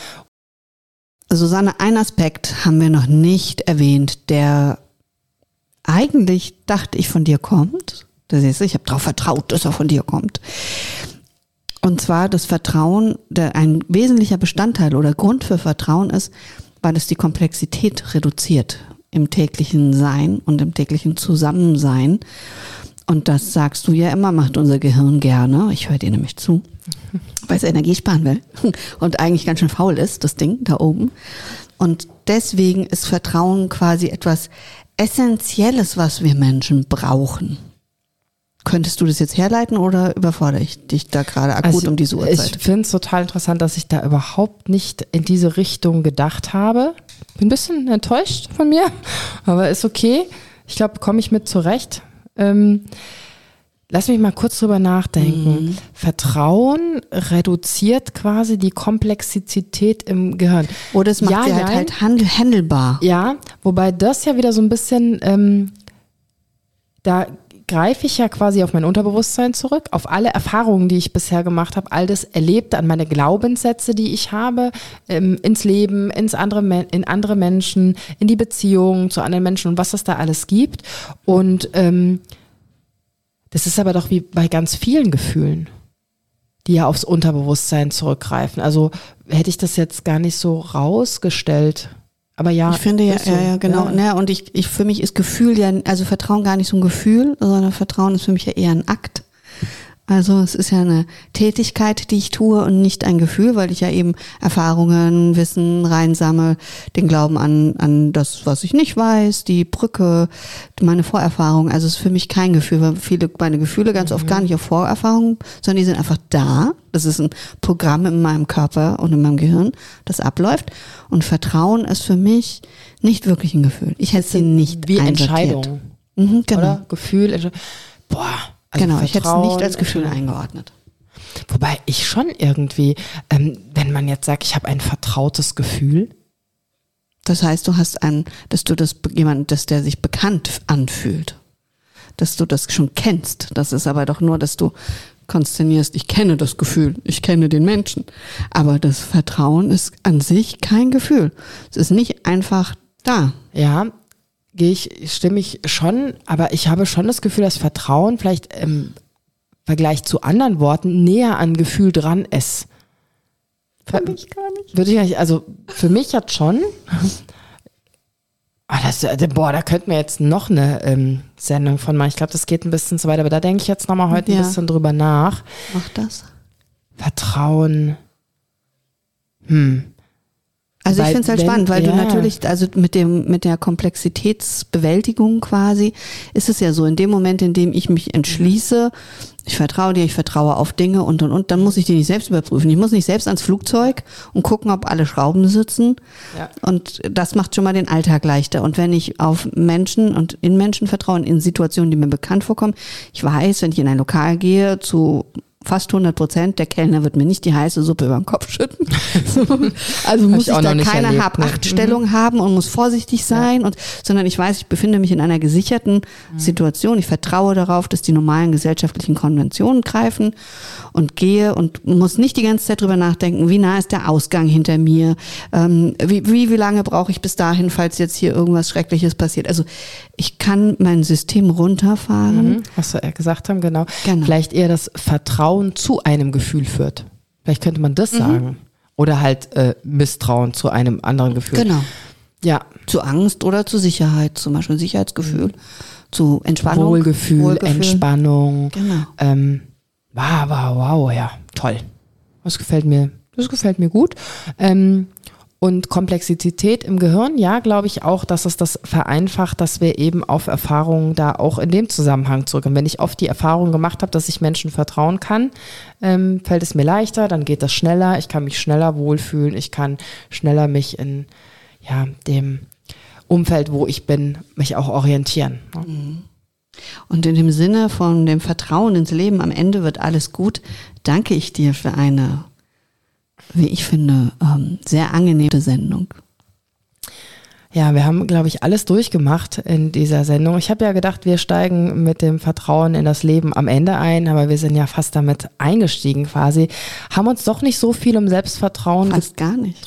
[SPEAKER 2] Susanne, ein Aspekt haben wir noch nicht erwähnt, der eigentlich dachte ich von dir kommt da siehst du, ich habe darauf vertraut, dass er von dir kommt. Und zwar das Vertrauen, der ein wesentlicher Bestandteil oder Grund für Vertrauen ist, weil es die Komplexität reduziert im täglichen Sein und im täglichen Zusammensein. Und das sagst du ja immer, macht unser Gehirn gerne. Ich höre dir nämlich zu, weil es Energie sparen will und eigentlich ganz schön faul ist, das Ding da oben. Und deswegen ist Vertrauen quasi etwas Essentielles, was wir Menschen brauchen. Könntest du das jetzt herleiten oder überfordere ich dich da gerade akut also, um diese Uhrzeit?
[SPEAKER 1] Ich finde es total interessant, dass ich da überhaupt nicht in diese Richtung gedacht habe. Bin ein bisschen enttäuscht von mir, aber ist okay. Ich glaube, komme ich mit zurecht. Ähm, lass mich mal kurz drüber nachdenken. Mhm. Vertrauen reduziert quasi die Komplexität im Gehirn.
[SPEAKER 2] Oder es macht ja, sie halt, halt handelbar.
[SPEAKER 1] Ja, wobei das ja wieder so ein bisschen ähm, da greife ich ja quasi auf mein Unterbewusstsein zurück, auf alle Erfahrungen, die ich bisher gemacht habe, all das Erlebte, an meine Glaubenssätze, die ich habe, ähm, ins Leben, ins andere, in andere Menschen, in die Beziehungen zu anderen Menschen und was es da alles gibt. Und ähm, das ist aber doch wie bei ganz vielen Gefühlen, die ja aufs Unterbewusstsein zurückgreifen. Also hätte ich das jetzt gar nicht so rausgestellt. Aber ja.
[SPEAKER 2] Ich finde ja, so. ja, ja, genau. Ja. Ne, und ich, ich, für mich ist Gefühl ja, also Vertrauen gar nicht so ein Gefühl, sondern Vertrauen ist für mich ja eher ein Akt. Also es ist ja eine Tätigkeit, die ich tue und nicht ein Gefühl, weil ich ja eben Erfahrungen, Wissen reinsammle, den Glauben an, an das, was ich nicht weiß, die Brücke, meine Vorerfahrung. Also es ist für mich kein Gefühl, weil viele meine Gefühle ganz mhm. oft gar nicht auf Vorerfahrungen, sondern die sind einfach da. Das ist ein Programm in meinem Körper und in meinem Gehirn, das abläuft. Und Vertrauen ist für mich nicht wirklich ein Gefühl. Ich hätte sie nicht
[SPEAKER 1] wie Entscheidung.
[SPEAKER 2] Mhm, genau. Oder?
[SPEAKER 1] Gefühl. Boah,
[SPEAKER 2] also genau, ich hätte es nicht als Gefühl eingeordnet.
[SPEAKER 1] Wobei ich schon irgendwie, ähm, wenn man jetzt sagt, ich habe ein vertrautes Gefühl.
[SPEAKER 2] Das heißt, du hast ein, dass du das jemand, dass der sich bekannt anfühlt, dass du das schon kennst. Das ist aber doch nur, dass du konszenierst, ich kenne das Gefühl, ich kenne den Menschen. Aber das Vertrauen ist an sich kein Gefühl. Es ist nicht einfach da.
[SPEAKER 1] Ja, gehe ich, stimme ich schon, aber ich habe schon das Gefühl, dass Vertrauen vielleicht im Vergleich zu anderen Worten näher an Gefühl dran ist.
[SPEAKER 2] Für mich gar nicht.
[SPEAKER 1] Würde ich nicht, also für mich hat schon. Ah, das, äh, boah, da könnten wir jetzt noch eine ähm, Sendung von machen. Ich glaube, das geht ein bisschen zu weit, aber da denke ich jetzt nochmal heute ja. ein bisschen drüber nach.
[SPEAKER 2] Mach das.
[SPEAKER 1] Vertrauen. Hm.
[SPEAKER 2] Also weil, ich finde es halt wenn, spannend, weil ja. du natürlich, also mit dem, mit der Komplexitätsbewältigung quasi, ist es ja so, in dem Moment, in dem ich mich entschließe, ich vertraue dir, ich vertraue auf Dinge und und und, dann muss ich die nicht selbst überprüfen. Ich muss nicht selbst ans Flugzeug und gucken, ob alle Schrauben sitzen. Ja. Und das macht schon mal den Alltag leichter. Und wenn ich auf Menschen und in Menschen vertraue, in Situationen, die mir bekannt vorkommen, ich weiß, wenn ich in ein Lokal gehe, zu fast 100 Prozent, der Kellner wird mir nicht die heiße Suppe über den Kopf schütten. also muss ich, ich da keine Hab-Acht-Stellung mhm. haben und muss vorsichtig sein, ja. und, sondern ich weiß, ich befinde mich in einer gesicherten mhm. Situation. Ich vertraue darauf, dass die normalen gesellschaftlichen Konventionen greifen und gehe und muss nicht die ganze Zeit drüber nachdenken, wie nah ist der Ausgang hinter mir, ähm, wie, wie, wie lange brauche ich bis dahin, falls jetzt hier irgendwas Schreckliches passiert. Also ich kann mein System runterfahren. Mhm,
[SPEAKER 1] was wir gesagt haben, genau. genau. Vielleicht eher das Vertrauen zu einem Gefühl führt. Vielleicht könnte man das mhm. sagen. Oder halt äh, Misstrauen zu einem anderen Gefühl.
[SPEAKER 2] Genau. Ja. Zu Angst oder zu Sicherheit, zum Beispiel Sicherheitsgefühl, mhm. zu Entspannung.
[SPEAKER 1] Wohlgefühl, Wohlgefühl. Entspannung. Genau. Ähm, wow, wow, wow, ja, toll. Das gefällt mir, das gefällt mir gut. Ähm, und Komplexität im Gehirn, ja, glaube ich auch, dass es das vereinfacht, dass wir eben auf Erfahrungen da auch in dem Zusammenhang zurückkommen. Wenn ich oft die Erfahrung gemacht habe, dass ich Menschen vertrauen kann, ähm, fällt es mir leichter, dann geht das schneller, ich kann mich schneller wohlfühlen, ich kann schneller mich in ja, dem Umfeld, wo ich bin, mich auch orientieren. Ne? Mhm.
[SPEAKER 2] Und in dem Sinne von dem Vertrauen ins Leben, am Ende wird alles gut, danke ich dir für eine, wie ich finde, ähm, sehr angenehme Sendung.
[SPEAKER 1] Ja, wir haben, glaube ich, alles durchgemacht in dieser Sendung. Ich habe ja gedacht, wir steigen mit dem Vertrauen in das Leben am Ende ein, aber wir sind ja fast damit eingestiegen quasi. Haben uns doch nicht so viel um Selbstvertrauen
[SPEAKER 2] Fast gar nicht.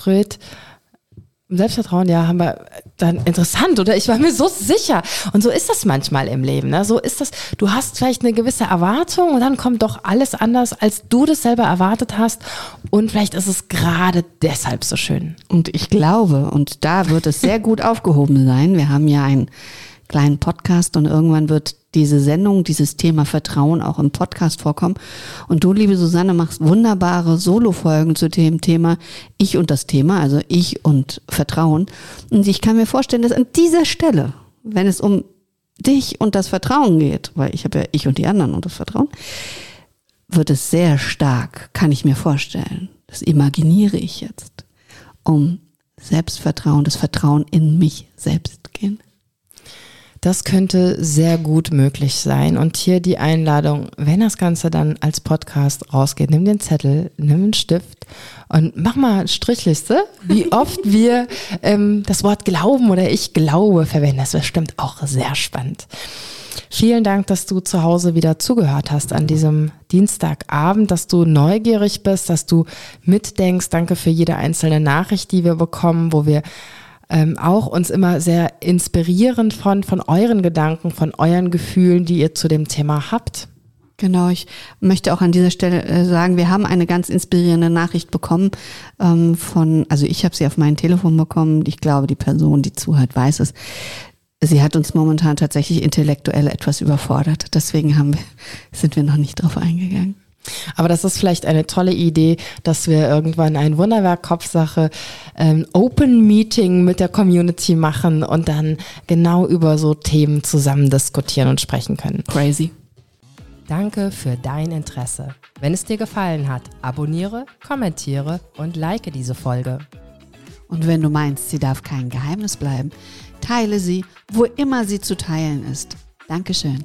[SPEAKER 1] Selbstvertrauen, ja, haben wir dann interessant, oder? Ich war mir so sicher. Und so ist das manchmal im Leben. Ne? So ist das, du hast vielleicht eine gewisse Erwartung und dann kommt doch alles anders, als du das selber erwartet hast. Und vielleicht ist es gerade deshalb so schön.
[SPEAKER 2] Und ich glaube, und da wird es sehr gut aufgehoben sein. Wir haben ja einen kleinen Podcast und irgendwann wird diese Sendung, dieses Thema Vertrauen auch im Podcast vorkommen. Und du, liebe Susanne, machst wunderbare Solo-Folgen zu dem Thema Ich und das Thema, also ich und Vertrauen. Und ich kann mir vorstellen, dass an dieser Stelle, wenn es um dich und das Vertrauen geht, weil ich habe ja ich und die anderen und das Vertrauen, wird es sehr stark, kann ich mir vorstellen. Das imaginiere ich jetzt, um Selbstvertrauen, das Vertrauen in mich selbst gehen.
[SPEAKER 1] Das könnte sehr gut möglich sein. Und hier die Einladung, wenn das Ganze dann als Podcast rausgeht, nimm den Zettel, nimm einen Stift und mach mal Strichliste, wie oft wir ähm, das Wort Glauben oder ich glaube verwenden. Das ist bestimmt auch sehr spannend. Vielen Dank, dass du zu Hause wieder zugehört hast an diesem Dienstagabend, dass du neugierig bist, dass du mitdenkst. Danke für jede einzelne Nachricht, die wir bekommen, wo wir ähm, auch uns immer sehr inspirierend von, von euren Gedanken, von euren Gefühlen, die ihr zu dem Thema habt.
[SPEAKER 2] Genau, ich möchte auch an dieser Stelle äh, sagen, wir haben eine ganz inspirierende Nachricht bekommen ähm, von, also ich habe sie auf mein Telefon bekommen. Ich glaube, die Person, die zuhört, weiß es. Sie hat uns momentan tatsächlich intellektuell etwas überfordert. Deswegen haben wir, sind wir noch nicht drauf eingegangen.
[SPEAKER 1] Aber das ist vielleicht eine tolle Idee, dass wir irgendwann ein Wunderwerk Kopfsache ähm, Open Meeting mit der Community machen und dann genau über so Themen zusammen diskutieren und sprechen können.
[SPEAKER 2] Crazy.
[SPEAKER 1] Danke für dein Interesse. Wenn es dir gefallen hat, abonniere, kommentiere und like diese Folge.
[SPEAKER 2] Und wenn du meinst, sie darf kein Geheimnis bleiben, teile sie, wo immer sie zu teilen ist. Dankeschön.